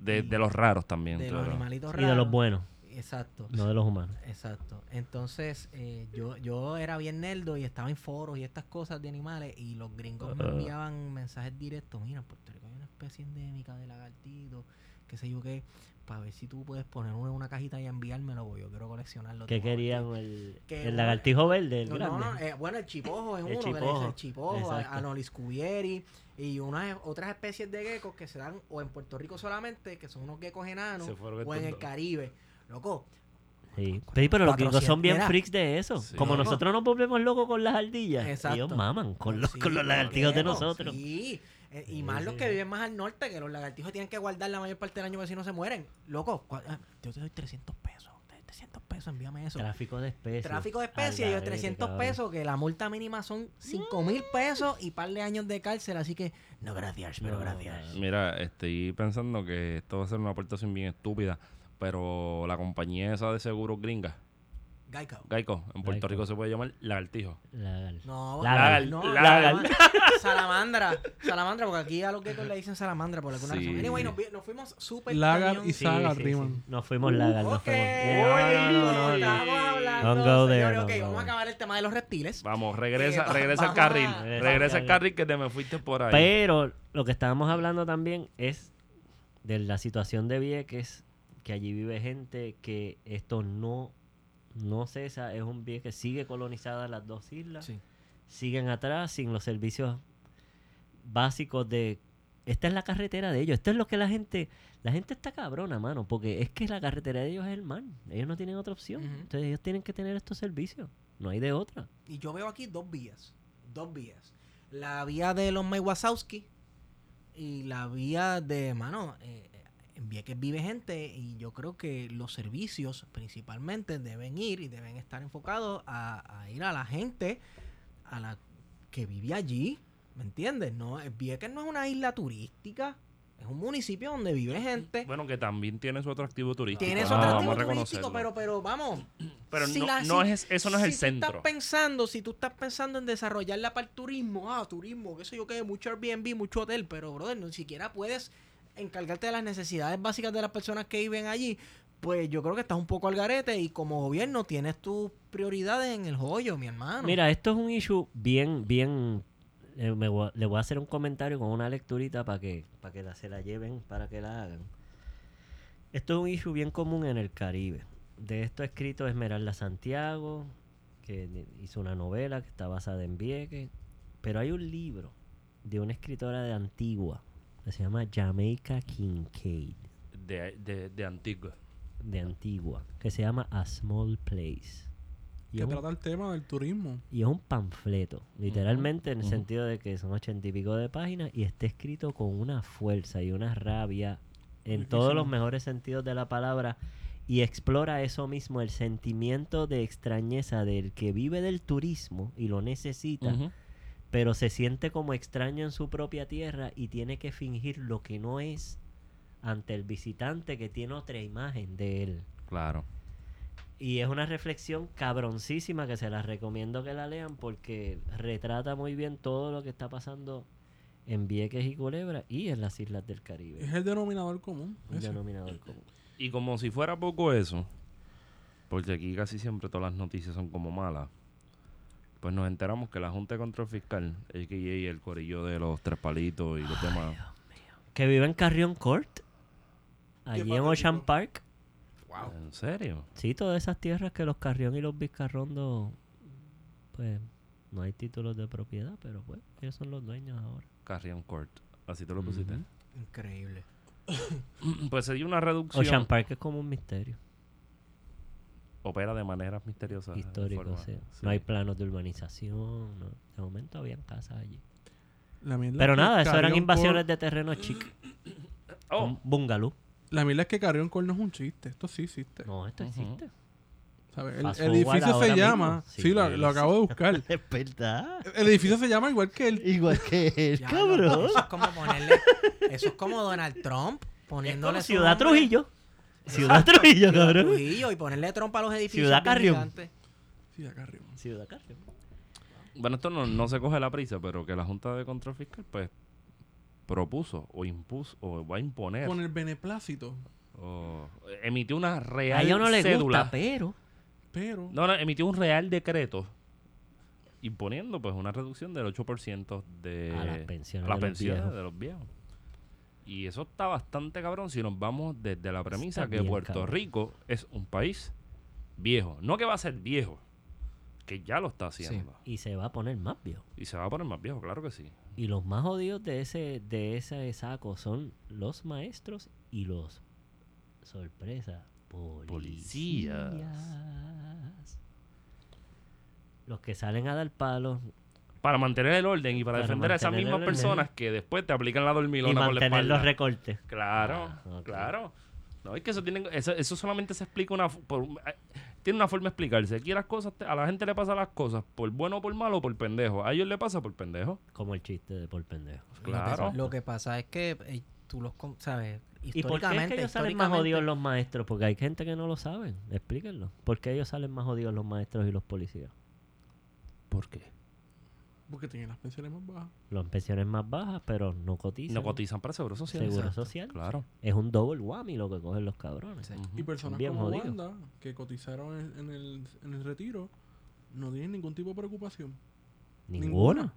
[SPEAKER 3] De, de los raros también.
[SPEAKER 2] De
[SPEAKER 3] claro.
[SPEAKER 2] los animalitos
[SPEAKER 1] Y
[SPEAKER 2] raros.
[SPEAKER 1] de los buenos,
[SPEAKER 2] Exacto.
[SPEAKER 1] no de los humanos.
[SPEAKER 2] Exacto. Entonces, eh, yo, yo era bien nerdo y estaba en foros y estas cosas de animales y los gringos me
[SPEAKER 3] Ah.
[SPEAKER 2] enviaban mensajes directos. Mira, en Puerto Rico hay una especie endémica de lagartito, qué sé yo qué, para ver si tú puedes poner uno en una cajita y enviármelo, porque yo quiero coleccionarlo.
[SPEAKER 1] ¿Qué
[SPEAKER 2] todo,
[SPEAKER 1] querían? El,
[SPEAKER 2] que
[SPEAKER 1] el lagartijo verde, el
[SPEAKER 2] No,
[SPEAKER 1] grande.
[SPEAKER 2] no, no, eh, bueno, el chipojo es
[SPEAKER 1] El
[SPEAKER 2] uno, que le dice
[SPEAKER 1] chipojo,
[SPEAKER 2] el chipojo,
[SPEAKER 1] exacto.
[SPEAKER 2] Anolis cuvieri y unas otras especies de geckos que se dan o en Puerto Rico solamente, que son unos geckos enanos, o en el. Caribe. Loco,
[SPEAKER 1] Sí. Pero, pero los gringos son bien
[SPEAKER 2] 400,
[SPEAKER 1] freaks de eso.
[SPEAKER 3] Sí.
[SPEAKER 1] Como
[SPEAKER 2] No.
[SPEAKER 1] nosotros nos volvemos locos con las ardillas.
[SPEAKER 2] Exacto.
[SPEAKER 1] Ellos maman con los,
[SPEAKER 2] Sí,
[SPEAKER 1] con los lagartijos de nosotros.
[SPEAKER 2] Sí. Eh, y
[SPEAKER 1] Sí,
[SPEAKER 2] más
[SPEAKER 1] sí,
[SPEAKER 2] los que viven más al norte, que los lagartijos tienen que guardar la mayor parte del año para si no se mueren. Loco, ah, yo te doy 300 pesos. Te doy 300 pesos, envíame eso.
[SPEAKER 1] Tráfico de especies.
[SPEAKER 2] Tráfico de especies, yo
[SPEAKER 1] garete,
[SPEAKER 2] 300
[SPEAKER 1] cabrón.
[SPEAKER 2] pesos, que la multa mínima son 5 mil pesos y par de años de cárcel, así que no gracias, pero
[SPEAKER 1] No,
[SPEAKER 2] gracias.
[SPEAKER 3] Mira, estoy pensando que esto va a ser una aportación bien estúpida, pero la compañía esa de seguros gringa,
[SPEAKER 2] Geico.
[SPEAKER 3] Geico, en Puerto
[SPEAKER 1] Geico.
[SPEAKER 3] Rico se puede llamar lagartijo.
[SPEAKER 1] Lagar.
[SPEAKER 2] No,
[SPEAKER 1] lagar.
[SPEAKER 2] salama- salamandra, salamandra, porque aquí a los geckos le dicen salamandra por alguna
[SPEAKER 3] Sí.
[SPEAKER 2] razón. Anyway, nos, nos fuimos súper
[SPEAKER 4] Lagar y Saga
[SPEAKER 1] sí,
[SPEAKER 4] riman.
[SPEAKER 1] sí. Nos fuimos lagar, nos
[SPEAKER 2] Ok,
[SPEAKER 1] fuimos. No, no, no, no, no.
[SPEAKER 2] estamos hablando,
[SPEAKER 1] Don't go there,
[SPEAKER 2] señores,
[SPEAKER 1] don't
[SPEAKER 2] ok,
[SPEAKER 1] go
[SPEAKER 2] vamos a acabar el tema de los reptiles.
[SPEAKER 3] Vamos, regresa,
[SPEAKER 2] Eh,
[SPEAKER 3] regresa al
[SPEAKER 2] a-
[SPEAKER 3] carril, regresa al carril que te me fuiste por ahí.
[SPEAKER 1] Pero lo que estábamos hablando también es de la situación de Vieques, que allí vive gente que esto no, no cesa, es un Vieques, sigue colonizada las dos islas,
[SPEAKER 2] Sí.
[SPEAKER 1] siguen atrás sin los servicios básicos de... Esta es la carretera de ellos, esto es lo que la gente... La gente está cabrona, mano, porque es que la carretera de ellos es el mar, ellos no tienen otra opción, entonces ellos tienen que tener estos servicios, no hay de otra.
[SPEAKER 2] Y yo veo aquí dos vías. Dos vías. La vía de los May Wazowski y la vía de, mano, eh, en Vieques vive gente y yo creo que los servicios principalmente deben ir y deben estar enfocados a, a ir a la gente a la que vive allí. ¿Me entiendes? No, eh, Vieques no es una isla turística. Es un municipio donde vive gente.
[SPEAKER 3] Bueno, que también tiene su atractivo turístico.
[SPEAKER 2] Tiene
[SPEAKER 3] no,
[SPEAKER 2] su atractivo turístico, pero, pero vamos.
[SPEAKER 3] Pero
[SPEAKER 2] si
[SPEAKER 3] no,
[SPEAKER 2] la-
[SPEAKER 3] no
[SPEAKER 2] si-
[SPEAKER 3] es, eso no es el
[SPEAKER 2] si Tú
[SPEAKER 3] centro.
[SPEAKER 2] estás pensando, si tú estás pensando en desarrollarla para el turismo, ah, turismo, qué sé yo qué, mucho Airbnb, mucho hotel, pero brother, ni siquiera puedes encargarte de las necesidades básicas de las personas que viven allí, pues yo creo que estás un poco al garete y como gobierno tienes tus prioridades en el joyo, mi hermano.
[SPEAKER 1] Mira, esto es un issue bien, bien. eh, me voy le voy a hacer un comentario con una lecturita para que, para que la, se la lleven, para que la hagan. Esto es un issue bien común en el Caribe. De esto ha escrito Esmeralda Santiago, que hizo una novela que está basada en Vieques. Pero hay un libro de una escritora de Antigua se llama Jamaica Kincaid,
[SPEAKER 3] De, de, de Antigua.
[SPEAKER 1] de Antigua, que se llama A Small Place. Y
[SPEAKER 4] Que
[SPEAKER 1] es un
[SPEAKER 4] trata el tema del turismo.
[SPEAKER 1] y es un panfleto, literalmente en el sentido de que son ochenta y pico de páginas y está escrito con una fuerza y una rabia en
[SPEAKER 4] Difícil.
[SPEAKER 1] todos los mejores sentidos de la palabra y explora eso mismo, el sentimiento de extrañeza del que vive del turismo y lo necesita. Pero se siente como extraño en su propia tierra y tiene que fingir lo que no es ante el visitante que tiene otra imagen de él.
[SPEAKER 3] Claro.
[SPEAKER 1] Y es una reflexión cabroncísima que se las recomiendo que la lean porque retrata muy bien todo lo que está pasando en Vieques y Culebra y en las islas del
[SPEAKER 4] Es
[SPEAKER 1] Caribe.
[SPEAKER 4] el denominador común. Ese.
[SPEAKER 1] denominador común.
[SPEAKER 3] Y como si fuera poco eso, porque aquí casi siempre todas las noticias son como malas, pues nos enteramos que la Junta de Control Fiscal, a.k.a. el corillo de los tres palitos y los demás,
[SPEAKER 1] Que vive en Carrion Court, allí en. Ocean Park.
[SPEAKER 4] Wow.
[SPEAKER 3] ¿en serio?
[SPEAKER 1] Sí, todas esas tierras que los Carrión y los Vizcarrondo, pues no hay títulos de propiedad, pero pues ellos son los dueños ahora.
[SPEAKER 3] Carrion Court, así te lo pusiste.
[SPEAKER 2] Increíble.
[SPEAKER 3] Pues se dio una reducción.
[SPEAKER 1] Ocean Park es como un misterio
[SPEAKER 3] Opera de maneras misteriosas.
[SPEAKER 1] histórico, sí.
[SPEAKER 3] sí.
[SPEAKER 1] No hay planos de urbanización, no. de momento habían casas allí.
[SPEAKER 4] La
[SPEAKER 1] Pero
[SPEAKER 4] es
[SPEAKER 1] nada, eso eran invasiones
[SPEAKER 4] Cor-
[SPEAKER 1] de terreno chic.
[SPEAKER 3] Oh,
[SPEAKER 1] Un bungalow.
[SPEAKER 4] La mierda es que Carrion Core no es un chiste. Esto sí existe.
[SPEAKER 1] No, esto
[SPEAKER 3] Ujú.
[SPEAKER 1] existe.
[SPEAKER 4] ¿sabes? El edificio se
[SPEAKER 1] mismo.
[SPEAKER 4] llama. Sí,
[SPEAKER 1] Sí,
[SPEAKER 4] lo, lo acabo de buscar.
[SPEAKER 1] Es verdad.
[SPEAKER 4] El edificio se llama igual que el.
[SPEAKER 1] Igual que él, cabrón.
[SPEAKER 2] no, Eso es como ponerle. Eso es como Donald Trump
[SPEAKER 1] Es
[SPEAKER 2] poniéndole
[SPEAKER 1] como
[SPEAKER 2] su
[SPEAKER 1] Ciudad
[SPEAKER 2] nombre-
[SPEAKER 1] Trujillo. Ciudad Trujillo,
[SPEAKER 2] Ciudad
[SPEAKER 1] cabrón.
[SPEAKER 2] Trujillo y ponerle trompa a los edificios.
[SPEAKER 1] Ciudad Carrión.
[SPEAKER 4] a Carrion.
[SPEAKER 1] Ciudad Carrión.
[SPEAKER 3] Bueno, esto no, no se coge la prisa, pero que la Junta de Control Fiscal, pues, propuso o impuso o va a imponer
[SPEAKER 4] Con el beneplácito.
[SPEAKER 3] o emitió una
[SPEAKER 1] A
[SPEAKER 3] real
[SPEAKER 1] ella no le
[SPEAKER 3] cédula.
[SPEAKER 1] gusta, pero
[SPEAKER 4] Pero.
[SPEAKER 3] No, no, emitió un real decreto imponiendo pues una reducción del 8% de
[SPEAKER 1] A las pensiones
[SPEAKER 3] a las
[SPEAKER 1] de los
[SPEAKER 3] pensiones
[SPEAKER 1] viejos.
[SPEAKER 3] de los viejos. Y eso está bastante cabrón si nos vamos desde la premisa
[SPEAKER 1] Está
[SPEAKER 3] que Puerto
[SPEAKER 1] cabrón.
[SPEAKER 3] Rico es un país viejo. No que va a ser viejo, que ya lo está haciendo.
[SPEAKER 1] y se va a poner más viejo.
[SPEAKER 3] Y se va a poner más viejo, claro que sí.
[SPEAKER 1] Y los más jodidos de ese, de ese saco son los maestros y los sorpresa,
[SPEAKER 3] Policías.
[SPEAKER 1] Policías. Los que salen a dar palos
[SPEAKER 3] Para mantener el orden y para,
[SPEAKER 1] Para
[SPEAKER 3] defender a esas
[SPEAKER 1] mantener
[SPEAKER 3] mismas personas que después te aplican la
[SPEAKER 1] y
[SPEAKER 3] dormilona por la
[SPEAKER 1] mantener
[SPEAKER 3] espalda.
[SPEAKER 1] los recortes.
[SPEAKER 3] Claro,
[SPEAKER 1] Ah,
[SPEAKER 3] claro. No, es que eso tiene, eso, eso solamente se explica una, por, eh, tiene una forma de explicarse. Aquí las cosas, a la gente le pasa las cosas por bueno o por malo o por pendejo. A ellos le pasa por pendejo.
[SPEAKER 1] Como el chiste de por pendejo.
[SPEAKER 3] Claro.
[SPEAKER 2] Lo que, lo que pasa es que eh, tú los con- sabes
[SPEAKER 1] ¿Y por qué es que ellos salen más jodidos los maestros? Porque hay gente que no lo sabe. Explíquenlo. ¿Por qué ellos salen más jodidos los maestros y los policías?
[SPEAKER 3] ¿Por qué?
[SPEAKER 4] Porque tienen las pensiones más bajas.
[SPEAKER 1] Los pensiones más bajas, pero no cotizan.
[SPEAKER 3] No cotizan para seguro social.
[SPEAKER 1] Seguro
[SPEAKER 3] Exacto.
[SPEAKER 1] social.
[SPEAKER 3] Claro.
[SPEAKER 1] Es un double whammy lo que cogen los cabrones.
[SPEAKER 2] Sí.
[SPEAKER 4] Y personas
[SPEAKER 1] Bien
[SPEAKER 4] como
[SPEAKER 1] jodido.
[SPEAKER 4] Wanda, que cotizaron en, en el, en el retiro, no tienen ningún tipo de preocupación.
[SPEAKER 1] Ninguna.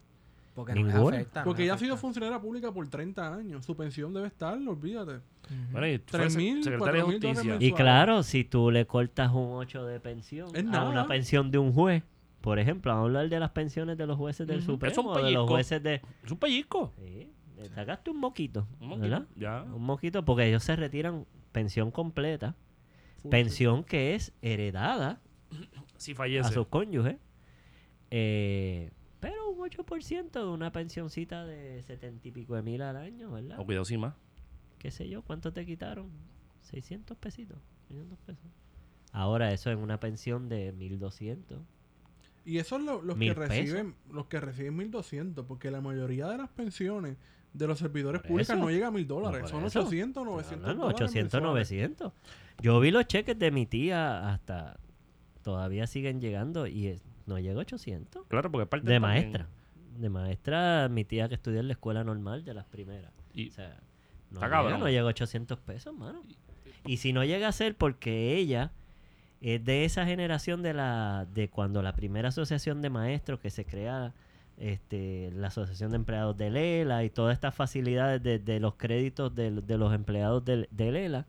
[SPEAKER 2] Porque no les
[SPEAKER 1] Ninguna.
[SPEAKER 2] afecta, no
[SPEAKER 4] Porque
[SPEAKER 2] les
[SPEAKER 4] ella ha sido funcionaria pública por 30 años. Su pensión debe estar, olvídate.
[SPEAKER 3] Bueno, y fue
[SPEAKER 4] 3.000,
[SPEAKER 3] secretaria de
[SPEAKER 4] 4.000 dólares
[SPEAKER 3] justicia.
[SPEAKER 1] Y claro, si tú le cortas un 8 de pensión
[SPEAKER 4] Es
[SPEAKER 1] a
[SPEAKER 4] nada.
[SPEAKER 1] una pensión de un juez, por ejemplo, vamos a hablar de las pensiones de los jueces del. Supremo,
[SPEAKER 3] Es un
[SPEAKER 1] o de los
[SPEAKER 3] pellizco.
[SPEAKER 1] jueces de...
[SPEAKER 3] Es un pellizco.
[SPEAKER 1] Sí, sacaste un moquito,
[SPEAKER 3] Un moquito,
[SPEAKER 1] ¿verdad?
[SPEAKER 3] Ya.
[SPEAKER 1] Un moquito, porque ellos se retiran pensión completa, pensión que es heredada
[SPEAKER 3] Si
[SPEAKER 1] a
[SPEAKER 3] fallece.
[SPEAKER 1] sus cónyuges, eh, pero un 8% de una pensioncita de setenta y pico de mil al año, ¿verdad?
[SPEAKER 3] O cuidado sin más.
[SPEAKER 1] qué sé yo, ¿cuánto te quitaron? 600 pesitos, 500 pesos. Ahora eso es una pensión de 1200.
[SPEAKER 4] Y eso es lo- los que reciben los que reciben 1200, porque la mayoría de las pensiones de los servidores
[SPEAKER 1] Por
[SPEAKER 4] públicos
[SPEAKER 1] eso.
[SPEAKER 4] no llega a 1000 dólares, son
[SPEAKER 1] eso.
[SPEAKER 4] 800, 900
[SPEAKER 1] No, no,
[SPEAKER 4] dólares
[SPEAKER 1] 800,
[SPEAKER 4] mensuales.
[SPEAKER 1] 900. Yo vi los cheques de mi tía hasta todavía siguen llegando y es- no llega a 800.
[SPEAKER 3] Claro, porque es parte
[SPEAKER 1] De
[SPEAKER 3] también.
[SPEAKER 1] maestra. De maestra, mi tía que estudió en la escuela normal de las primeras.
[SPEAKER 3] Y
[SPEAKER 1] O sea, no,
[SPEAKER 3] Está
[SPEAKER 1] llega,
[SPEAKER 3] cabrón.
[SPEAKER 1] no llega a 800 pesos, mano. Y si no llega a ser porque ella es de esa generación de la de cuando la primera asociación de maestros que se crea este, la asociación de empleados de Lela y todas estas facilidades de, de los créditos de, de los empleados de, de Lela.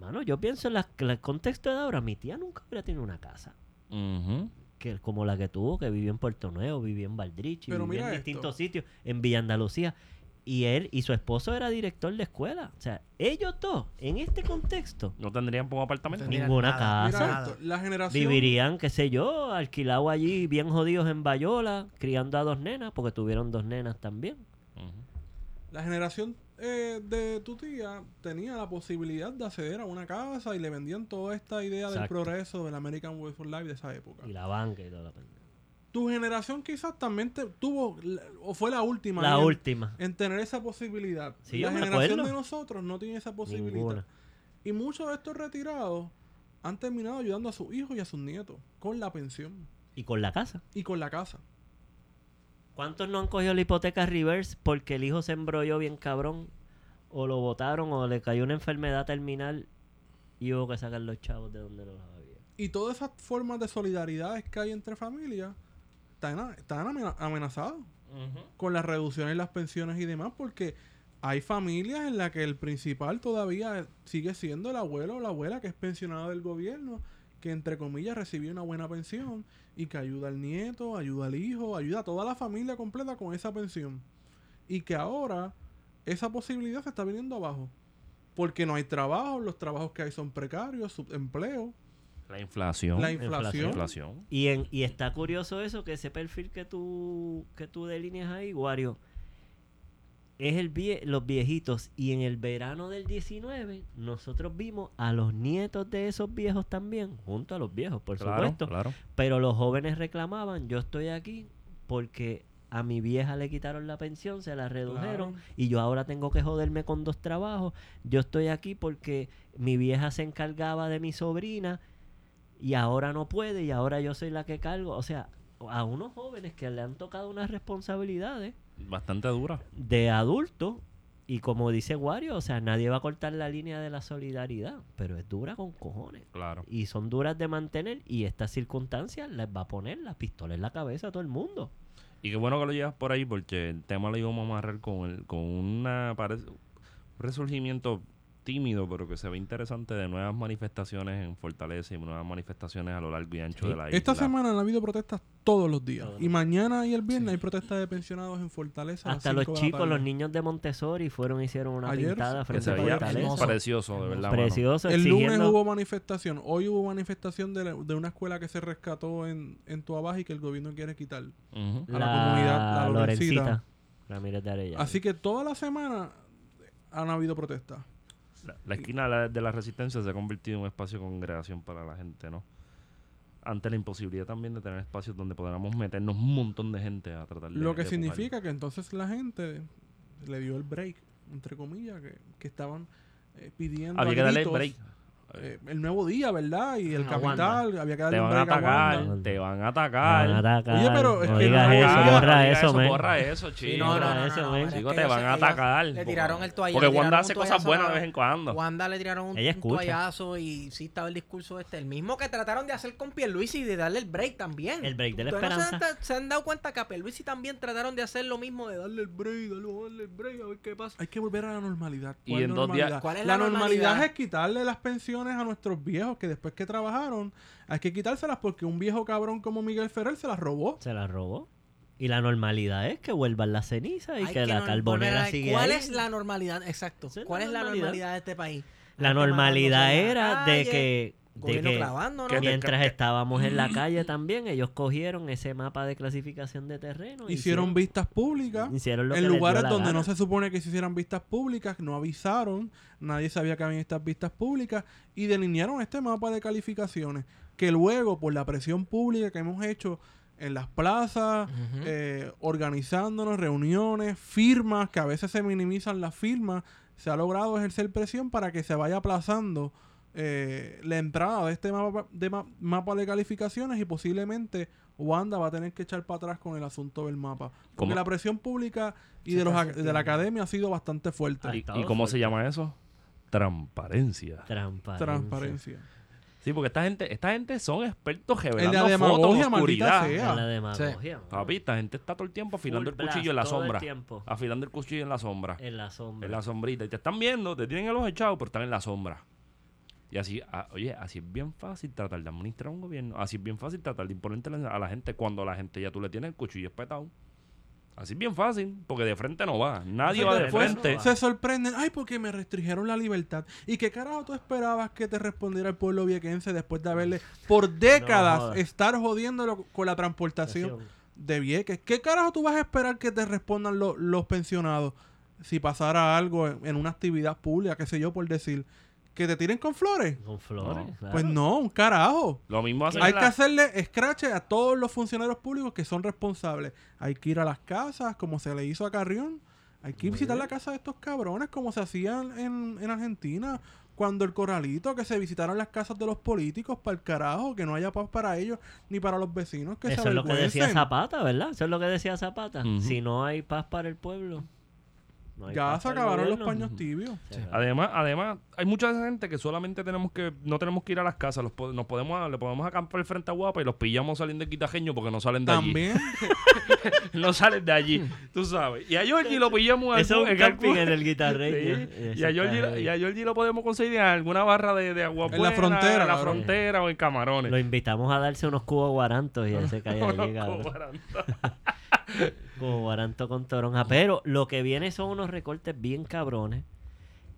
[SPEAKER 1] Mano, yo pienso en la- el contexto de ahora. Mi tía nunca hubiera tenido una casa que como la que tuvo, que vivió en Puerto Nuevo, vivió en Valdrichi,
[SPEAKER 4] Pero
[SPEAKER 1] vivió en
[SPEAKER 4] esto.
[SPEAKER 1] distintos sitios, en Villa Andalucía. Y él y su esposo era director de escuela. O sea, ellos dos, en este contexto,
[SPEAKER 3] No tendrían un apartamento.
[SPEAKER 2] Tendrían
[SPEAKER 1] ninguna
[SPEAKER 2] nada.
[SPEAKER 1] casa.
[SPEAKER 4] Mira esto, la generación
[SPEAKER 1] vivirían, qué sé yo, alquilado allí, bien jodidos en Bayola, criando a dos nenas, porque tuvieron dos nenas también.
[SPEAKER 4] La generación eh, de tu tía tenía la posibilidad de acceder a una casa y le vendían toda esta idea del progreso del American Way for Life de esa época.
[SPEAKER 1] Y la banca y toda la pendeja.
[SPEAKER 4] Tu generación quizás también te- tuvo, o fue la última,
[SPEAKER 1] La
[SPEAKER 4] en,
[SPEAKER 1] última.
[SPEAKER 4] en tener esa posibilidad.
[SPEAKER 1] Sí,
[SPEAKER 4] la generación de nosotros no tiene esa posibilidad.
[SPEAKER 1] Ninguna.
[SPEAKER 4] Y muchos de estos retirados han terminado ayudando a sus hijos y a sus nietos con la pensión
[SPEAKER 1] Y con la casa.
[SPEAKER 4] y con la casa.
[SPEAKER 1] ¿Cuántos no han cogido la hipoteca reverse porque el hijo se embrolló bien cabrón? O lo botaron o le cayó una enfermedad terminal y hubo que sacar los chavos de donde los había.
[SPEAKER 4] Y todas esas formas de solidaridades que hay entre familias están, están amena- amenazadas con las reducciones en las pensiones y demás, porque hay familias en las que el principal todavía sigue siendo el abuelo o la abuela que es pensionado del gobierno, que entre comillas recibió una buena pensión y que ayuda al nieto, ayuda al hijo, ayuda a toda la familia completa con esa pensión. Y que ahora esa posibilidad se está viniendo abajo. Porque no hay trabajo, los trabajos que hay son precarios, subempleo,
[SPEAKER 3] La inflación.
[SPEAKER 4] la
[SPEAKER 3] La
[SPEAKER 4] inflación.
[SPEAKER 3] inflación.
[SPEAKER 1] Y, en, y está curioso eso, que ese perfil que tú, que tú delineas ahí, Wario, es el vie- los viejitos. Y en el verano del 19, nosotros vimos a los nietos de esos viejos también, junto a los viejos, por
[SPEAKER 3] Claro,
[SPEAKER 1] supuesto.
[SPEAKER 3] claro.
[SPEAKER 1] Pero los jóvenes reclamaban, yo estoy aquí porque a mi vieja le quitaron la pensión, se la redujeron
[SPEAKER 4] Claro.
[SPEAKER 1] y yo ahora tengo que joderme con dos trabajos. Yo estoy aquí porque mi vieja se encargaba de mi sobrina y ahora no puede y ahora yo soy la que cargo. O sea, a unos jóvenes que le han tocado unas responsabilidades
[SPEAKER 3] Bastante dura.
[SPEAKER 1] de adulto y como dice Wario, o sea, nadie va a cortar la línea de la solidaridad, pero es dura con cojones.
[SPEAKER 3] Claro.
[SPEAKER 1] Y son duras de mantener y estas circunstancias les va a poner la pistola en la cabeza a todo el mundo.
[SPEAKER 3] Y qué bueno que lo llevas por ahí porque el tema lo íbamos a amarrar con, el, con una parece, un resurgimiento tímido, pero que se ve interesante de nuevas manifestaciones en Fortaleza y nuevas manifestaciones a lo largo y ancho de la isla.
[SPEAKER 4] Esta semana han habido protestas todos los días.
[SPEAKER 1] Todos
[SPEAKER 4] y mañana y el viernes hay protestas de pensionados en Fortaleza.
[SPEAKER 1] Hasta los
[SPEAKER 4] la
[SPEAKER 1] chicos, los niños de Montessori fueron hicieron una
[SPEAKER 4] Ayer
[SPEAKER 1] pintada frente
[SPEAKER 3] se
[SPEAKER 1] a Fortaleza.
[SPEAKER 2] hermoso.
[SPEAKER 3] precioso, de verdad.
[SPEAKER 1] Precioso,
[SPEAKER 4] El lunes hubo manifestación. Hoy hubo manifestación de, la- de una escuela que se rescató en, en Tuabaja y que el gobierno quiere quitar. A la comunidad, la Lorencita.
[SPEAKER 1] Lorencita. Ramírez de Arellano.
[SPEAKER 4] Así que toda la semana han habido protestas.
[SPEAKER 3] La, la esquina de la, de la resistencia se ha convertido en un espacio de congregación para la gente, ¿no? Ante la imposibilidad también de tener espacios donde podamos meternos un montón de gente a tratar de
[SPEAKER 4] Lo que
[SPEAKER 3] de
[SPEAKER 4] significa que entonces la gente le dio el break, entre comillas, que, que estaban eh, pidiendo
[SPEAKER 3] Había
[SPEAKER 4] a
[SPEAKER 3] que darle el break.
[SPEAKER 4] Eh, el nuevo día, ¿verdad? Y el
[SPEAKER 1] A
[SPEAKER 4] capital, había que darle
[SPEAKER 3] Te
[SPEAKER 4] un
[SPEAKER 3] van a
[SPEAKER 4] break a
[SPEAKER 3] atacar,
[SPEAKER 4] Wanda.
[SPEAKER 3] te van a
[SPEAKER 1] Van a
[SPEAKER 3] atacar.
[SPEAKER 1] atacar.
[SPEAKER 4] Oye, pero es
[SPEAKER 1] no
[SPEAKER 4] que
[SPEAKER 1] digas
[SPEAKER 4] no-
[SPEAKER 1] eso,
[SPEAKER 4] Ah,
[SPEAKER 1] borra eso, men.
[SPEAKER 3] Borra eso, chico.
[SPEAKER 2] Sí, no, no, no,
[SPEAKER 1] Eso,
[SPEAKER 3] te van a atacar.
[SPEAKER 2] Le tiraron el toallazo.
[SPEAKER 3] Porque Wanda
[SPEAKER 2] un
[SPEAKER 3] hace cosas
[SPEAKER 2] toallazo
[SPEAKER 3] buenas de vez en cuando.
[SPEAKER 2] Wanda le tiraron un,
[SPEAKER 1] Ella
[SPEAKER 2] un
[SPEAKER 1] escucha.
[SPEAKER 2] toallazo y sí estaba el discurso este. El mismo que trataron de hacer con Pierluisi y de darle el break también.
[SPEAKER 1] El break de la
[SPEAKER 2] ¿Ustedes no se han
[SPEAKER 1] esperanza.
[SPEAKER 2] se, han dado cuenta que a Pierluisi también trataron de hacer lo mismo, de darle el break, darle, darle el break, a ver qué pasa.
[SPEAKER 4] Hay que volver a la normalidad.
[SPEAKER 3] Y
[SPEAKER 4] ¿Cuál
[SPEAKER 3] en dos días-
[SPEAKER 4] normalidad?
[SPEAKER 2] ¿Cuál es
[SPEAKER 4] la,
[SPEAKER 2] la
[SPEAKER 4] normalidad?
[SPEAKER 2] normalidad?
[SPEAKER 4] es quitarle las pensiones a nuestros viejos que después que trabajaron hay que quitárselas porque un viejo cabrón como Miguel Ferrer se las robó.
[SPEAKER 1] Se la robó. Y la normalidad es que vuelvan las cenizas y que, la
[SPEAKER 2] no-
[SPEAKER 1] carbonera sigue
[SPEAKER 2] ¿Cuál
[SPEAKER 1] ahí.
[SPEAKER 2] es la normalidad? Exacto.
[SPEAKER 1] Esa es la
[SPEAKER 2] ¿Cuál es la
[SPEAKER 1] normalidad.
[SPEAKER 2] de este país?
[SPEAKER 1] La
[SPEAKER 2] gente
[SPEAKER 1] normalidad era de que, de que mientras estábamos en la calle también, ellos cogieron ese mapa de clasificación de terreno.
[SPEAKER 4] Hicieron vistas públicas.
[SPEAKER 1] hicieron lo
[SPEAKER 4] en
[SPEAKER 1] que
[SPEAKER 4] lugares donde
[SPEAKER 1] gana.
[SPEAKER 4] no se supone que se hicieran vistas públicas, no avisaron, nadie sabía que habían estas vistas públicas y delinearon este mapa de calificaciones que luego por la presión pública que hemos hecho en las plazas, eh, organizándonos, reuniones, firmas, que a veces se minimizan las firmas, se ha logrado ejercer presión para que se vaya aplazando eh, la entrada de este mapa de, ma- mapa de calificaciones y posiblemente Wanda va a tener que echar para atrás con el asunto del mapa. Porque
[SPEAKER 3] ¿Cómo?
[SPEAKER 4] la presión pública y de, los, de la academia ha sido bastante fuerte.
[SPEAKER 1] Ha
[SPEAKER 3] ¿Y, cómo se llama eso? Transparencia.
[SPEAKER 1] Transparencia.
[SPEAKER 4] Transparencia.
[SPEAKER 3] Sí, porque esta gente, esta gente son expertos
[SPEAKER 4] En
[SPEAKER 3] revelando
[SPEAKER 4] la
[SPEAKER 3] fotos
[SPEAKER 4] demagogia,
[SPEAKER 3] en oscuridad.
[SPEAKER 4] sea.
[SPEAKER 1] En la demagogia.
[SPEAKER 3] Papi, esta gente está todo el tiempo afilando
[SPEAKER 1] Full
[SPEAKER 3] el cuchillo en la
[SPEAKER 1] el
[SPEAKER 3] sombra. Afilando el cuchillo en la sombra.
[SPEAKER 1] En la sombra.
[SPEAKER 3] En la sombrita. Y te están viendo, te tienen el ojo echado, pero están en la sombra. Y así, ah, oye, así es bien fácil tratar de administrar un gobierno. Así es bien fácil tratar de imponerte a la gente cuando a la gente ya tú le tienes el cuchillo espetado. Así es bien fácil, porque de frente no va. Nadie va de frente.
[SPEAKER 4] se sorprenden, ay, porque me restringieron la libertad. ¿Y qué carajo tú esperabas que te respondiera el pueblo viequense después de haberle por décadas estar jodiéndolo con la transportación de Vieques? ¿Qué carajo tú vas a esperar que te respondan lo- los pensionados si pasara algo en, en una actividad pública, qué sé yo, por decir? ¿Que te tiren con flores?
[SPEAKER 1] Con flores.
[SPEAKER 3] No.
[SPEAKER 1] claro.
[SPEAKER 4] Pues no, un carajo.
[SPEAKER 3] Lo mismo hacen
[SPEAKER 4] Hay que
[SPEAKER 3] la-
[SPEAKER 4] hacerle scratch a todos los funcionarios públicos que son responsables. Hay que ir a las casas, como se le hizo a Carrión. Hay que
[SPEAKER 1] Muy
[SPEAKER 4] visitar
[SPEAKER 1] bien.
[SPEAKER 4] la casa de estos cabrones, como se hacían en, en Argentina. Cuando el corralito, que se visitaran las casas de los políticos para el carajo, que no haya paz para ellos ni para los vecinos que
[SPEAKER 1] Eso
[SPEAKER 4] se
[SPEAKER 1] es lo que decía. Zapata, ¿verdad? Eso es lo que decía Zapata. Si no hay paz para el pueblo. No hay
[SPEAKER 4] Ya se acabaron los paños tibios.
[SPEAKER 3] Además, además, hay mucha gente que solamente tenemos que, no tenemos que ir a las casas, los, nos podemos, le podemos acampar frente a Guapa y los pillamos saliendo de Quitajeño porque no salen de
[SPEAKER 4] También,
[SPEAKER 3] allí. no salen de allí, tú sabes. Y a Georgie lo pillamos en
[SPEAKER 1] Eso
[SPEAKER 3] algún-
[SPEAKER 1] es un
[SPEAKER 3] en
[SPEAKER 1] camping en el guitarreño.
[SPEAKER 3] Sí, Y a, Georgie, y a Georgie lo podemos conseguir en alguna barra de, de agua
[SPEAKER 4] En la frontera,
[SPEAKER 3] En la frontera o en Camarones.
[SPEAKER 1] Lo invitamos a darse unos cubos guarantos y él se cae allí. Como guaranto con toronja. Pero lo que viene son unos recortes bien cabrones.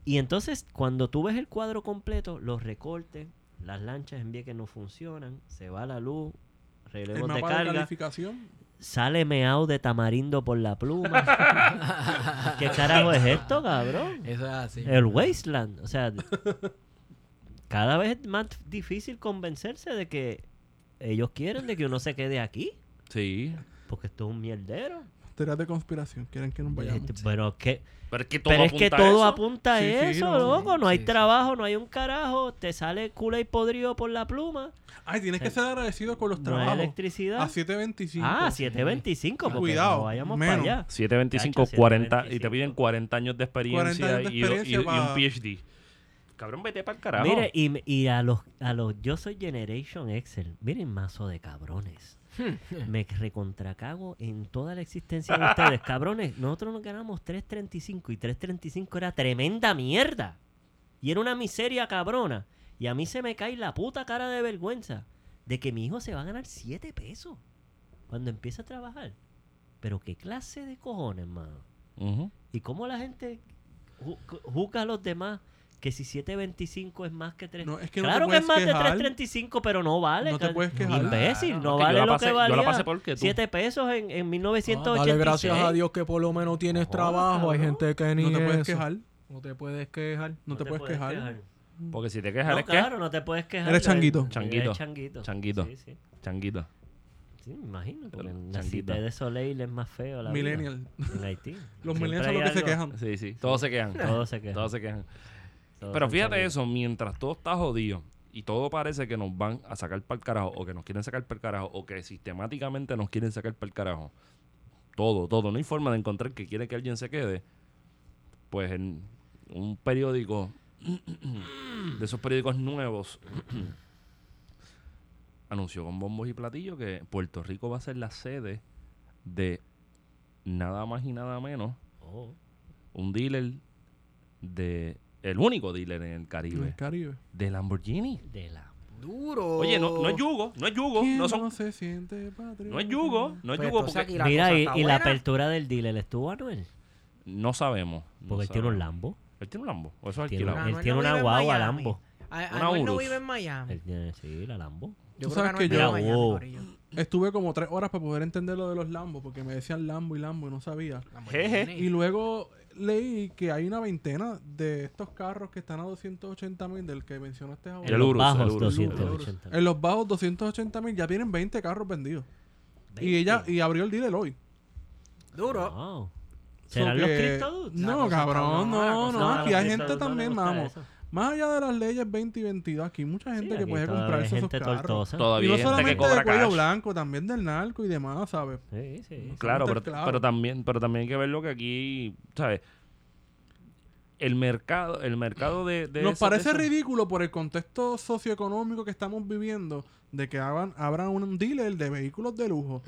[SPEAKER 1] Y entonces, cuando tú ves el cuadro completo, los recortes, las lanchas en que no funcionan, se va la luz,
[SPEAKER 4] el
[SPEAKER 1] relevos de carga,
[SPEAKER 4] calificación.
[SPEAKER 1] sale meao de tamarindo por la pluma. ¿Qué carajo es esto, cabrón?
[SPEAKER 2] Eso es así.
[SPEAKER 1] El wasteland. O sea, cada vez es más difícil convencerse de que ellos quieren de que uno se quede aquí.
[SPEAKER 3] Sí.
[SPEAKER 1] Porque esto es un mierdero.
[SPEAKER 4] Teorías de conspiración. Quieren que nos vayamos.
[SPEAKER 1] Este, Pero que
[SPEAKER 3] Pero es que todo
[SPEAKER 1] Pero es que
[SPEAKER 3] apunta a
[SPEAKER 1] todo
[SPEAKER 3] eso.
[SPEAKER 1] apunta a
[SPEAKER 4] Sí, sí,
[SPEAKER 1] eso,
[SPEAKER 4] no,
[SPEAKER 1] loco. No hay
[SPEAKER 2] sí, sí.
[SPEAKER 1] trabajo, no hay un carajo. Te sale culo y podrido por la pluma.
[SPEAKER 4] Ay, tienes que
[SPEAKER 1] Sí.
[SPEAKER 4] ser agradecido con los
[SPEAKER 1] No hay
[SPEAKER 4] trabajos.
[SPEAKER 1] electricidad.
[SPEAKER 4] A 7.25.
[SPEAKER 1] ah, 725. Porque
[SPEAKER 4] Cuidado,
[SPEAKER 1] no vayamos
[SPEAKER 4] menos.
[SPEAKER 1] para allá.
[SPEAKER 3] 725,
[SPEAKER 1] Chacho,
[SPEAKER 3] 40, y te
[SPEAKER 1] 725.
[SPEAKER 3] piden 40 años de experiencia,
[SPEAKER 4] 40 años de
[SPEAKER 3] y, do- y-
[SPEAKER 4] experiencia
[SPEAKER 3] y un PhD. Cabrón, vete para el carajo.
[SPEAKER 1] Mire, y, y a los a los yo soy Generation Excel. Miren, mazo de cabrones. Me recontracago en toda la existencia de ustedes, cabrones. Nosotros nos ganamos 3.35 y 3.35 era tremenda mierda. Y era una miseria cabrona. Y a mí se me cae la puta cara de vergüenza de que mi hijo se va a ganar 7 pesos cuando empieza a trabajar. Pero qué clase de cojones, mano. ¿Y cómo la gente ju- ju- juzga a los demás que si 7.25 es más que 3?
[SPEAKER 4] No, es que no
[SPEAKER 1] claro
[SPEAKER 4] te
[SPEAKER 1] que es
[SPEAKER 4] puedes
[SPEAKER 1] más
[SPEAKER 4] quejar.
[SPEAKER 1] de 3.35, pero no vale.
[SPEAKER 4] No te puedes quejar.
[SPEAKER 1] Imbécil,
[SPEAKER 2] Claro.
[SPEAKER 1] no
[SPEAKER 3] que
[SPEAKER 1] vale
[SPEAKER 3] yo la
[SPEAKER 1] lo
[SPEAKER 3] pasé-
[SPEAKER 1] que
[SPEAKER 3] yo la
[SPEAKER 1] valía.
[SPEAKER 3] pasé peor que tú.
[SPEAKER 1] 7 pesos en, en
[SPEAKER 2] Ah,
[SPEAKER 1] 1986.
[SPEAKER 2] dale gracias a Dios que por lo menos tienes
[SPEAKER 1] Joder,
[SPEAKER 2] trabajo. Hay gente que ni
[SPEAKER 4] No te puedes
[SPEAKER 2] eso.
[SPEAKER 4] quejar.
[SPEAKER 2] No te puedes quejar.
[SPEAKER 4] No, te, puedes quejar.
[SPEAKER 3] Porque si te quejas,
[SPEAKER 1] No,
[SPEAKER 3] eres
[SPEAKER 1] claro, no te puedes quejar.
[SPEAKER 4] Eres changuito.
[SPEAKER 3] Changuito.
[SPEAKER 1] Eres changuito.
[SPEAKER 3] Changuito.
[SPEAKER 1] Sí, sí.
[SPEAKER 3] qué? Changuito.
[SPEAKER 1] Sí, me imagino. Porque en la
[SPEAKER 3] changuito.
[SPEAKER 1] cita de Soleil es más feo la vida
[SPEAKER 4] Millennial.
[SPEAKER 1] en Haití.
[SPEAKER 4] Los millennials son los que se
[SPEAKER 1] algo-
[SPEAKER 4] quejan.
[SPEAKER 3] Sí, sí. Todos se quejan.
[SPEAKER 1] Todos se quejan.
[SPEAKER 3] Todos se quejan. Pero fíjate eso, mientras todo está jodido y todo parece que nos van a sacar para el carajo o que nos quieren sacar para el carajo o que sistemáticamente nos quieren sacar para el carajo. Todo, todo. No hay forma de encontrar que quiere que alguien se quede. Pues en un periódico de esos periódicos nuevos anunció con bombos y platillos que Puerto Rico va a ser la sede de nada más y nada menos
[SPEAKER 1] Oh.
[SPEAKER 3] un dealer de el único dealer en el
[SPEAKER 4] En el
[SPEAKER 3] Caribe
[SPEAKER 4] Caribe.
[SPEAKER 3] de Lamborghini.
[SPEAKER 1] De la...
[SPEAKER 2] Duro.
[SPEAKER 3] Oye, no, no es yugo, no es yugo,
[SPEAKER 4] ¿Quién
[SPEAKER 3] no son
[SPEAKER 4] se siente patriota?
[SPEAKER 3] no es yugo, no es
[SPEAKER 2] Pues
[SPEAKER 3] yugo porque
[SPEAKER 2] la
[SPEAKER 1] Mira, y, la apertura del dealer estuvo Anuel.
[SPEAKER 3] no sabemos. no
[SPEAKER 1] Porque él tiene un. Lambo.
[SPEAKER 3] Él tiene un Lambo, o eso es
[SPEAKER 1] Tiene
[SPEAKER 3] alquilado.
[SPEAKER 1] Él
[SPEAKER 2] Anuel
[SPEAKER 1] tiene
[SPEAKER 2] no
[SPEAKER 1] una
[SPEAKER 2] vive en
[SPEAKER 1] guagua
[SPEAKER 2] Miami.
[SPEAKER 1] Lambo.
[SPEAKER 2] A- Anuel no vive en Miami.
[SPEAKER 1] Él tiene, sí, la Lambo.
[SPEAKER 2] Yo
[SPEAKER 4] Tú
[SPEAKER 2] creo
[SPEAKER 4] sabes
[SPEAKER 2] que
[SPEAKER 1] yo-
[SPEAKER 2] Miami,
[SPEAKER 1] Wow.
[SPEAKER 2] corillo.
[SPEAKER 4] Estuve como tres horas para poder entender lo de los Lambos, porque me decían Lambo y Lambo y no sabía.
[SPEAKER 3] Jeje.
[SPEAKER 4] Y luego leí que hay una veintena de estos carros que están a 280 mil, del que mencionaste ahora.
[SPEAKER 3] El
[SPEAKER 1] En los
[SPEAKER 3] Urus,
[SPEAKER 1] bajos,
[SPEAKER 3] el Urus, el
[SPEAKER 1] 280.
[SPEAKER 4] En los bajos 280 mil ya tienen 20 carros vendidos. Y
[SPEAKER 1] 20.
[SPEAKER 4] ella y abrió el dealer hoy.
[SPEAKER 2] Duro.
[SPEAKER 1] Wow.
[SPEAKER 4] So
[SPEAKER 1] ¿Serán los
[SPEAKER 4] que- No, cabrón,
[SPEAKER 2] no,
[SPEAKER 4] no, Aquí hay gente también, vamos.
[SPEAKER 1] eso.
[SPEAKER 4] Más allá de las leyes 20 y 22, aquí mucha gente
[SPEAKER 1] Sí,
[SPEAKER 4] que puede
[SPEAKER 1] todavía hay
[SPEAKER 4] comprarse esos
[SPEAKER 1] gente
[SPEAKER 4] carros.
[SPEAKER 1] tortosa.
[SPEAKER 4] Y
[SPEAKER 3] Todavía
[SPEAKER 4] no
[SPEAKER 3] hay gente que
[SPEAKER 4] solamente
[SPEAKER 3] cobra
[SPEAKER 4] de cuello
[SPEAKER 3] cash.
[SPEAKER 4] blanco, también del narco y demás, ¿sabes?
[SPEAKER 1] Sí, sí.
[SPEAKER 3] Claro,
[SPEAKER 4] Somos
[SPEAKER 3] pero, también, pero también hay que ver lo que aquí, ¿sabes? El mercado, el mercado de, de
[SPEAKER 4] Nos
[SPEAKER 3] eso- de
[SPEAKER 4] parece
[SPEAKER 3] eso-
[SPEAKER 4] ridículo por el contexto socioeconómico que estamos viviendo de que hagan, abran un dealer de vehículos de lujo.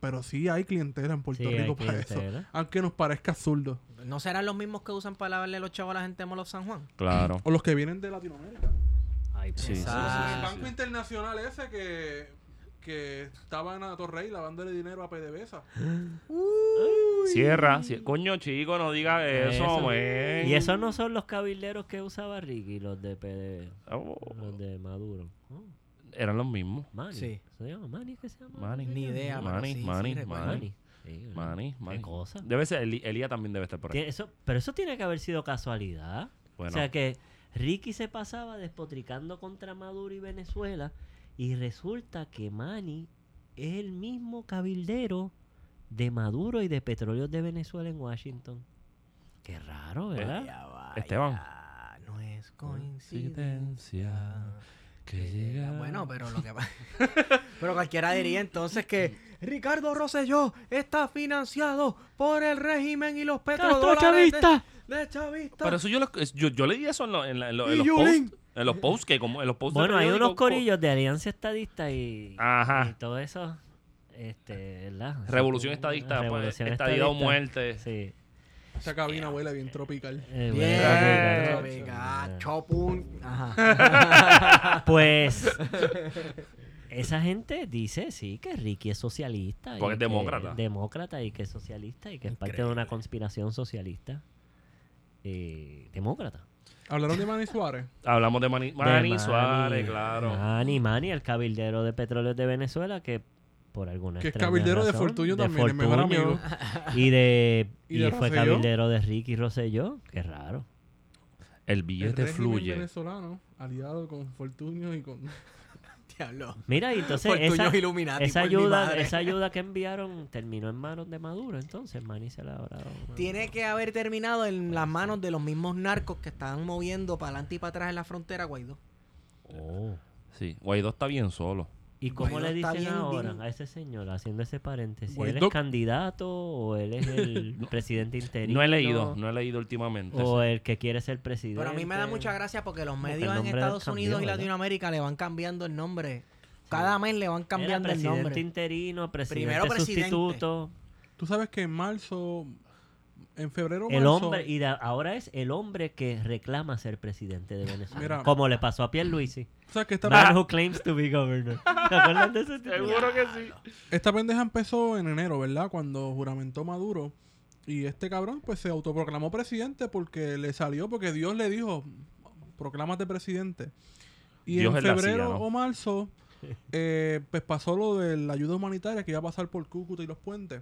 [SPEAKER 4] Pero sí hay clientela en Puerto
[SPEAKER 1] Sí, hay
[SPEAKER 4] Rico para eso. Aunque nos parezca absurdo.
[SPEAKER 2] ¿No serán los mismos que usan para lavarle los chavos a la gente de Molo San Juan?
[SPEAKER 3] Claro.
[SPEAKER 4] O los que vienen de Latinoamérica.
[SPEAKER 1] Ay, pues,
[SPEAKER 3] Sí, sí,
[SPEAKER 4] el Banco. Internacional ese que, que estaba en Torrey lavándole dinero a PDVSA.
[SPEAKER 3] Cierra, cie- coño chico, no diga eso,
[SPEAKER 1] Eso.
[SPEAKER 3] men.
[SPEAKER 1] Y esos no son los cabilderos que usaba Ricky, los de PD,
[SPEAKER 3] Oh,
[SPEAKER 1] los de Maduro. Oh,
[SPEAKER 3] eran los mismos.
[SPEAKER 1] Manny.
[SPEAKER 2] Sí.
[SPEAKER 1] ¿Se llama Manny? ¿Qué se llama?
[SPEAKER 3] Manny.
[SPEAKER 2] Ni idea, pero
[SPEAKER 3] Manny,
[SPEAKER 2] sí, sí,
[SPEAKER 3] Manny,
[SPEAKER 2] recuerdo.
[SPEAKER 3] Manny.
[SPEAKER 1] Manny. Sí.
[SPEAKER 3] Manny, Manny.
[SPEAKER 1] Qué cosa.
[SPEAKER 3] Debe ser, Eli- Elías también debe estar por ahí.
[SPEAKER 1] Eso, pero eso tiene que haber sido casualidad.
[SPEAKER 3] Bueno,
[SPEAKER 1] O sea que Ricky se pasaba despotricando contra Maduro y Venezuela y resulta que Manny es el mismo cabildero de Maduro y de Petróleos de Venezuela en Washington. Qué raro, ¿verdad?
[SPEAKER 3] Esteban.
[SPEAKER 2] No es
[SPEAKER 3] Coincidencia
[SPEAKER 2] coincidencia.
[SPEAKER 3] que llega.
[SPEAKER 2] Bueno, pero lo que pasa. pero cualquiera diría entonces que Ricardo Rosselló está financiado por el régimen y los petrodólares
[SPEAKER 1] chavista!
[SPEAKER 2] de, de chavista.
[SPEAKER 3] Pero eso yo, lo- es- yo, yo leí eso en, lo- en la- en lo- en
[SPEAKER 2] Y
[SPEAKER 3] los posts. En los posts que como en los posts
[SPEAKER 1] Bueno, hay unos corillos de Alianza Estadista y,
[SPEAKER 3] Ajá.
[SPEAKER 1] y todo eso. Este, ¿verdad?
[SPEAKER 3] Revolución estadista, pues,
[SPEAKER 1] Revolución
[SPEAKER 3] estadidad o
[SPEAKER 1] estadista.
[SPEAKER 3] muerte.
[SPEAKER 1] Sí.
[SPEAKER 4] Esa cabina huele bien tropical.
[SPEAKER 1] Eh,
[SPEAKER 2] Bien,
[SPEAKER 1] tropical,
[SPEAKER 2] tropical,
[SPEAKER 1] tropical.
[SPEAKER 2] chopun. Ajá.
[SPEAKER 1] Pues esa gente dice sí que Ricky es socialista. y
[SPEAKER 3] Porque es
[SPEAKER 1] que-
[SPEAKER 3] demócrata.
[SPEAKER 1] Demócrata y que es socialista y que es parte de una conspiración socialista. eh, demócrata.
[SPEAKER 4] Hablaron de Manny Suárez.
[SPEAKER 3] Hablamos de Mani,
[SPEAKER 1] De
[SPEAKER 3] Manny Suárez, claro.
[SPEAKER 1] Manny, Manny, el cabildero de petróleos de Venezuela que por alguna
[SPEAKER 4] Que es cabildero de Fortuño también, el mejor
[SPEAKER 1] Fortuño,
[SPEAKER 4] amigo.
[SPEAKER 1] Y de
[SPEAKER 4] ¿Y
[SPEAKER 1] y,
[SPEAKER 4] de
[SPEAKER 1] fue cabildero de Ricky Rosselló. Qué raro.
[SPEAKER 3] El
[SPEAKER 4] El
[SPEAKER 3] billete
[SPEAKER 4] régimen
[SPEAKER 3] fluye.
[SPEAKER 4] venezolano, aliado con Fortunio y con...
[SPEAKER 2] Diablo.
[SPEAKER 1] Mira, y entonces esa,
[SPEAKER 2] Illuminati,
[SPEAKER 1] esa ayuda, esa ayuda que enviaron terminó en manos de Maduro, entonces Manny se la habrá
[SPEAKER 2] Tiene que haber terminado en las manos de los mismos narcos que estaban moviendo para adelante y para atrás en la frontera, Guaidó.
[SPEAKER 1] Oh.
[SPEAKER 3] Sí, Guaidó está bien solo.
[SPEAKER 1] ¿Y cómo le dicen
[SPEAKER 2] bien,
[SPEAKER 1] ahora
[SPEAKER 2] bien.
[SPEAKER 1] a ese señor, haciendo ese paréntesis? ¿Él
[SPEAKER 4] Guaidó-
[SPEAKER 1] es candidato o él es el presidente interino?
[SPEAKER 3] No he leído, no he leído últimamente.
[SPEAKER 1] O el que quiere ser presidente.
[SPEAKER 2] Pero a mí me da mucha gracia porque los medios en Estados
[SPEAKER 1] cambió,
[SPEAKER 2] Unidos y
[SPEAKER 1] ¿verdad?
[SPEAKER 2] Latinoamérica le van cambiando el nombre. Cada mes le van cambiando el
[SPEAKER 1] presidente
[SPEAKER 2] nombre.
[SPEAKER 1] interino, presidente
[SPEAKER 2] Primero presidente.
[SPEAKER 1] sustituto.
[SPEAKER 4] Tú sabes que en marzo En febrero
[SPEAKER 1] El
[SPEAKER 4] marzo,
[SPEAKER 1] hombre, y de- ahora es el hombre que reclama ser presidente de Venezuela.
[SPEAKER 4] Mira.
[SPEAKER 1] como le pasó a Pierluisi.
[SPEAKER 4] o sea, que esta,
[SPEAKER 1] Man who claims to be governor. ¿Te acuerdas de ese?
[SPEAKER 3] Seguro que sí.
[SPEAKER 4] esta pendeja empezó en enero, ¿verdad? Cuando juramentó Maduro. Y este cabrón, pues se autoproclamó presidente porque le salió, porque Dios le dijo, proclámate presidente. Y
[SPEAKER 3] Dios
[SPEAKER 4] en febrero o marzo, eh, pues pasó lo de la ayuda humanitaria que iba a pasar por Cúcuta y los puentes.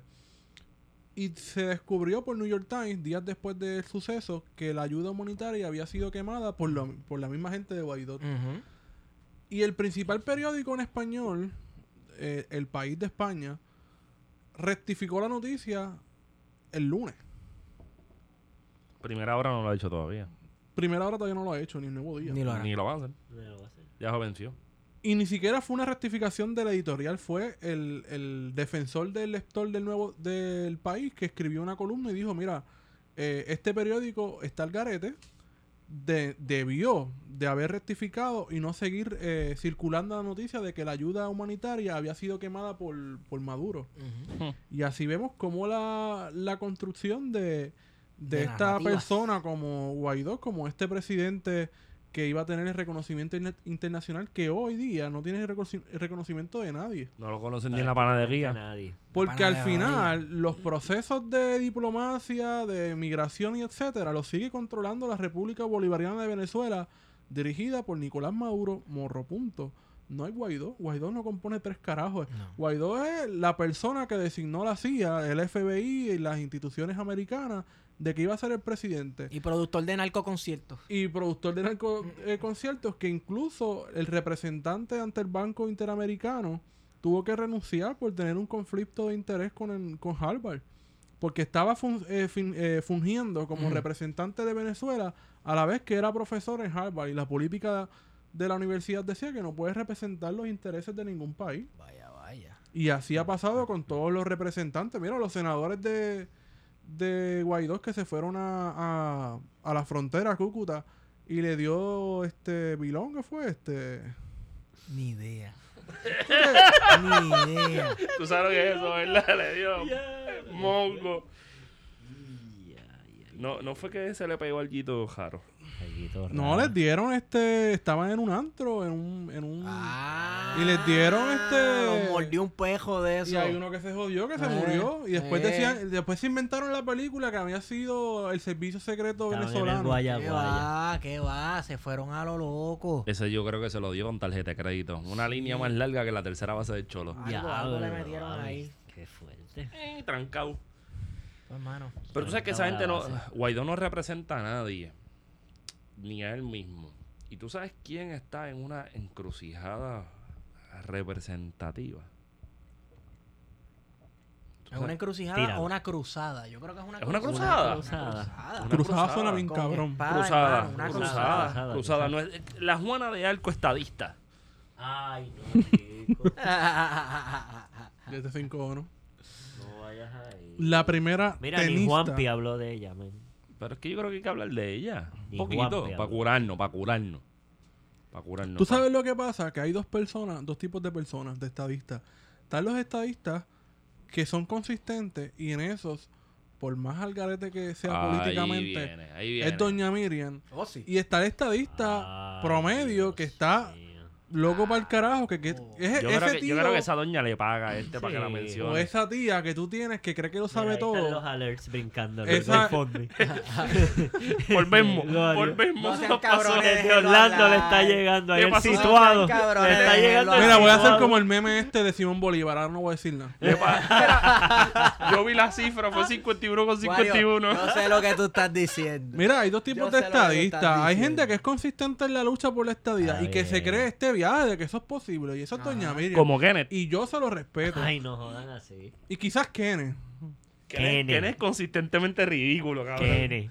[SPEAKER 4] Y se descubrió por New York Times, días después del suceso, que la ayuda humanitaria había sido quemada por, lo- por la misma gente de Guaidó. Y el principal periódico en español, eh, El País de España, rectificó la noticia el lunes.
[SPEAKER 3] Primera hora no lo ha hecho todavía.
[SPEAKER 4] Primera hora todavía no lo ha hecho, ni el nuevo día.
[SPEAKER 2] Ni lo hará.
[SPEAKER 3] Ni lo va a hacer.
[SPEAKER 1] No lo va a hacer.
[SPEAKER 3] Ya se venció.
[SPEAKER 4] Y ni siquiera fue una rectificación de la editorial, fue el, el defensor del lector del nuevo del país que escribió una columna y dijo, mira, eh, este periódico está al garete, de- debió de haber rectificado y no seguir eh, circulando la noticia de que la ayuda humanitaria había sido quemada por, por Maduro. Y así vemos cómo la, la construcción de, de,
[SPEAKER 2] De
[SPEAKER 4] esta
[SPEAKER 2] narrativas.
[SPEAKER 4] persona como Guaidó, como este presidente que iba a tener el reconocimiento interna- internacional, que hoy día no tiene el reconoci- el reconocimiento de nadie.
[SPEAKER 3] No lo conocen ni en la panadería.
[SPEAKER 1] Nadie.
[SPEAKER 4] Porque al final los procesos de diplomacia, de migración y etcétera, los sigue controlando la República Bolivariana de Venezuela, dirigida por Nicolás Maduro, morro punto. No hay Guaidó. Guaidó no compone tres carajos.
[SPEAKER 2] No.
[SPEAKER 4] Guaidó es la persona que designó la CIA, el FBI y las instituciones americanas de que iba a ser el presidente.
[SPEAKER 2] Y productor de narcoconciertos.
[SPEAKER 4] Y productor de narco- eh, conciertos que incluso el representante ante el Banco Interamericano tuvo que renunciar por tener un conflicto de interés con, el- con Harvard. Porque estaba fun- eh, fin- eh, fungiendo como representante de Venezuela a la vez que era profesor en Harvard. Y la política de la universidad decía que no puede representar los intereses de ningún país.
[SPEAKER 2] Vaya, vaya.
[SPEAKER 4] Y así ha pasado con todos los representantes. Mira, los senadores de, de Guaidó que se fueron a, a, a la frontera, a Cúcuta, y le dio este Bilón, ¿qué fue? Este.
[SPEAKER 2] Ni idea. Ni idea.
[SPEAKER 3] Tú sabes lo que es eso, ¿verdad? Le dio mongo. No, no fue que se le pegó al Guito Jaro.
[SPEAKER 4] No, les dieron este. Estaban en un antro, en un. En un
[SPEAKER 2] Ah,
[SPEAKER 4] Y les dieron este-
[SPEAKER 2] Los mordió un pejo de eso.
[SPEAKER 4] y hay uno que se jodió, que se
[SPEAKER 2] Eh,
[SPEAKER 4] murió. Y después
[SPEAKER 2] eh.
[SPEAKER 4] decían, después se inventaron la película que había sido el servicio secreto
[SPEAKER 1] Estaban
[SPEAKER 4] venezolano.
[SPEAKER 1] Guaya
[SPEAKER 2] ¿Qué
[SPEAKER 1] Guaya.
[SPEAKER 2] va? ¿Qué va? Se fueron a lo loco.
[SPEAKER 3] Ese yo creo que se lo dio con tarjeta de crédito. Una línea más larga que la tercera base del cholo.
[SPEAKER 2] Algo- algo le metieron ahí.
[SPEAKER 1] Qué fuerte.
[SPEAKER 3] Eh, trancado.
[SPEAKER 2] Pues, hermano.
[SPEAKER 3] Pero tú sabes que esa gente no. Guaidó no representa a nadie. Ni a él mismo. Y tú sabes quién está en una encrucijada representativa.
[SPEAKER 2] ¿Es una encrucijada
[SPEAKER 1] Tíralo.
[SPEAKER 2] o una cruzada? Yo creo que es una
[SPEAKER 3] ¿Es una
[SPEAKER 1] Una
[SPEAKER 3] cruzada?
[SPEAKER 1] cruzada.
[SPEAKER 3] Una
[SPEAKER 4] Cruzada suena bien
[SPEAKER 2] Con
[SPEAKER 4] cabrón.
[SPEAKER 2] espada,
[SPEAKER 3] Cruzada,
[SPEAKER 2] hermano, una
[SPEAKER 3] cruzada,
[SPEAKER 1] cruzada.
[SPEAKER 3] cruzada,
[SPEAKER 1] Cruzada,
[SPEAKER 3] No es- la Juana de Arco estadista.
[SPEAKER 1] Ay, no, chico.
[SPEAKER 4] Desde cinco ¿no?
[SPEAKER 1] No vayas ahí.
[SPEAKER 4] La primera
[SPEAKER 1] Mira, ni
[SPEAKER 4] tenista.
[SPEAKER 1] Juanpi habló de ella, men.
[SPEAKER 3] Pero es que yo creo que hay que hablar de ella. Un poquito. Para curarnos, para curarnos. Para curarnos.
[SPEAKER 4] Tú
[SPEAKER 3] pa-
[SPEAKER 4] sabes lo que pasa, que hay dos personas, dos tipos de personas, de estadistas. Están los estadistas que son consistentes y en esos, por más al garete que sea
[SPEAKER 3] Ahí
[SPEAKER 4] políticamente,
[SPEAKER 3] viene, ahí viene.
[SPEAKER 4] es Doña Miriam.
[SPEAKER 2] Oh, sí.
[SPEAKER 4] Y está el estadista
[SPEAKER 1] Ay,
[SPEAKER 4] promedio
[SPEAKER 1] Dios
[SPEAKER 4] que está. Loco para el carajo, que, que
[SPEAKER 2] Oh.
[SPEAKER 4] es
[SPEAKER 3] Yo
[SPEAKER 4] ese
[SPEAKER 3] creo, que,
[SPEAKER 4] tío
[SPEAKER 3] yo creo que esa doña le paga a este para que la mencione.
[SPEAKER 4] o esa tía que tú tienes que cree que lo sabe
[SPEAKER 1] Mira, ahí están
[SPEAKER 4] todo.
[SPEAKER 1] los alerts brincando.
[SPEAKER 4] Esa-.
[SPEAKER 3] Volvemos, volvemos.
[SPEAKER 2] No cabrones.
[SPEAKER 1] Orlando le está llegando ahí
[SPEAKER 3] ¿Qué
[SPEAKER 1] el
[SPEAKER 3] pasó?
[SPEAKER 1] situado. Le está llegando
[SPEAKER 4] Mira, voy a hacer como el meme este de Simón Bolívar, ahora no voy a decir nada.
[SPEAKER 3] Yo vi la cifra, fue 51 con 51.
[SPEAKER 2] Wario, Yo sé lo que tú estás diciendo.
[SPEAKER 4] Mira, hay dos tipos
[SPEAKER 2] Yo
[SPEAKER 4] de estadistas. Hay gente que es consistente en la lucha por la estadía y que se
[SPEAKER 1] bien.
[SPEAKER 4] cree este de que eso es posible. Y eso es
[SPEAKER 2] Ajá.
[SPEAKER 4] Doña Miriam.
[SPEAKER 3] Como Kenneth.
[SPEAKER 4] Y yo se lo respeto.
[SPEAKER 1] Ay, no jodan así.
[SPEAKER 4] Y quizás Kenneth.
[SPEAKER 3] Kenneth,
[SPEAKER 1] Kenneth.
[SPEAKER 3] Kenneth es consistentemente ridículo, cabrón.
[SPEAKER 1] Kenny.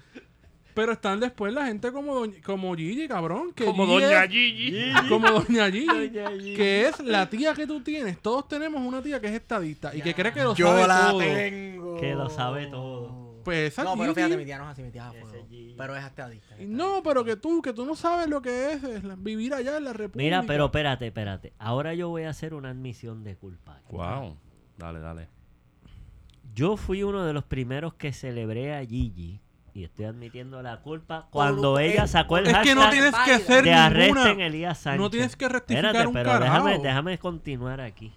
[SPEAKER 4] Pero están después la gente como, doña- como Gigi, cabrón. Que
[SPEAKER 3] Como
[SPEAKER 4] Gigi
[SPEAKER 3] Doña
[SPEAKER 4] es-
[SPEAKER 3] Gigi.
[SPEAKER 4] Como Doña Gigi.
[SPEAKER 1] Doña Gigi.
[SPEAKER 4] Que es la tía que tú tienes. Todos tenemos una tía que es estadista y que cree que lo
[SPEAKER 2] Yo
[SPEAKER 4] sabe
[SPEAKER 2] la
[SPEAKER 4] todo.
[SPEAKER 2] tengo.
[SPEAKER 1] Que lo sabe todo.
[SPEAKER 4] Pues
[SPEAKER 2] No, pero fíjate, mi tía no es así, mi tía es a fuego. Pero es estadista.
[SPEAKER 4] No, pero que tú, que tú no sabes lo que es, es la- vivir allá en la República.
[SPEAKER 1] Mira, pero espérate, espérate. Ahora yo voy a hacer una admisión de culpa. aquí.
[SPEAKER 3] Wow. Dale, dale.
[SPEAKER 1] Yo fui uno de los primeros que celebré a Gigi. Y estoy admitiendo la culpa cuando
[SPEAKER 2] Por-
[SPEAKER 1] ella sacó el
[SPEAKER 4] Es que no
[SPEAKER 1] hashtag
[SPEAKER 4] tienes que
[SPEAKER 2] válida.
[SPEAKER 4] hacer
[SPEAKER 1] de arresten. Elías Sánchez.
[SPEAKER 4] No tienes que rectificar
[SPEAKER 1] Espérate,
[SPEAKER 4] un
[SPEAKER 1] pero
[SPEAKER 4] carajo.
[SPEAKER 1] déjame, déjame continuar aquí.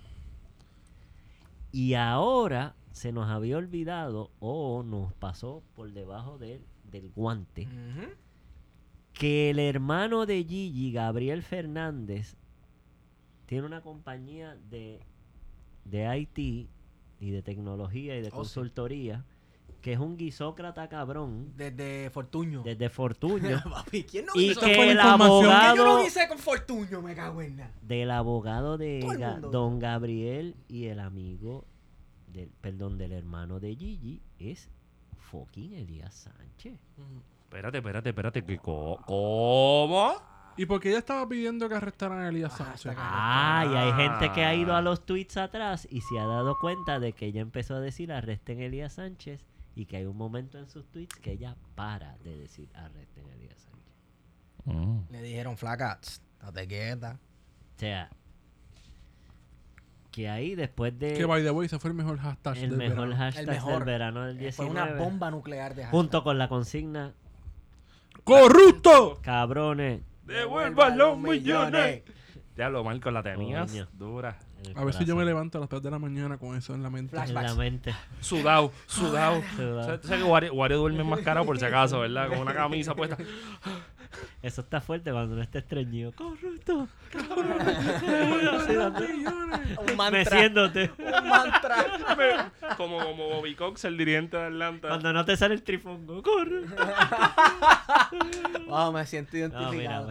[SPEAKER 1] Y ahora se nos había olvidado o nos pasó por debajo del, del guante que el hermano de Gigi, Gabriel Fernández, tiene una compañía de, de IT y de tecnología y de
[SPEAKER 2] Oh, sí.
[SPEAKER 1] consultoría que es un guisócrata cabrón
[SPEAKER 2] Desde Fortuño.
[SPEAKER 1] desde Fortuño
[SPEAKER 2] Papi, ¿quién no
[SPEAKER 1] y que el
[SPEAKER 4] Que
[SPEAKER 2] yo no
[SPEAKER 1] abogado
[SPEAKER 2] hice con Fortuño, me cago en nada.
[SPEAKER 1] del abogado de Ga- don Gabriel y el amigo del perdón del hermano de Gigi es fucking Elías Sánchez
[SPEAKER 3] Espérate, espérate, espérate. que co- ¿Cómo?
[SPEAKER 4] ¿Y por qué ella estaba pidiendo que arrestaran a Elías
[SPEAKER 2] Ah,
[SPEAKER 4] Sánchez?
[SPEAKER 1] Ah, y hay gente que ha ido a
[SPEAKER 3] Ah.
[SPEAKER 1] los tweets atrás y se ha dado cuenta de que ella empezó a decir arresten a Elías Sánchez y que hay un momento en sus tweets que ella para de decir arresten a Elías Sánchez.
[SPEAKER 3] Mm.
[SPEAKER 2] Le dijeron, flaca, tss, date quieta.
[SPEAKER 1] O sea, que ahí después de
[SPEAKER 4] Que by the way, ese fue el mejor hashtag
[SPEAKER 1] el
[SPEAKER 4] del
[SPEAKER 1] mejor
[SPEAKER 4] verano.
[SPEAKER 1] hashtag
[SPEAKER 2] El mejor.
[SPEAKER 1] del verano del
[SPEAKER 2] Eh, Fue
[SPEAKER 1] 19
[SPEAKER 2] una bomba nuclear de
[SPEAKER 1] junto
[SPEAKER 2] hashtag.
[SPEAKER 1] con la consigna
[SPEAKER 4] ¡Corrupto!
[SPEAKER 1] cabrones
[SPEAKER 3] Devuelvan los millones. Ya lo Marco, la tenías
[SPEAKER 1] Coño.
[SPEAKER 3] dura.
[SPEAKER 4] A ver si yo me levanto a las 3 de la mañana con eso en la mente.
[SPEAKER 1] En la mente
[SPEAKER 3] Sudado, sudado.
[SPEAKER 1] Sudado.
[SPEAKER 3] O sea, tú sabes que Wario, Wario duerme más caro por si acaso, ¿verdad? Con una camisa puesta.
[SPEAKER 1] eso está fuerte cuando no esté estreñido corrupto
[SPEAKER 2] Un mantra.
[SPEAKER 1] meciéndote
[SPEAKER 2] Un mantra.
[SPEAKER 3] Como, como Bobby Cox, el dirigente de Atlanta.
[SPEAKER 1] cuando no te sale el trifongo corre
[SPEAKER 2] Wow, me siento
[SPEAKER 1] No, mira,
[SPEAKER 2] identificado.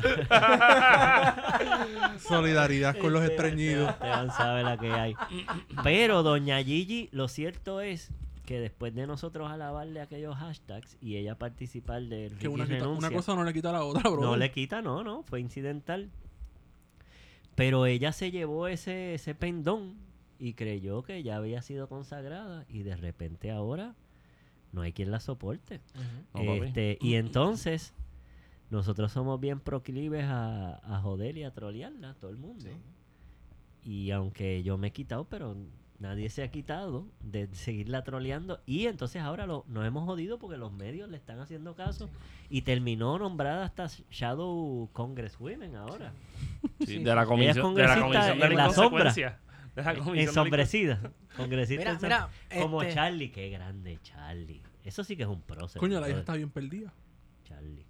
[SPEAKER 4] Solidaridad con los estreñidos.
[SPEAKER 1] Esteban sabe la que hay. Pero Doña Gigi, lo cierto es que después de nosotros alabarle aquellos hashtags y ella participar del
[SPEAKER 4] Que una, quita-
[SPEAKER 1] renuncia,
[SPEAKER 4] una cosa no le quita a la otra, bro.
[SPEAKER 1] no le quita, no, no, fue incidental. Pero ella se llevó ese, ese pendón y creyó que ya había sido consagrada y de repente ahora no hay quien la soporte. Este, y entonces nosotros somos bien proclives a, a joder y a trolearla, todo el mundo. Y aunque yo me he quitado, pero nadie se ha quitado de seguirla troleando. Y entonces ahora lo, nos hemos jodido porque los medios le están haciendo caso. Y terminó nombrada hasta Shadow Congresswomen ahora.
[SPEAKER 3] Sí, de la comisión, de la
[SPEAKER 1] congresista
[SPEAKER 3] comisión de
[SPEAKER 1] en
[SPEAKER 3] la
[SPEAKER 1] sombra.
[SPEAKER 3] inconsecuencia. De la comisión de la
[SPEAKER 1] Ensombrecida. Congresista
[SPEAKER 2] Mira,
[SPEAKER 1] ensom-
[SPEAKER 2] mira,
[SPEAKER 1] Como
[SPEAKER 2] este-
[SPEAKER 1] Charlie, qué grande Charlie. Eso sí que es un prócer.
[SPEAKER 4] Coño, la hija está bien perdida.
[SPEAKER 1] Charlie.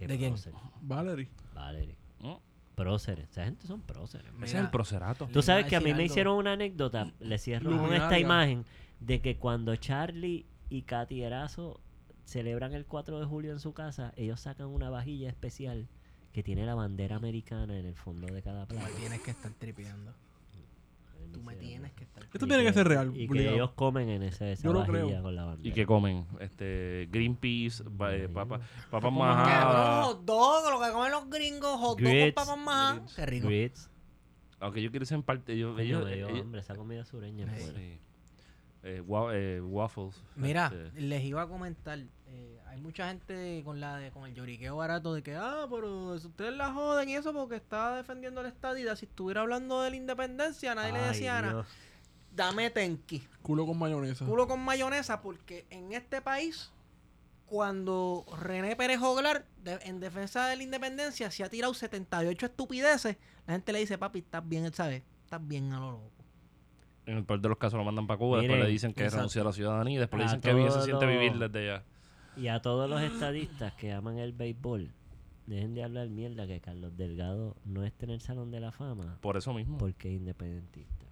[SPEAKER 2] ¿De quién?
[SPEAKER 4] Valerie.
[SPEAKER 1] Valerie.
[SPEAKER 3] Mm,
[SPEAKER 1] Próceres. Esa gente son próceres.
[SPEAKER 3] Ese es
[SPEAKER 2] Mira,
[SPEAKER 3] el procerato.
[SPEAKER 1] Tú sabes que a mí me hicieron una anécdota, le cierro con esta imagen, de que cuando Charlie y Katy Erazo celebran el 4 de julio en su casa, ellos sacan una vajilla especial que tiene la bandera americana en el fondo de cada plato.
[SPEAKER 2] tienes que estar tripeando. Tú me tienes que estar
[SPEAKER 4] Esto tiene que ser real.
[SPEAKER 1] Y que
[SPEAKER 4] obligado.
[SPEAKER 1] ellos comen en ese, esa
[SPEAKER 4] Yo lo
[SPEAKER 1] vajilla
[SPEAKER 4] creo.
[SPEAKER 1] con la bandera.
[SPEAKER 3] ¿Y qué comen? Este, Greenpeace, ba- eh, papa, papas
[SPEAKER 4] Papas
[SPEAKER 3] majadas.
[SPEAKER 2] Cabrón, hot dog, lo que comen los gringos, hot dog con
[SPEAKER 1] Grits.
[SPEAKER 2] papas majas.
[SPEAKER 3] Grits.
[SPEAKER 2] Qué rico.
[SPEAKER 1] Grits.
[SPEAKER 3] Aunque yo quiero ser en parte. Yo,
[SPEAKER 1] Coño,
[SPEAKER 3] ellos,
[SPEAKER 1] me dio
[SPEAKER 3] ellos-
[SPEAKER 1] hambre, esa comida sureña. Es buena.
[SPEAKER 3] sí. Eh, wa- eh, waffles.
[SPEAKER 2] Mira,
[SPEAKER 3] este,
[SPEAKER 2] les iba a comentar, eh, hay mucha gente con la de, con el lloriqueo barato de que, ah, pero si ustedes la joden y eso porque está defendiendo la estadidad, si estuviera hablando de la independencia, nadie le decía nada. Dame tenki,
[SPEAKER 4] Culo con mayonesa.
[SPEAKER 2] culo con mayonesa, porque en este país, cuando René Pérez Joglar, de- en defensa de la independencia, se ha tirado 78 estupideces, la gente le dice, papi, estás bien, ¿sabes? Estás bien a lo loco.
[SPEAKER 3] en el peor de los casos lo mandan para Cuba. después
[SPEAKER 1] Miren,
[SPEAKER 3] le dicen que renunció a la ciudadanía. y Después le dicen que bien se siente vivir desde allá.
[SPEAKER 1] Y a todos los estadistas que aman el béisbol, dejen de hablar mierda que Carlos Delgado no está en el Salón de la Fama
[SPEAKER 3] Por eso mismo.
[SPEAKER 1] porque es independentista.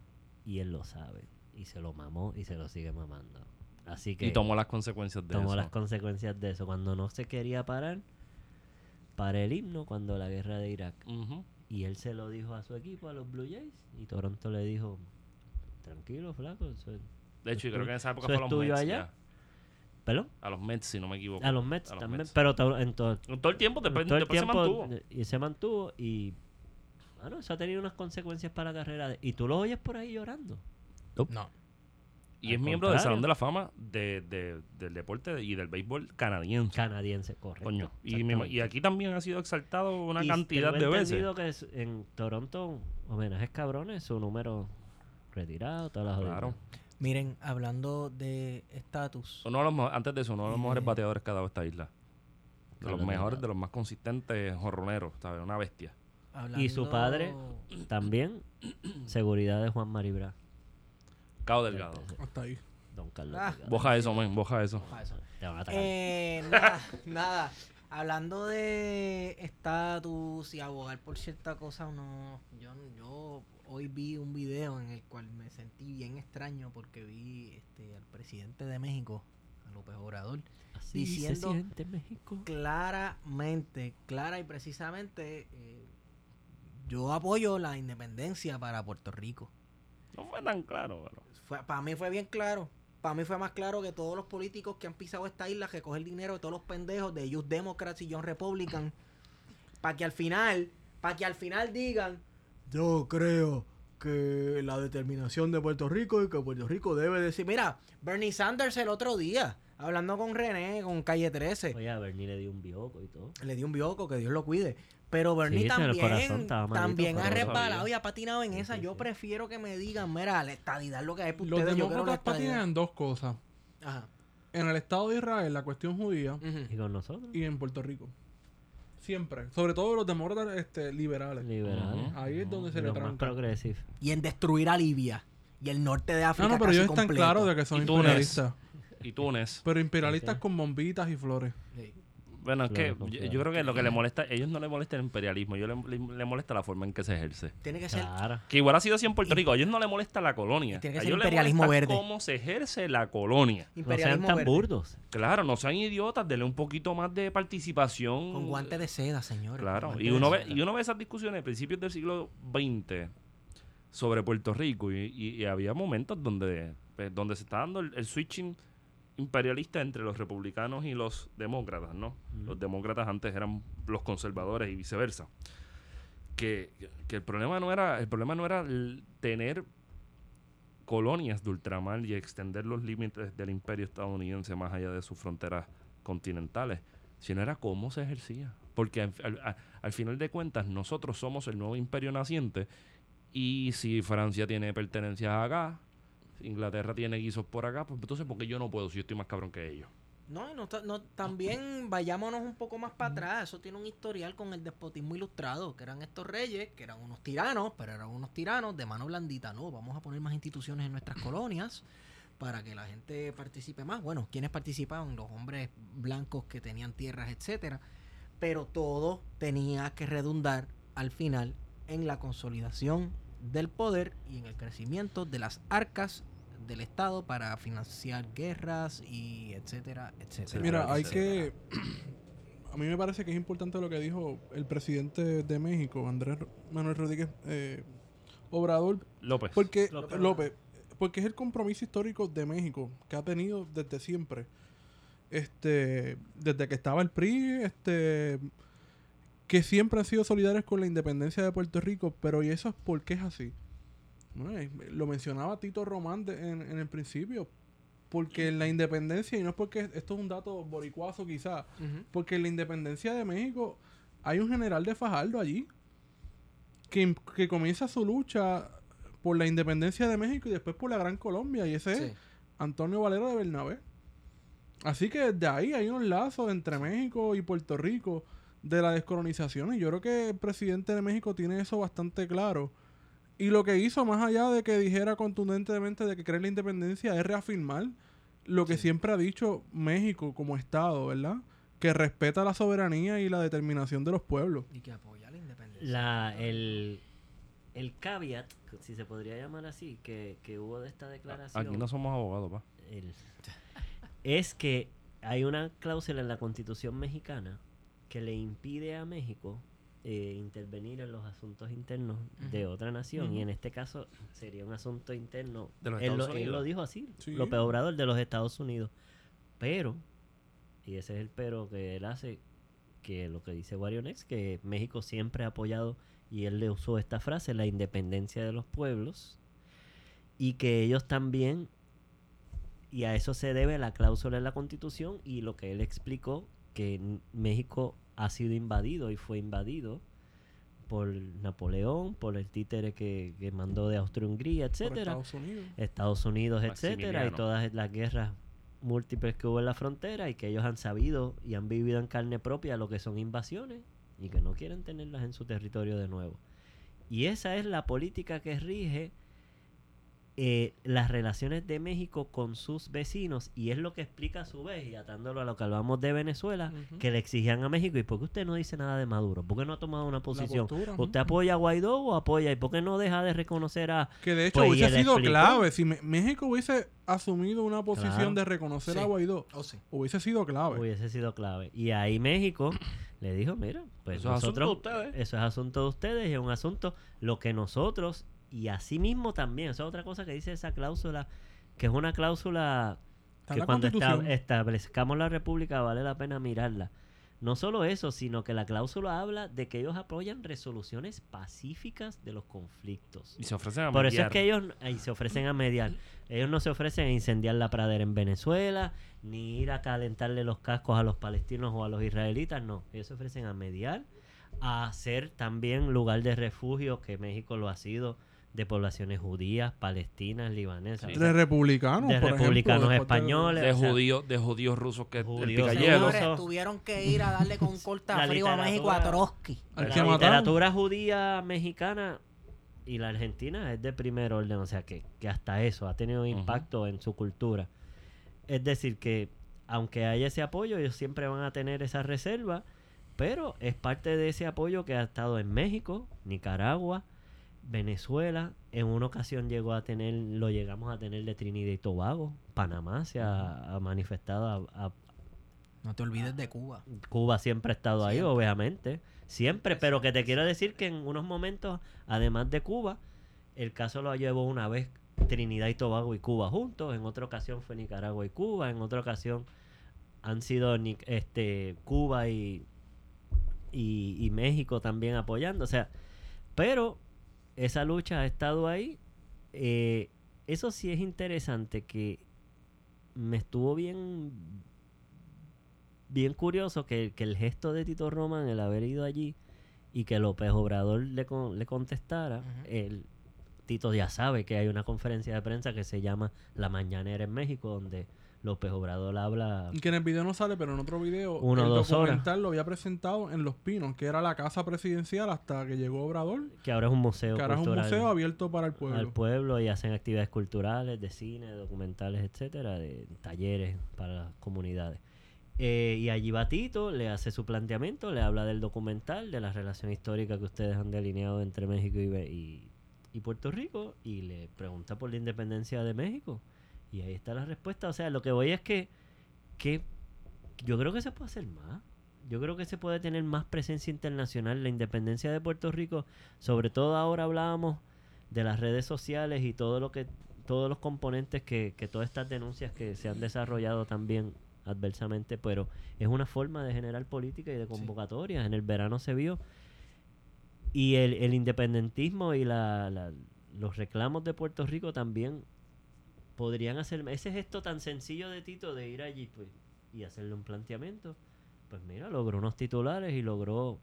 [SPEAKER 1] Y él lo sabe. Y se lo mamó y se lo sigue mamando. Así que
[SPEAKER 3] y tomó las consecuencias de
[SPEAKER 1] tomó
[SPEAKER 3] eso.
[SPEAKER 1] las consecuencias de eso. Cuando no se quería parar, para el himno cuando la guerra de Irak. Y él se lo dijo a su equipo, a los Blue Jays. Y Toronto le dijo, tranquilo, flaco. es-".
[SPEAKER 3] De hecho, yo creo que en esa época
[SPEAKER 1] ¿Eso
[SPEAKER 3] fue los Mets.
[SPEAKER 1] allá? ¿Perdón?
[SPEAKER 3] A los Mets, si no me equivoco.
[SPEAKER 1] A los Mets
[SPEAKER 3] A los
[SPEAKER 1] también.
[SPEAKER 3] Mets.
[SPEAKER 1] Pero to- en todo,
[SPEAKER 3] Todo el tiempo, después,
[SPEAKER 1] todo el
[SPEAKER 3] después
[SPEAKER 1] tiempo
[SPEAKER 3] se mantuvo.
[SPEAKER 1] y se mantuvo y bueno, eso ha tenido unas consecuencias para la carrera de- y tú lo oyes por ahí llorando
[SPEAKER 2] No.
[SPEAKER 3] Y
[SPEAKER 1] Al
[SPEAKER 3] es miembro del. Salón de la Fama de, de- del deporte y del béisbol canadiense.
[SPEAKER 1] canadiense correcto
[SPEAKER 3] Coño. Y, aquí también ha sido exaltado una
[SPEAKER 1] Y
[SPEAKER 3] cantidad de veces.
[SPEAKER 1] entendido que es- en Toronto homenajes cabrones su número retirado todas las
[SPEAKER 3] Claro.
[SPEAKER 1] jodidas.
[SPEAKER 2] Miren, hablando de estatus.
[SPEAKER 3] Uno de los, antes de eso, uno de los mejores
[SPEAKER 2] Eh.
[SPEAKER 3] bateadores que ha dado esta isla. De los mejores, de los más consistentes jorroneros, ¿sabes? Una bestia.
[SPEAKER 1] Y su padre también, seguridad de Juan Maribra.
[SPEAKER 3] Cao Delgado.
[SPEAKER 4] Hasta ahí.
[SPEAKER 1] Don Carlos.
[SPEAKER 2] Ah.
[SPEAKER 1] Delgado.
[SPEAKER 3] Boja eso, men, boja eso.
[SPEAKER 1] Te van a atacar.
[SPEAKER 2] Eh, nada, nada. Hablando de estatus y abogar por cierta cosa, no, yo, yo hoy vi un video en el cual me sentí bien extraño porque vi este, al presidente de México, a López Obrador,
[SPEAKER 1] Así
[SPEAKER 2] diciendo-
[SPEAKER 1] México.
[SPEAKER 2] claramente, clara y precisamente, eh, yo apoyo la independencia para Puerto Rico.
[SPEAKER 3] No fue tan claro, pero.
[SPEAKER 2] Fue, para mí fue bien claro. Para mí fue más claro que todos los políticos que han pisado esta isla, que cogen el dinero de todos los pendejos de Youth Democrats y John Republican, para que al final, para que al final digan, yo creo que la determinación de Puerto Rico y que Puerto Rico debe decir, mira, Bernie Sanders el otro día, hablando con René, con Calle 13,
[SPEAKER 1] Oye, a Bernie le dio un bioco y todo.
[SPEAKER 2] le dio un bioco, que Dios lo cuide. Pero Bernie
[SPEAKER 1] Sí,
[SPEAKER 2] también,
[SPEAKER 1] malito,
[SPEAKER 2] también ha resbalado y ha patinado en
[SPEAKER 1] Sí,
[SPEAKER 2] esa.
[SPEAKER 1] sí,
[SPEAKER 2] Yo
[SPEAKER 1] sí.
[SPEAKER 2] prefiero que me digan, mira, la estadidad es lo que hay para
[SPEAKER 4] Los demócratas patinan en dos cosas.
[SPEAKER 2] Ajá.
[SPEAKER 4] En el Estado de Israel, la cuestión judía,
[SPEAKER 1] Y con nosotros,
[SPEAKER 4] y en Puerto Rico. Siempre. Sobre todo los demócratas este, liberales. Ahí es donde se le
[SPEAKER 1] los más
[SPEAKER 4] tranca.
[SPEAKER 1] progresivos.
[SPEAKER 2] Y en destruir a Libia y el norte de África.
[SPEAKER 4] No, no, pero
[SPEAKER 2] casi
[SPEAKER 4] ellos están
[SPEAKER 2] completo.
[SPEAKER 4] claros de que son
[SPEAKER 3] Y Túnez.
[SPEAKER 4] imperialistas.
[SPEAKER 3] Y Túnez.
[SPEAKER 4] Pero imperialistas con bombitas y flores.
[SPEAKER 2] Sí.
[SPEAKER 3] Bueno, es que
[SPEAKER 1] Claro,
[SPEAKER 3] yo, yo creo que lo que le molesta, ellos no le molesta el imperialismo, ellos le, le- le molesta la forma en que se ejerce.
[SPEAKER 2] Tiene que ser.
[SPEAKER 1] Claro.
[SPEAKER 3] Que igual ha sido así en Puerto Rico, a ellos no le molesta la colonia.
[SPEAKER 2] Tiene que
[SPEAKER 3] a
[SPEAKER 2] ser
[SPEAKER 3] ellos
[SPEAKER 2] imperialismo verde.
[SPEAKER 3] cómo se ejerce la colonia.
[SPEAKER 1] No sean
[SPEAKER 2] Imperialismo
[SPEAKER 1] tan
[SPEAKER 2] verde.
[SPEAKER 1] burdos.
[SPEAKER 3] Claro, no sean idiotas, denle un poquito más de participación.
[SPEAKER 2] Con guantes de seda, señores.
[SPEAKER 3] Claro, y uno, ve,
[SPEAKER 2] seda.
[SPEAKER 3] y uno ve esas discusiones a principios del siglo XX sobre Puerto Rico y, y- y había momentos donde, pues, donde se está dando el, el switching imperialista entre los republicanos y los demócratas, ¿no? Los demócratas antes eran los conservadores y viceversa. Que, que el problema no era el problema no era tener colonias de ultramar y extender los límites del imperio estadounidense más allá de sus fronteras continentales, sino era cómo se ejercía. Porque al, al final de cuentas nosotros somos el nuevo imperio naciente y si Francia tiene pertenencias acá, Inglaterra tiene guisos por acá, pues entonces ¿por qué yo no puedo si yo estoy más cabrón que ellos?
[SPEAKER 2] No, no, no, también vayámonos un poco más para atrás. Eso tiene un historial con el despotismo ilustrado, que eran estos reyes, que eran unos tiranos, pero eran unos tiranos de mano blandita. No, vamos a poner más instituciones en nuestras colonias para que la gente participe más. Bueno, ¿quiénes participaban? Los hombres blancos que tenían tierras, etcétera. Pero todo tenía que redundar al final en la consolidación del poder y en el crecimiento de las arcas del Estado para financiar guerras y etcétera, etcétera.
[SPEAKER 4] Mira, hay
[SPEAKER 2] etcétera.
[SPEAKER 4] que. A mí me parece que es importante lo que dijo el presidente de México, Andrés Manuel Rodríguez eh, Obrador,
[SPEAKER 3] López.
[SPEAKER 4] porque
[SPEAKER 1] López.
[SPEAKER 4] López, porque es el compromiso histórico de México que ha tenido desde siempre, este, desde que estaba el PRI, este, que siempre han sido solidarios con la independencia de Puerto Rico, pero y eso es porque es así. Bueno, lo mencionaba Tito Román de- en, en el principio, porque la independencia, y no es porque esto es un dato boricuazo quizá, porque en la independencia de México hay un general de Fajardo allí que, que comienza su lucha por la independencia de México y después por la Gran Colombia, y ese es. Antonio Valero de Bernabé. Así que desde ahí hay unos lazos entre México y Puerto Rico de la descolonización, y yo creo que el presidente de México tiene eso bastante claro. Y lo que hizo, más allá de que dijera contundentemente de que cree en la independencia, es reafirmar lo que siempre ha dicho México como Estado, ¿verdad? Que respeta la soberanía y la determinación de los pueblos.
[SPEAKER 2] Y que apoya la independencia.
[SPEAKER 1] La, el, el caveat, si se podría llamar así, que, que hubo de esta declaración.
[SPEAKER 3] Aquí no somos abogados, pa.
[SPEAKER 1] el- es que hay una cláusula en la constitución mexicana que le impide a México eh, intervenir en los asuntos internos de otra nación. Y en este caso sería un asunto interno.
[SPEAKER 3] De los
[SPEAKER 1] él, lo, él lo dijo así
[SPEAKER 4] Sí.
[SPEAKER 1] López Obrador de los Estados Unidos. Pero y ese es el pero que él hace que lo que dice Warionex que México siempre ha apoyado y él le usó esta frase la independencia de los pueblos y que ellos también y a eso se debe la cláusula en la constitución y lo que él explicó que México ha sido invadido y fue invadido por Napoleón, por el títere que, que mandó de Austria-Hungría, etcétera,
[SPEAKER 4] Estados Unidos.
[SPEAKER 1] Estados Unidos, etcétera, y todas las guerras múltiples que hubo en la frontera y que ellos han sabido y han vivido en carne propia lo que son invasiones y que no quieren tenerlas en su territorio de nuevo. Y esa es la política que rige eh, las relaciones de México con sus vecinos y es lo que explica a su vez, y atándolo a lo que hablamos de Venezuela, que le exigían a México, ¿y por qué usted no dice nada de Maduro? ¿Por qué no ha tomado una posición?
[SPEAKER 4] postura.
[SPEAKER 1] ¿Usted apoya a Guaidó o apoya? ¿Y por qué no deja de reconocer a...
[SPEAKER 4] Que de hecho
[SPEAKER 1] Pues,
[SPEAKER 4] hubiese sido
[SPEAKER 1] explicó.
[SPEAKER 4] clave. Si Me- México hubiese asumido una posición
[SPEAKER 1] Claro.
[SPEAKER 4] de reconocer a. Guaidó,
[SPEAKER 2] Oh, sí.
[SPEAKER 4] hubiese sido clave.
[SPEAKER 1] hubiese sido clave. Y ahí México le dijo, mira, pues
[SPEAKER 3] Eso es asunto
[SPEAKER 1] nosotros,
[SPEAKER 3] de ustedes.
[SPEAKER 1] eso es asunto de ustedes y es un asunto lo que nosotros, y así mismo también, esa es otra cosa que dice esa cláusula, que es una cláusula que
[SPEAKER 4] la
[SPEAKER 1] cuando esta- establezcamos la república vale la pena mirarla. No solo eso, sino que la cláusula habla de que ellos apoyan resoluciones pacíficas de los conflictos.
[SPEAKER 3] Y se ofrecen a
[SPEAKER 1] Por eso es
[SPEAKER 3] mediar.
[SPEAKER 1] que ellos ahí se ofrecen a mediar. Ellos no se ofrecen a incendiar la pradera en Venezuela, ni ir a calentarle los cascos a los palestinos o a los israelitas, no. Ellos se ofrecen a mediar, a ser también lugar de refugio, que México lo ha sido, de poblaciones judías, palestinas, libanesas.
[SPEAKER 3] Sí.
[SPEAKER 1] O sea,
[SPEAKER 4] de republicanos,
[SPEAKER 1] de
[SPEAKER 4] por ejemplo,
[SPEAKER 1] republicanos
[SPEAKER 4] de-
[SPEAKER 1] españoles.
[SPEAKER 3] de
[SPEAKER 1] o sea,
[SPEAKER 3] judíos, de judíos rusos que el
[SPEAKER 1] Judíos rusos.
[SPEAKER 2] Tuvieron que ir a darle con cortafrío a
[SPEAKER 1] La
[SPEAKER 2] México a
[SPEAKER 1] literatura-
[SPEAKER 2] Trotsky.
[SPEAKER 1] La
[SPEAKER 4] mataron.
[SPEAKER 1] literatura judía mexicana y la argentina es de primer orden, o sea que, que hasta eso ha tenido impacto en su cultura. Es decir, que aunque haya ese apoyo, ellos siempre van a tener esa reserva, pero es parte de ese apoyo que ha estado en México, Nicaragua, Venezuela. En una ocasión llegó a tener, lo llegamos a tener de Trinidad y Tobago. Panamá se ha, ha manifestado a- a,
[SPEAKER 2] No te olvides de Cuba.
[SPEAKER 1] Cuba siempre ha estado ahí, obviamente. Siempre, pero que te quiero decir que en unos momentos, además de Cuba, el caso lo llevó una vez Trinidad y Tobago y Cuba juntos, en otra ocasión fue Nicaragua y Cuba, en otra ocasión han sido este Cuba y, y, y México también apoyando, o sea, pero esa lucha ha estado ahí. Eh, eso sí es interesante que me estuvo bien bien curioso que, que el gesto de Tito Roman, el haber ido allí y que López Obrador le, con- le contestara, el, Tito ya sabe que hay una conferencia de prensa que se llama La Mañanera en México, donde López Obrador habla...
[SPEAKER 4] Que en el video no sale, pero en otro video
[SPEAKER 1] Uno
[SPEAKER 4] el
[SPEAKER 1] dos horas.
[SPEAKER 4] documental lo había presentado en Los Pinos, que era la casa presidencial hasta que llegó Obrador,
[SPEAKER 1] que ahora es un museo
[SPEAKER 4] que ahora es un museo abierto para el pueblo.
[SPEAKER 1] al pueblo y hacen actividades culturales, de cine, documentales, etcétera, de talleres para las comunidades. Eh, y allí va Tito, le hace su planteamiento, le habla del documental, de la relación histórica que ustedes han delineado entre México y, Be- y, y Puerto Rico, y le pregunta por la independencia de México. Y ahí está la respuesta. O sea, lo que voy es que, que yo creo que se puede hacer más. Yo creo que se puede tener más presencia internacional. La independencia de Puerto Rico, sobre todo ahora hablábamos de las redes sociales y todo lo que todos los componentes que, que todas estas denuncias que se han desarrollado también adversamente, pero es una forma de generar política y de convocatorias. En el verano se vio. Y el, el independentismo y la, la- los reclamos de Puerto Rico también podrían hacer ese gesto tan sencillo de Tito de ir allí pues, y hacerle un planteamiento. Pues mira, logró unos titulares y logró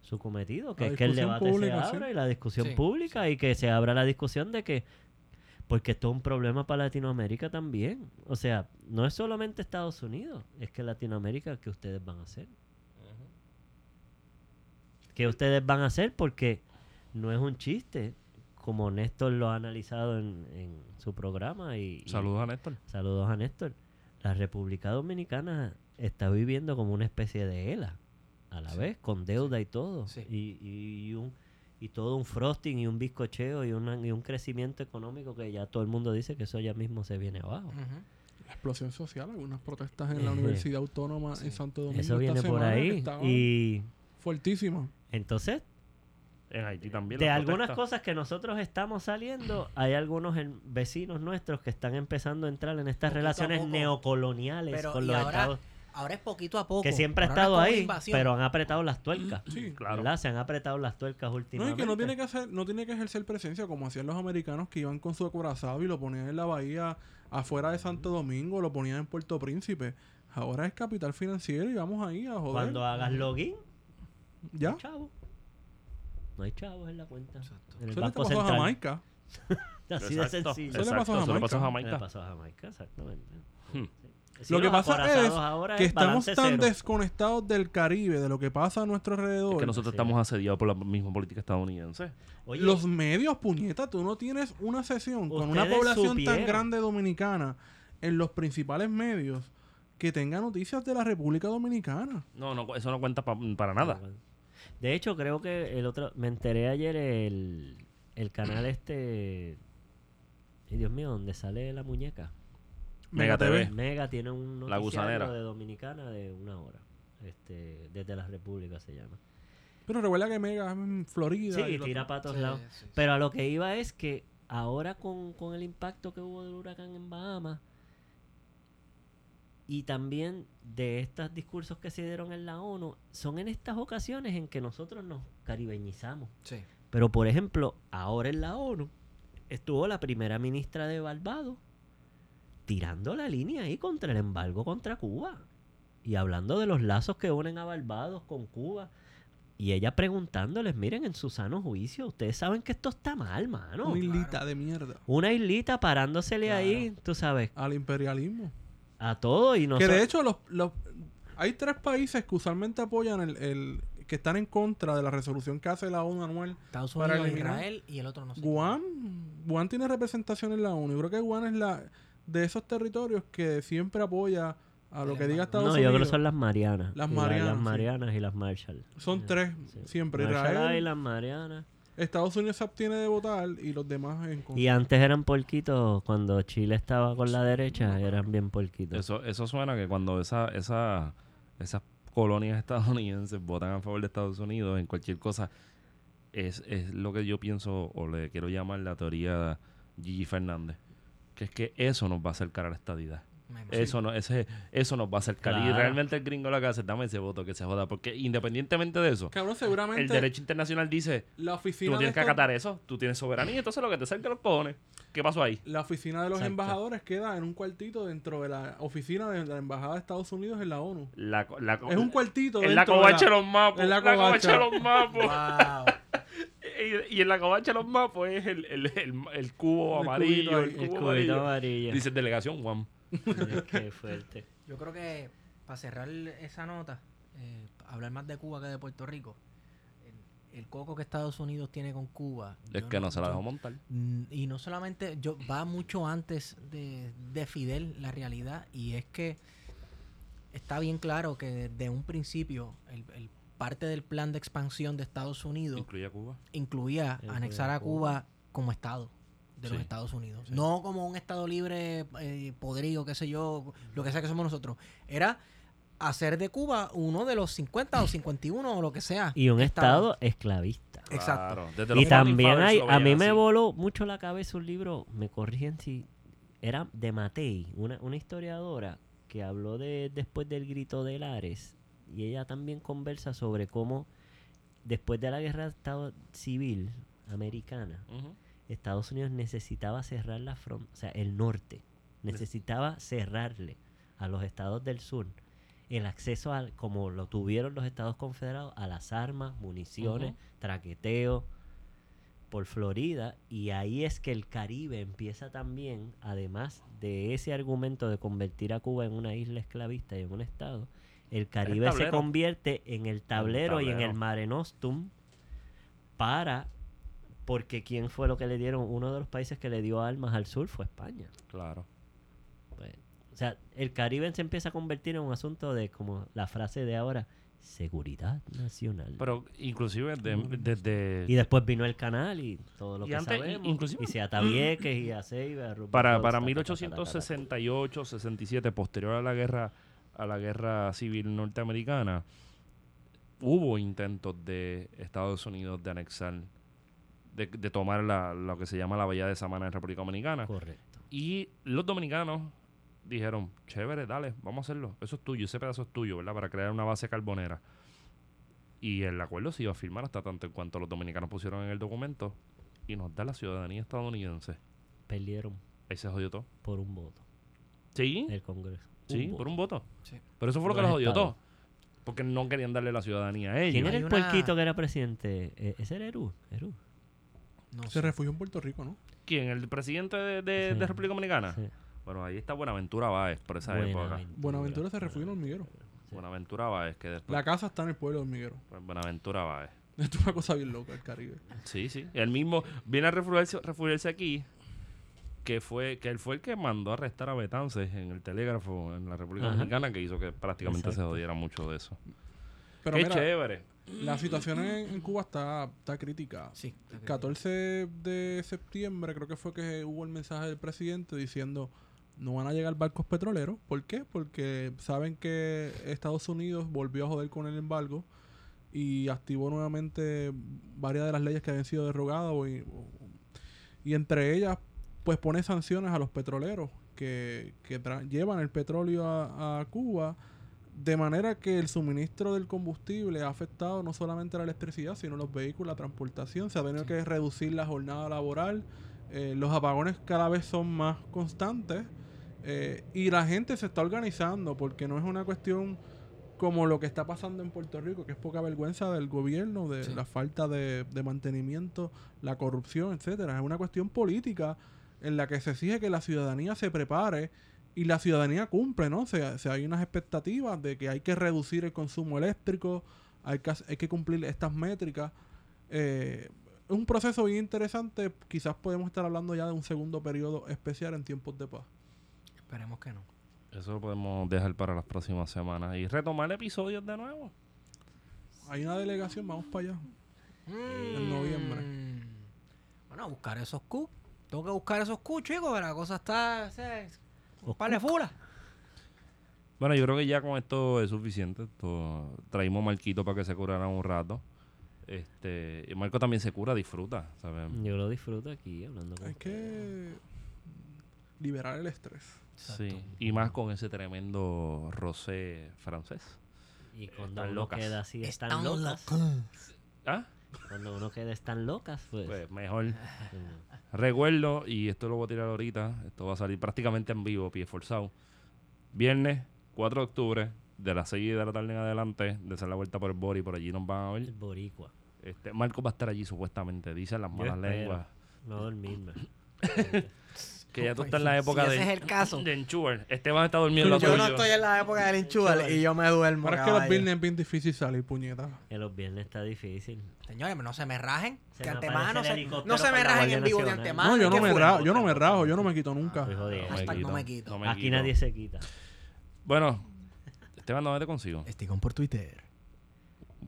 [SPEAKER 1] su cometido, que
[SPEAKER 4] La
[SPEAKER 1] es que el debate
[SPEAKER 4] pública,
[SPEAKER 1] se
[SPEAKER 4] sí.
[SPEAKER 1] abra y la discusión
[SPEAKER 2] Sí,
[SPEAKER 1] pública y que se abra la discusión de que porque esto es un problema para Latinoamérica también. O sea, no es solamente Estados Unidos, es que Latinoamérica, ¿qué ustedes van a hacer? ¿Qué ustedes van a hacer? Porque no es un chiste, como Néstor lo ha analizado en, en su programa. Y, y-
[SPEAKER 3] Saludos a Néstor.
[SPEAKER 1] saludos a Néstor. La República Dominicana está viviendo como una especie de ELA, a la
[SPEAKER 2] Sí,
[SPEAKER 1] vez, con deuda y todo.
[SPEAKER 2] Sí.
[SPEAKER 1] Y, y, y un, y todo un frosting y un bizcocheo y, una- y un crecimiento económico que ya todo el mundo dice que eso ya mismo se viene abajo.
[SPEAKER 4] La explosión social, algunas protestas en la. Universidad Autónoma
[SPEAKER 2] Sí.
[SPEAKER 4] en Santo Domingo.
[SPEAKER 1] Eso
[SPEAKER 4] esta
[SPEAKER 1] viene por ahí. Y
[SPEAKER 4] Fuertísimas.
[SPEAKER 1] entonces,
[SPEAKER 3] En Haití también.
[SPEAKER 1] de algunas
[SPEAKER 3] protestas.
[SPEAKER 1] cosas que nosotros estamos saliendo, hay algunos en- vecinos nuestros que están empezando a entrar en estas
[SPEAKER 2] Poquito
[SPEAKER 1] relaciones
[SPEAKER 2] poco.
[SPEAKER 1] neocoloniales
[SPEAKER 2] Pero,
[SPEAKER 1] con los
[SPEAKER 2] ahora,
[SPEAKER 1] estados
[SPEAKER 2] ahora es poquito a poco.
[SPEAKER 1] que siempre ha estado
[SPEAKER 2] es
[SPEAKER 1] ahí,
[SPEAKER 2] invasión.
[SPEAKER 1] pero han apretado las tuercas.
[SPEAKER 4] Sí.
[SPEAKER 3] Claro.
[SPEAKER 1] ¿verdad? Se han apretado las tuercas
[SPEAKER 4] No, y
[SPEAKER 1] últimamente.
[SPEAKER 4] que no tiene que hacer, no tiene que ejercer presencia como hacían los americanos que iban con su acorazado y lo ponían en la bahía afuera de Santo Domingo, lo ponían en Puerto Príncipe. Ahora es capital financiero y vamos ahí a joder.
[SPEAKER 1] Cuando hagas login,
[SPEAKER 4] ¿Ya?
[SPEAKER 1] chavo. No hay chavos en la cuenta.
[SPEAKER 2] Exacto.
[SPEAKER 1] En el
[SPEAKER 4] Eso le
[SPEAKER 1] Banco
[SPEAKER 4] pasó a
[SPEAKER 1] Central.
[SPEAKER 4] Jamaica.
[SPEAKER 1] Así de
[SPEAKER 3] Exacto,
[SPEAKER 1] sencillo.
[SPEAKER 4] Eso le pasó a
[SPEAKER 3] eso le pasó a
[SPEAKER 1] Le
[SPEAKER 3] Jamaica.
[SPEAKER 1] pasó a Jamaica, exactamente.
[SPEAKER 3] Hmm.
[SPEAKER 1] Sí,
[SPEAKER 4] Lo que
[SPEAKER 1] los
[SPEAKER 4] pasa
[SPEAKER 1] acorazados
[SPEAKER 4] es
[SPEAKER 1] ahora
[SPEAKER 4] que
[SPEAKER 1] es
[SPEAKER 4] estamos
[SPEAKER 1] balance
[SPEAKER 4] tan
[SPEAKER 1] cero.
[SPEAKER 4] desconectados del Caribe, de lo que pasa a nuestro alrededor.
[SPEAKER 3] Es que nosotros
[SPEAKER 1] Sí.
[SPEAKER 3] estamos asediados por la misma política estadounidense.
[SPEAKER 1] Oye,
[SPEAKER 4] Los medios, puñeta, tú no tienes una sesión con una
[SPEAKER 1] Ustedes
[SPEAKER 4] población tan grande dominicana en los principales medios que tenga noticias de la República Dominicana.
[SPEAKER 3] No, no, eso no cuenta pa- para nada.
[SPEAKER 1] De hecho, creo que el otro. Me enteré ayer el, el canal este. Ay, Dios mío, donde sale la muñeca.
[SPEAKER 3] Mega TV.
[SPEAKER 1] Mega tiene un
[SPEAKER 3] La gusanera.
[SPEAKER 1] de Dominicana de una hora. Este, desde la República se llama.
[SPEAKER 4] Pero recuerda que Mega es en Florida.
[SPEAKER 1] Sí,
[SPEAKER 4] y
[SPEAKER 1] tira para todos
[SPEAKER 2] Sí,
[SPEAKER 1] lados.
[SPEAKER 2] sí, sí.
[SPEAKER 1] Pero a lo que iba es que ahora con, con el impacto que hubo del huracán en Bahamas y también de estos discursos que se dieron en la ONU, son en estas ocasiones en que nosotros nos caribeñizamos.
[SPEAKER 2] Sí.
[SPEAKER 1] Pero por ejemplo, ahora en la ONU estuvo la primera ministra de Barbados tirando la línea ahí contra el embargo contra Cuba y hablando de los lazos que unen a Barbados con Cuba. Y ella preguntándoles, miren, en su sano juicio, ustedes saben que esto está mal, mano.
[SPEAKER 4] Una islita de mierda.
[SPEAKER 1] Una islita parándosele
[SPEAKER 2] Claro.
[SPEAKER 1] ahí, tú sabes,
[SPEAKER 4] Al imperialismo.
[SPEAKER 1] A todo y no
[SPEAKER 4] que de hecho, los, los, hay tres países que usualmente apoyan el, el- que están en contra de la resolución que hace la ONU anual.
[SPEAKER 2] Estados
[SPEAKER 4] Para
[SPEAKER 2] Unidos,
[SPEAKER 4] eliminar-
[SPEAKER 2] Israel y el otro no sé.
[SPEAKER 4] Guam, Guam tiene representación en la ONU. Yo creo que Guam es la de esos territorios que siempre apoya a lo que diga. Estados
[SPEAKER 1] No, yo
[SPEAKER 4] Unidos.
[SPEAKER 1] creo que son las Marianas.
[SPEAKER 4] Las
[SPEAKER 1] Y la-
[SPEAKER 4] Marianas,
[SPEAKER 1] Las
[SPEAKER 4] sí.
[SPEAKER 1] Marianas y las Marshall.
[SPEAKER 4] Son
[SPEAKER 1] Sí,
[SPEAKER 4] tres
[SPEAKER 1] sí.
[SPEAKER 4] siempre.
[SPEAKER 1] Marshall
[SPEAKER 4] Israel,
[SPEAKER 1] Islands, Marianas.
[SPEAKER 4] Estados Unidos se abstiene de votar y los demás en contra.
[SPEAKER 1] Y antes eran porquitos, cuando Chile estaba con la derecha, eran bien porquitos.
[SPEAKER 3] Eso, eso suena que cuando esa, esa, esas colonias estadounidenses votan a favor de Estados Unidos en cualquier cosa, es, es lo que yo pienso o le quiero llamar la teoría Gigi Fernández. Que es que eso nos va a acercar a la estadidad. Eso, no, ese, eso nos va a acercar. Y realmente el gringo lo que hace, dame ese voto que se joda. Porque independientemente de eso,
[SPEAKER 4] Cabrón, seguramente
[SPEAKER 3] el derecho internacional dice,
[SPEAKER 4] la
[SPEAKER 3] tú
[SPEAKER 4] oficina de
[SPEAKER 3] tienes que acatar eso, tú tienes soberanía, entonces lo que te acerca los cojones. ¿Qué pasó ahí?
[SPEAKER 4] la oficina de los
[SPEAKER 1] Exacto.
[SPEAKER 4] embajadores queda en un cuartito dentro de la oficina de la embajada de Estados Unidos en la ONU.
[SPEAKER 3] La, la,
[SPEAKER 4] Es un cuartito
[SPEAKER 3] en la
[SPEAKER 4] de
[SPEAKER 3] covacha de los mapos.
[SPEAKER 4] en la
[SPEAKER 3] la covacha de los mapos.
[SPEAKER 2] Wow.
[SPEAKER 3] Y, y en la covacha de los mapos es el, el, el, el cubo
[SPEAKER 4] El
[SPEAKER 3] amarillo.
[SPEAKER 4] cubito
[SPEAKER 3] El,
[SPEAKER 4] ahí.
[SPEAKER 1] el
[SPEAKER 3] cubo amarillo.
[SPEAKER 1] amarillo.
[SPEAKER 3] Dice delegación Juan.
[SPEAKER 1] Que fuerte.
[SPEAKER 2] Yo creo que para cerrar esa nota, eh, hablar más de Cuba que de Puerto Rico, el, el coco que Estados Unidos tiene con Cuba.
[SPEAKER 3] Es que no se la dejó montar.
[SPEAKER 2] Mm, Y no solamente, yo va mucho antes de, de Fidel la realidad y es que está bien claro que desde un principio el, el parte del plan de expansión de Estados Unidos
[SPEAKER 3] Incluye a Cuba.
[SPEAKER 2] incluía
[SPEAKER 1] Incluía
[SPEAKER 2] anexar a
[SPEAKER 1] Cuba.
[SPEAKER 2] Cuba como estado de los. Estados Unidos. No como un estado libre, eh, podrido, qué sé yo, lo que sea que somos nosotros. Era hacer de Cuba uno de los 50 o 51 o lo que sea.
[SPEAKER 1] Y un estado esclavista.
[SPEAKER 2] Exacto.
[SPEAKER 3] Claro, desde los
[SPEAKER 1] Y también hay, a mí me voló mucho la cabeza un libro, me corrigen si era de Matei, una, una historiadora que habló de después del grito de Lares y ella también conversa sobre cómo después de la guerra de Estado civil americana. Estados Unidos necesitaba cerrar la frontera, o sea, el norte necesitaba cerrarle a los estados del sur el acceso al, como lo tuvieron los estados confederados, a las armas, municiones, traqueteo por Florida y ahí es que el Caribe empieza también, además de ese argumento de convertir a Cuba en una isla esclavista y en un estado, el Caribe se
[SPEAKER 3] tablero.
[SPEAKER 1] convierte en el tablero, y en
[SPEAKER 3] tablero.
[SPEAKER 1] el Mare Nostrum para porque quién fue lo que le dieron uno de los países que le dio armas al sur fue España.
[SPEAKER 3] Claro.
[SPEAKER 1] Pues, o sea, el Caribe se empieza a convertir en un asunto de como la frase de ahora, seguridad nacional.
[SPEAKER 3] Pero inclusive de- desde...
[SPEAKER 1] y después vino el canal y todo lo
[SPEAKER 3] Y
[SPEAKER 1] que
[SPEAKER 3] antes,
[SPEAKER 1] sabemos.
[SPEAKER 3] inclusive-
[SPEAKER 1] y se Atavieques y a Ceiba,
[SPEAKER 3] para, para
[SPEAKER 1] ta, ta, ta, ta, ta, ta, ta.
[SPEAKER 3] 1868, 67, posterior a la guerra a la guerra civil norteamericana, hubo intentos de Estados Unidos de anexar, de, de tomar la, lo que se llama la Bahía de Samana en República Dominicana.
[SPEAKER 1] Correcto.
[SPEAKER 3] Y los dominicanos dijeron, chévere, dale, vamos a hacerlo. Eso es tuyo, ese pedazo es tuyo, ¿verdad? Para crear una base carbonera. Y el acuerdo se iba a firmar hasta tanto en cuanto los dominicanos pusieron en el documento y nos da la ciudadanía estadounidense.
[SPEAKER 1] Perdieron
[SPEAKER 3] Ahí se jodió todo.
[SPEAKER 1] por un voto
[SPEAKER 3] Sí,
[SPEAKER 1] el Congreso.
[SPEAKER 3] sí, por un voto.
[SPEAKER 2] Sí.
[SPEAKER 3] Pero eso fue lo que
[SPEAKER 1] Los
[SPEAKER 3] jodió todo. Porque no querían darle la ciudadanía a ellos.
[SPEAKER 1] ¿Quién era el
[SPEAKER 2] una-
[SPEAKER 1] puerquito que era presidente? Eh, ese era Eru. Eru.
[SPEAKER 2] No
[SPEAKER 4] Se
[SPEAKER 2] sé.
[SPEAKER 4] refugió en Puerto Rico, ¿no?
[SPEAKER 3] ¿Quién? ¿El presidente de, de-
[SPEAKER 1] Sí.
[SPEAKER 3] de República Dominicana?
[SPEAKER 1] Sí.
[SPEAKER 3] Bueno, ahí está Buenaventura Báez, por esa época.
[SPEAKER 1] Buenaventura.
[SPEAKER 4] Buenaventura se refugió en Hormiguero.
[SPEAKER 3] Buenaventura Báez, que después...
[SPEAKER 4] La casa está en el pueblo de Hormiguero.
[SPEAKER 3] pues, Buenaventura Báez.
[SPEAKER 4] Esto es una cosa bien loca, el Caribe.
[SPEAKER 3] Sí, sí. Él mismo viene a refugiarse, refugiarse aquí, que fue que él fue el que mandó a arrestar a Betances en el telégrafo en la República
[SPEAKER 1] Ajá.
[SPEAKER 3] Dominicana, que hizo que prácticamente
[SPEAKER 1] Exacto.
[SPEAKER 3] se jodiera mucho de eso.
[SPEAKER 4] Pero
[SPEAKER 3] Qué
[SPEAKER 4] mira,
[SPEAKER 3] chévere.
[SPEAKER 4] La situación en, en Cuba está, está crítica.
[SPEAKER 2] Sí.
[SPEAKER 4] El 14 de septiembre creo que fue que hubo el mensaje del presidente diciendo no van a llegar barcos petroleros. ¿Por qué? Porque saben que Estados Unidos volvió a joder con el embargo y activó nuevamente varias de las leyes que habían sido derogadas y, y entre ellas pues pone sanciones a los petroleros que, que llevan el petróleo a, a Cuba de manera que el suministro del combustible ha afectado no solamente la electricidad, sino los vehículos, la transportación. Se ha tenido que reducir la jornada laboral. eh, los apagones cada vez son más constantes. eh, y la gente se está organizando porque no es una cuestión como lo que está pasando en Puerto Rico, que es poca vergüenza del gobierno, de
[SPEAKER 2] Sí.
[SPEAKER 4] la falta de, de mantenimiento, la corrupción, etcétera. Es una cuestión política en la que se exige que la ciudadanía se prepare y la ciudadanía cumple, ¿no? O sea, o sea, hay unas expectativas de que hay que reducir el consumo eléctrico, hay que, hac- hay que cumplir estas métricas. Eh, es un proceso bien interesante. Quizás podemos estar hablando ya de un segundo periodo especial en tiempos de paz.
[SPEAKER 2] Esperemos que no.
[SPEAKER 3] Eso lo podemos dejar para las próximas semanas y retomar episodios de nuevo.
[SPEAKER 4] Hay una delegación, vamos para allá. En noviembre.
[SPEAKER 2] Mm. Bueno, a buscar esos Q. Tengo que buscar esos Q, chicos, que la cosa está... se- De fulas.
[SPEAKER 3] Bueno, yo creo que ya con esto es suficiente. Esto, traímos a Marquito para que se curara un rato. Este, y Marco también se cura, disfruta, ¿sabes?
[SPEAKER 1] Yo lo disfruto aquí hablando con
[SPEAKER 4] Hay que liberar el estrés.
[SPEAKER 3] Sí, y más con ese tremendo rosé francés.
[SPEAKER 1] Y cuando
[SPEAKER 3] Están
[SPEAKER 1] uno
[SPEAKER 3] locas.
[SPEAKER 1] queda así, están,
[SPEAKER 2] Están
[SPEAKER 1] locas.
[SPEAKER 3] ¿Ah?
[SPEAKER 1] Cuando uno queda están locas, pues.
[SPEAKER 3] Pues mejor. Recuerdo, y esto lo voy a tirar ahorita, esto va a salir prácticamente en vivo, pie forzado. Viernes 4 de octubre, de las 6 de la tarde en adelante, de hacer la vuelta por el Bori, por allí nos van a
[SPEAKER 1] el
[SPEAKER 3] ver.
[SPEAKER 1] boricua.
[SPEAKER 3] Este, Marco va a estar allí supuestamente, dicen las malas lenguas.
[SPEAKER 1] No dormirme.
[SPEAKER 3] Que ya tú estás en la época
[SPEAKER 2] Si
[SPEAKER 3] de,
[SPEAKER 2] ese es el caso.
[SPEAKER 3] de. Esteban está durmiendo en
[SPEAKER 2] Yo no estoy en la época del hinchubal y yo me duermo.
[SPEAKER 4] Ahora es que los viernes es bien difícil salir, puñeta.
[SPEAKER 1] Que los viernes está difícil.
[SPEAKER 2] Señores, no se me rajen.
[SPEAKER 1] Se
[SPEAKER 2] que
[SPEAKER 1] me
[SPEAKER 2] antemano. se- No se me
[SPEAKER 1] con
[SPEAKER 2] rajen en vivo de antemano.
[SPEAKER 4] No, yo no
[SPEAKER 2] ¿qué
[SPEAKER 4] me rajo, yo no me rajo, yo no me quito nunca.
[SPEAKER 1] Estoy
[SPEAKER 2] no me quito.
[SPEAKER 3] me
[SPEAKER 1] Aquí
[SPEAKER 3] quito.
[SPEAKER 1] nadie se quita.
[SPEAKER 3] Bueno, Esteban, ¿dónde te consigo?
[SPEAKER 2] Estigón por Twitter.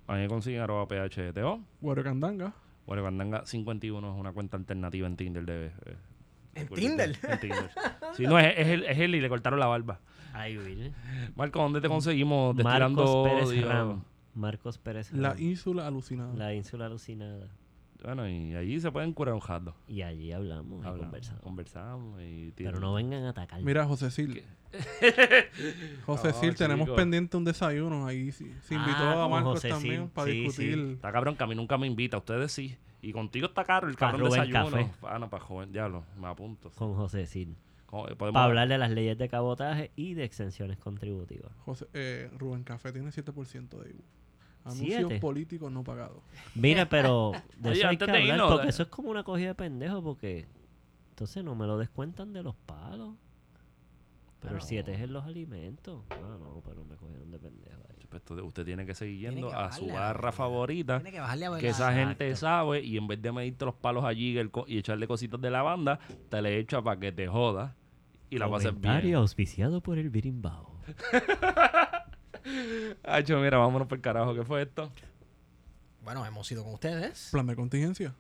[SPEAKER 3] A mí me consiguen arroba phto.
[SPEAKER 4] Guaro Candanga.
[SPEAKER 3] Bueno, Candanga 51 es una cuenta alternativa en Tinder de... eh,
[SPEAKER 2] ¿En
[SPEAKER 3] de-
[SPEAKER 2] Tinder?
[SPEAKER 3] En Tinder. Sí, no, es, es él, es él y le cortaron la barba.
[SPEAKER 1] Ay, Will.
[SPEAKER 3] Marco, ¿dónde te conseguimos destilando
[SPEAKER 1] Marcos Pérez? Ram. Marcos Pérez
[SPEAKER 4] La
[SPEAKER 1] Ram.
[SPEAKER 4] ínsula alucinada.
[SPEAKER 1] La ínsula alucinada.
[SPEAKER 3] Bueno, y allí se pueden curar un jato.
[SPEAKER 1] Y allí hablamos, y conversamos.
[SPEAKER 3] conversamos y
[SPEAKER 1] Pero no vengan a atacar.
[SPEAKER 4] Mira, José Sil. José
[SPEAKER 3] No,
[SPEAKER 4] Sil, tenemos
[SPEAKER 3] chico.
[SPEAKER 4] pendiente un desayuno ahí. sí. Se invitó
[SPEAKER 1] Ah,
[SPEAKER 4] a
[SPEAKER 1] con
[SPEAKER 4] Marcos también para
[SPEAKER 1] Sí,
[SPEAKER 4] discutir.
[SPEAKER 3] Está cabrón que a mí nunca me invita, a ustedes sí. Y contigo está caro el cabrón
[SPEAKER 1] Rubén
[SPEAKER 3] desayuno.
[SPEAKER 1] Café.
[SPEAKER 3] Ah, no, para joven, diablo, me apunto.
[SPEAKER 1] Con José Sil.
[SPEAKER 3] ¿Cómo- podemos-
[SPEAKER 1] Para hablar de las leyes de cabotaje y de exenciones contributivas.
[SPEAKER 4] José, eh, Rubén Café tiene 7% de IVU. Anuncios
[SPEAKER 1] ¿Siete?
[SPEAKER 4] políticos no pagados.
[SPEAKER 1] Mira, pero de
[SPEAKER 3] Oye,
[SPEAKER 1] eso hay
[SPEAKER 3] antes
[SPEAKER 1] que
[SPEAKER 3] de
[SPEAKER 1] hablar
[SPEAKER 3] irnos,
[SPEAKER 1] porque
[SPEAKER 3] de-
[SPEAKER 1] eso es como una cogida de pendejo porque entonces no me lo descuentan de los palos. Pero el
[SPEAKER 3] Pero-
[SPEAKER 1] 7 es en los alimentos. Ah, no, pero me cogieron de pendejo ahí.
[SPEAKER 3] Pues, entonces, usted tiene que seguir
[SPEAKER 2] Tiene
[SPEAKER 3] yendo
[SPEAKER 2] que
[SPEAKER 3] a su
[SPEAKER 2] bajarle a-
[SPEAKER 3] barra favorita.
[SPEAKER 2] Tiene que bajarle a ver
[SPEAKER 3] Que esa
[SPEAKER 1] Exacto.
[SPEAKER 3] gente sabe y en vez de medirte los palos allí el co- y echarle cositas de la banda, te le echa para que te joda y la pases
[SPEAKER 1] Comentario
[SPEAKER 3] bien.
[SPEAKER 1] auspiciado por el birimbao.
[SPEAKER 3] Hacho, mira, vámonos por el carajo. ¿Qué fue esto?
[SPEAKER 2] Bueno, hemos ido con ustedes.
[SPEAKER 4] Plan de contingencia.